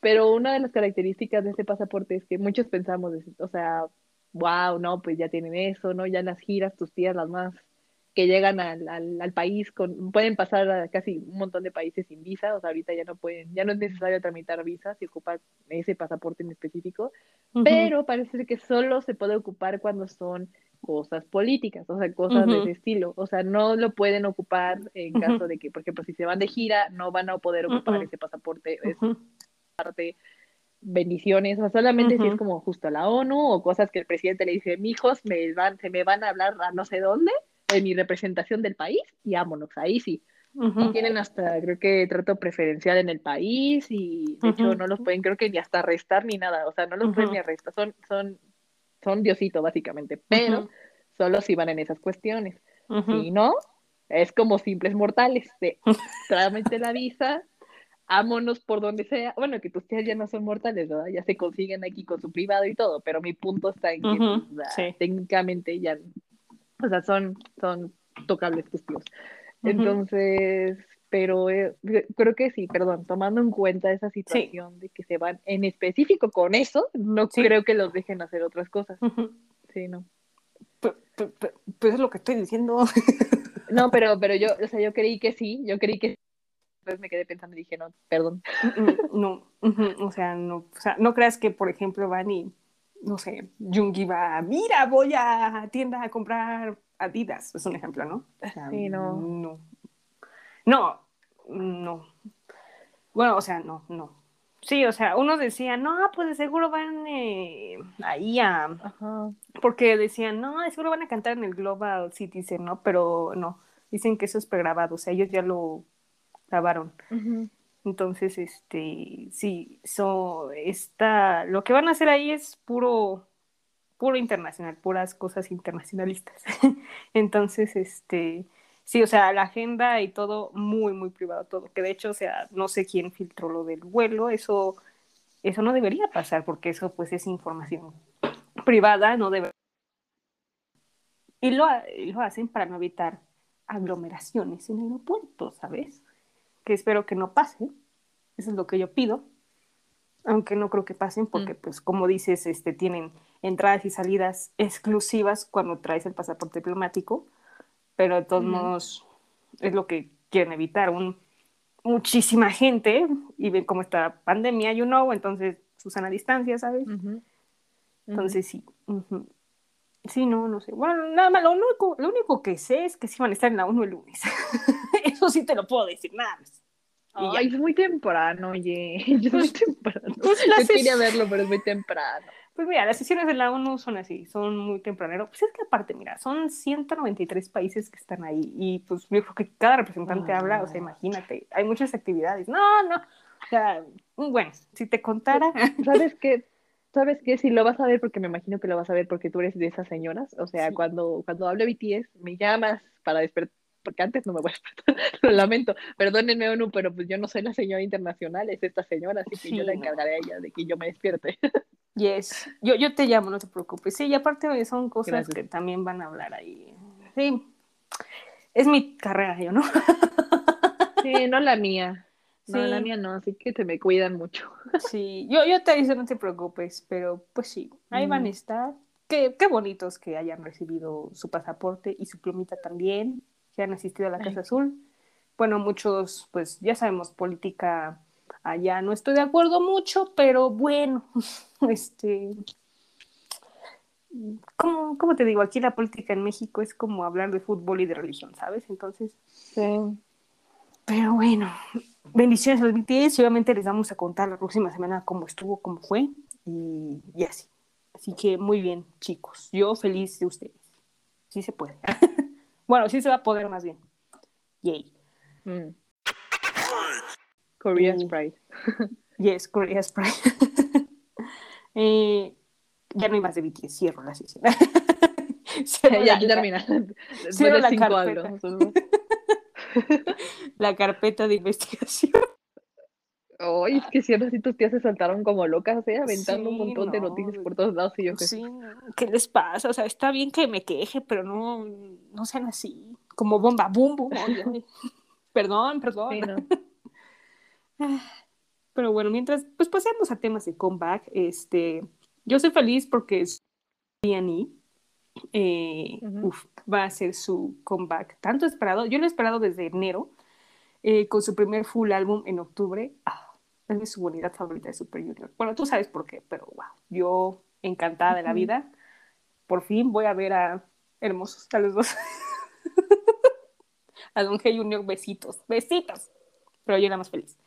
Pero una de las características de este pasaporte es que muchos pensamos, o sea, wow, no, pues ya tienen eso, ¿no? Ya en las giras, tus tías las más que llegan al, al, país, con, pueden pasar a casi un montón de países sin visa, o sea, ahorita ya no pueden, ya no es necesario tramitar visas y ocupar ese pasaporte en específico, pero parece que solo se puede ocupar cuando son cosas políticas, o sea, cosas de ese estilo, o sea, no lo pueden ocupar en caso de que, por ejemplo, si se van de gira, no van a poder ocupar ese pasaporte, es parte bendiciones, o sea, solamente si es como justo a la ONU o cosas que el presidente le dice, mijos, me van, se me van a hablar a no sé dónde, de mi representación del país y vámonos, ahí sí. Tienen hasta, creo que, trato preferencial en el país y de hecho no los pueden, creo que ni hasta arrestar ni nada, o sea, no los pueden ni arrestar, son, son, son diosito básicamente, pero solo si van en esas cuestiones. Si no, es como simples mortales, de trámite la visa, ámonos por donde sea. Bueno, que tus tías ya no son mortales, ¿verdad? Ya se consiguen aquí con su privado y todo, pero mi punto está en que pues, técnicamente ya o sea, son, son tocables testigos. Entonces, pero eh, creo que sí, perdón, tomando en cuenta esa situación de que se van en específico con eso, no creo que los dejen hacer otras cosas. Sí, no. Pues, pues, es lo que estoy diciendo. no, pero, pero yo, o sea, yo creí que sí, yo creí que después me quedé pensando y dije, no, perdón. No, o sea, no, o sea, no creas que, por ejemplo, van y no sé, Jungi va, mira, voy a tienda a comprar Adidas, es un ejemplo, ¿no? sí, no. No. No, no. Bueno, o sea, no, no. Sí, o sea, uno decía, no, pues de seguro van eh, ahí a... Porque decían, no, de seguro van a cantar en el Global Citizen, ¿no? Pero no, dicen que eso es pregrabado, o sea, ellos ya lo grabaron. Entonces, este, sí, so, está, lo que van a hacer ahí es puro, puro internacional, puras cosas internacionalistas. Entonces, este, sí, o sea, la agenda y todo muy, muy privado, todo. Que de hecho, o sea, no sé quién filtró lo del vuelo, eso, eso no debería pasar, porque eso pues es información privada, no debe. Y lo, lo hacen para no evitar aglomeraciones en aeropuertos, ¿sabes? Que espero que no pase. Eso es lo que yo pido. Aunque no creo que pasen porque, mm. pues, como dices, este, tienen entradas y salidas exclusivas cuando traes el pasaporte diplomático, pero de todos modos es lo que quieren evitar. Un, muchísima gente y ven cómo está pandemia, you know, entonces usan a distancia, ¿sabes? Entonces sí. Sí, no, no sé. Bueno, nada más, lo único, lo único que sé es que sí van a estar en la 1 el lunes. Eso sí te lo puedo decir, nada más. Ay, es muy temprano, oye. Es muy temprano. Pues Yo quería verlo, pero es muy temprano. Pues mira, las sesiones de la ONU son así, son muy tempranero. Pues es que aparte, mira, son 193 países que están ahí y pues yo creo que cada representante habla, o sea, imagínate, hay muchas actividades. No, no, o sea, bueno, si te contara. ¿Sabes qué? ¿Sabes qué? Si lo vas a ver, porque me imagino que lo vas a ver porque tú eres de esas señoras, o sea, cuando, cuando hable BTS, me llamas para despertar porque antes no me voy a despertar, lo lamento, perdónenme ONU, pero pues yo no soy la señora internacional, es esta señora, así que yo le encargaré a ella de que yo me despierte. Yes, yo, yo te llamo, no te preocupes. Sí, y aparte son cosas que también van a hablar ahí. Sí, es mi carrera, yo, ¿no? Sí, no la mía. No, la mía no, así que te me cuidan mucho. Sí, yo, yo te digo, no te preocupes, pero pues sí, ahí van a estar. Qué, qué bonitos que hayan recibido su pasaporte y su plumita también, que han asistido a la Casa Azul. Bueno, muchos, pues ya sabemos, política allá no estoy de acuerdo mucho, pero bueno, este, ¿cómo, ¿cómo, te digo? Aquí la política en México es como hablar de fútbol y de religión, ¿sabes? Entonces, sí. Pero bueno, bendiciones a los BTS y obviamente les vamos a contar la próxima semana cómo estuvo, cómo fue y, y así. Así que muy bien, chicos. Yo feliz de ustedes. Sí se puede. bueno, sí se va a poder más bien. Yay. Mm. Korea Sprite. yes, Korea Sprite. eh, ya no hay más de BTS, cierro la sesión. ya, termina. Cierro la carpeta. la carpeta de investigación. Ay, es que si así tus tías se saltaron como locas, ¿eh? aventando un montón de noticias por todos lados. Y yo que... Sí, ¿qué les pasa? O sea, está bien que me queje, pero no, no sean así, como bomba, boom, boom. perdón, perdón. Sí, no. Pero bueno, mientras, pues pasemos a temas de comeback, este, yo soy feliz porque D&E eh, va a hacer su comeback tanto esperado, yo lo he esperado desde enero, eh, con su primer full álbum en octubre. Ah, es su unidad favorita de Super Junior. Bueno, tú sabes por qué, pero wow, yo encantada de la vida. Por fin voy a ver a hermosos, a los dos. a Don G Junior, besitos, besitos. Pero yo era más feliz.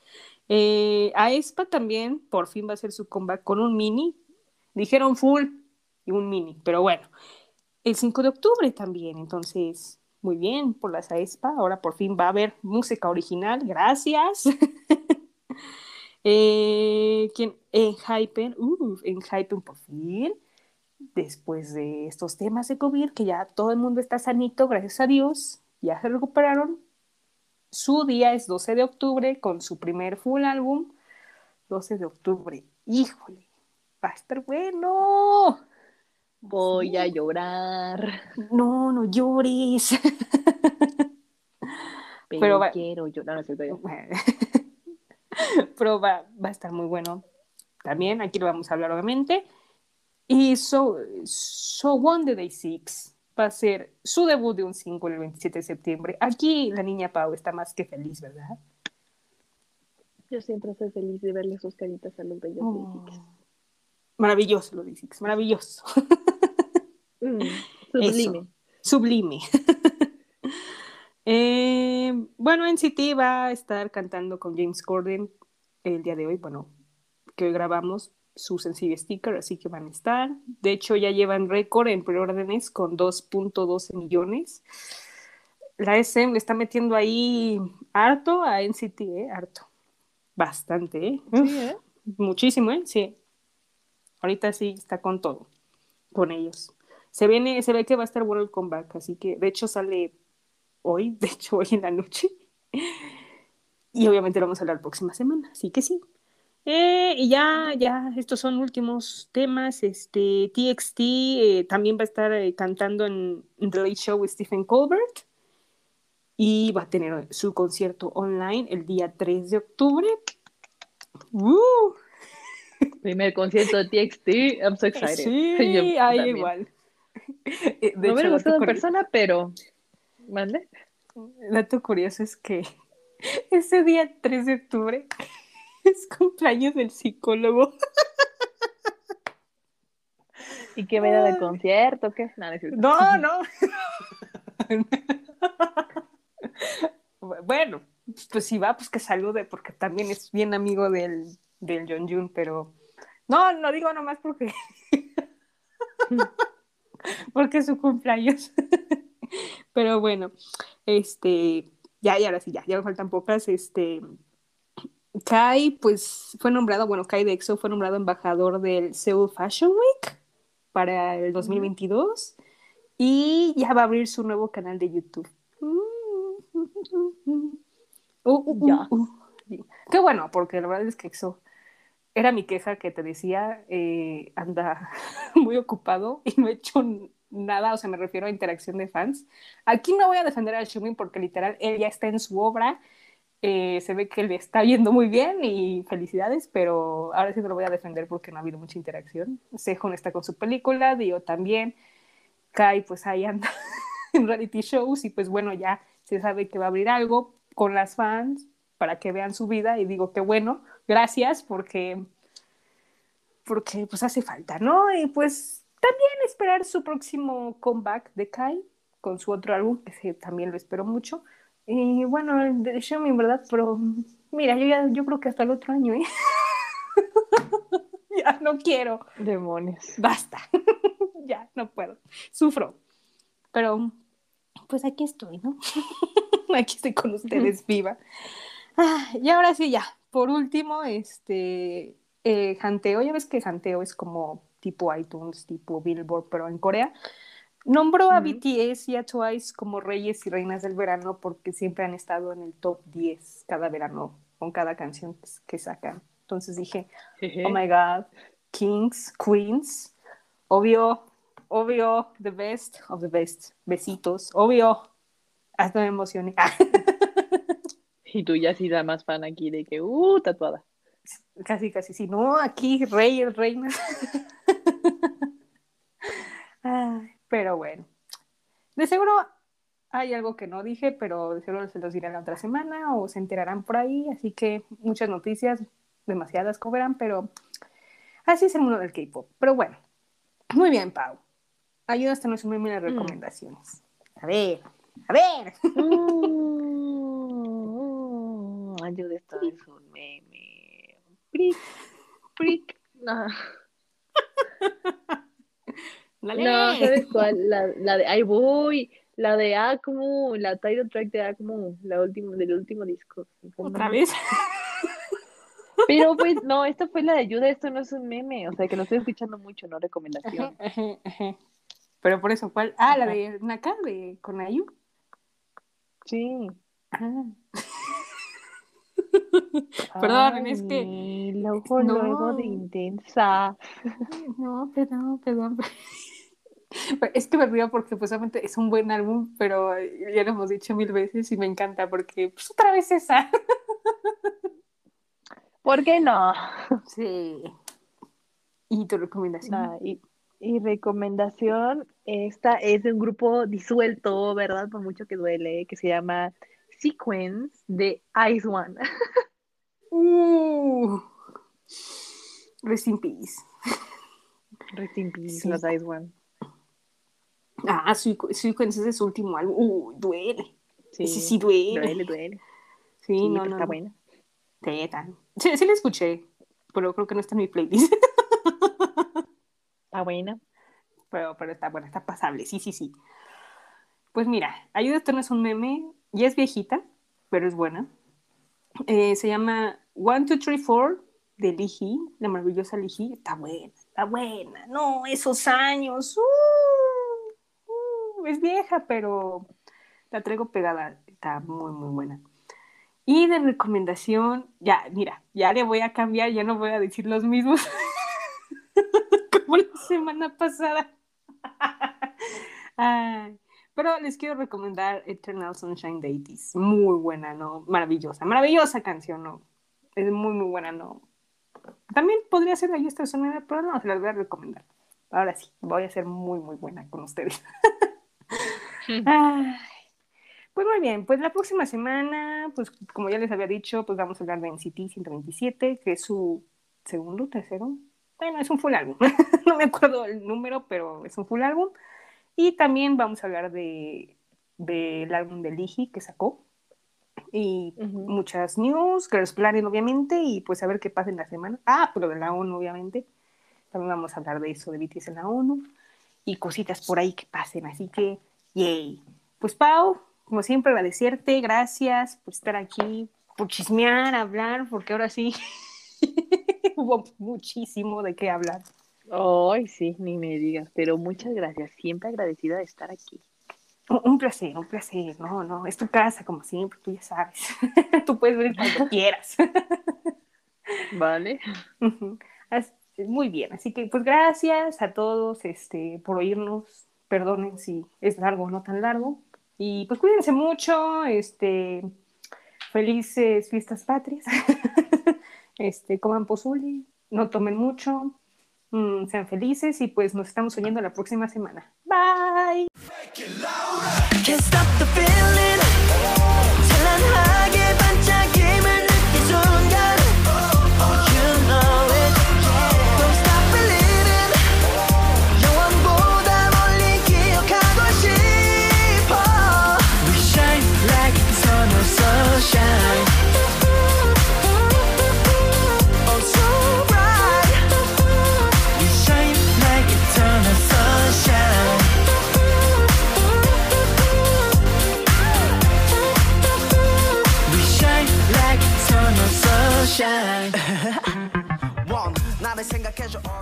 Eh, a Espa también por fin va a hacer su comeback con un mini. Dijeron full y un mini, pero bueno. El 5 de octubre también, entonces, muy bien por las Aespa. Ahora por fin va a haber música original, gracias. eh, ¿quién? En Hypen, uh, en Hypen por fin. Después de estos temas de COVID, que ya todo el mundo está sanito, gracias a Dios, ya se recuperaron, su día es 12 de octubre con su primer full álbum. 12 de octubre. Híjole, va a estar bueno. Voy a llorar. No, no llores. Pero, quiero llorar. Pero va, va, a estar muy bueno. También aquí lo vamos a hablar, obviamente. Y So, so One Day Six va a ser su debut de un single el 27 de septiembre. Aquí la niña Pau está más que feliz, ¿verdad? Yo siempre estoy feliz de verle sus caritas a los bellos oh. Maravilloso lo dice, maravilloso. Mm, sublime. sublime. eh, bueno, NCT va a estar cantando con James Corden el día de hoy, bueno, que hoy grabamos su sencillo sticker, así que van a estar. De hecho, ya llevan récord en preórdenes con 2.12 millones. La SM le está metiendo ahí harto a NCT, ¿eh? Harto. Bastante, ¿eh? ¿eh? Muchísimo, ¿eh? Sí. Ahorita sí está con todo, con ellos. Se viene, se ve que va a estar bueno el comeback, así que de hecho sale hoy, de hecho hoy en la noche. Y obviamente lo vamos a hablar la próxima semana, así que sí. Eh, y ya, ya, estos son últimos temas. Este, TXT eh, también va a estar eh, cantando en, The Late Show with Stephen Colbert y va a tener su concierto online el día 3 de octubre. Primer concierto de TXT, I'm so excited. Sí, Yo ahí también. igual. Eh, De Me hecho, hubiera dato gustado en persona, pero. ¿Mande? Dato curioso es que ese día 3 de octubre es cumpleaños del psicólogo. ¿Y qué Ay. de concierto? ¿Qué? No. No, no. bueno, pues si va, pues que salude, porque también es bien amigo del, del John Jun, pero no, no digo nomás porque porque es su cumpleaños. pero bueno, este, ya, y ahora sí, ya, ya me faltan pocas, este. Kai, pues fue nombrado, bueno, Kai de EXO fue nombrado embajador del Seoul Fashion Week para el 2022 y ya va a abrir su nuevo canal de YouTube. Uh, uh, uh, uh. Qué bueno, porque la verdad es que EXO era mi queja que te decía, eh, anda muy ocupado y no he hecho nada, o sea, me refiero a interacción de fans. Aquí no voy a defender a Xiaomi porque literal él ya está en su obra, eh, se ve que le está yendo muy bien y felicidades, pero ahora sí no lo voy a defender porque no ha habido mucha interacción. Sehun está con su película, Dio también, Kai pues ahí anda en reality shows y pues bueno, ya se sabe que va a abrir algo con las fans para que vean su vida y digo que bueno, gracias porque porque pues hace falta, ¿no? Y pues también esperar su próximo comeback de Kai con su otro álbum, que también lo espero mucho. Y bueno, el de Xiaomi, verdad, pero mira, yo ya yo creo que hasta el otro año, ¿eh? ya no quiero, Demonios. basta, ya no puedo, sufro. Pero pues aquí estoy, ¿no? aquí estoy con ustedes viva. Ah, y ahora sí, ya, por último, este, eh, Hanteo, ya ves que Hanteo es como tipo iTunes, tipo Billboard, pero en Corea. Nombró a. BTS y a Twice como reyes y reinas del verano porque siempre han estado en el top 10 cada verano con cada canción que, sacan. Entonces dije, oh my god, kings, queens, obvio, obvio, the best of the best, besitos, obvio, hasta me emocioné. Y tú ya sí da más fan aquí de que, uh, tatuada. Casi, casi, sí, no, aquí reyes, reinas. Ay, pero bueno, de seguro hay algo que no dije, pero de seguro se los diré la otra semana o se enterarán por ahí, así que muchas noticias, demasiadas verán, pero así es el mundo del K-pop. Pero bueno, muy bien, Pau. Ayúdanos a en las Mm. recomendaciones. A ver, a ver. Mm, Ayuda, esto es un meme. Prick, prick. No, Dale. no, ¿sabes cuál? La, la de Ahí voy. La de Acmo, la title track de Acmo, la última, del último disco. Otra vez. Pero pues, no, esta fue la de ayuda, esto no es un meme, o sea que lo estoy escuchando mucho, no recomendación. Ajá, ajá, ajá. Pero por eso, ¿cuál? Ah, la de Naka, de con Ayu. Sí. Ah. Perdón, es que- Luego, No. luego de intensa. No, perdón, perdón. Es que me río porque pues obviamente es un buen álbum, pero ya lo hemos dicho mil veces y me encanta porque pues otra vez esa. ¿Por qué no? Sí. ¿Y tu recomendación? Y recomendación, esta es de un grupo disuelto, ¿verdad? Por mucho que duele, que se llama Sequence de Ice One. Uh. Rest in peace. Rest in peace, Sí. los Ice One. Ah, Sequence es de su último álbum. Uh, duele. Sí, Ese sí duele. duele, duele. Sí, Sí, no, no. está buena. Sí, tan- sí, sí la escuché, pero creo que no está en mi playlist. Está buena. pero, pero está buena, está pasable, sí, sí, sí. Pues mira, Ayuda, no es un meme, ya es viejita, pero es buena. Eh, se llama One, Two, Three, Four de Liji, la maravillosa Liji. Está buena, está buena. No, esos años. uh, es vieja, pero la traigo pegada. Está muy, muy buena. Y de recomendación, ya, mira, ya le voy a cambiar, ya no voy a decir los mismos como la semana pasada. Pero les quiero recomendar Eternal Sunshine Deities. Muy buena, ¿no? Maravillosa, maravillosa canción, ¿no? Es muy, muy buena, ¿no? También podría ser ahí esta zona, pero no, se las voy a recomendar. Ahora sí, voy a ser muy, muy buena con ustedes. pues muy bien, pues la próxima semana, pues como ya les había dicho, pues vamos a hablar de NCT 127, que es su segundo, tercero, bueno, es un full álbum. no me acuerdo el número, pero es un full álbum. Y también vamos a hablar de del álbum de Ligi que sacó. Y muchas news, Girls Planet obviamente, y pues a ver qué pasa en la semana. Ah, pero de la ONU obviamente. También vamos a hablar de eso, de BTS en la ONU. Y cositas por ahí que pasen. Así que, yay. Pues Pau, como siempre agradecerte, gracias por estar aquí, por chismear, hablar, porque ahora sí hubo muchísimo de qué hablar. Ay, sí, ni me digas, pero muchas gracias, siempre agradecida de estar aquí. Un placer, un placer. No, no, es tu casa, como siempre, tú ya sabes. tú puedes venir cuando quieras. vale. Muy bien, así que pues gracias a todos este, por oírnos. Perdonen si es largo o no tan largo. Y pues cuídense mucho, este, felices fiestas patrias. este, coman pozole, no tomen mucho, mm, sean felices y pues nos estamos oyendo la próxima semana. Bye. shine. One, 나를 생각해줘 all day.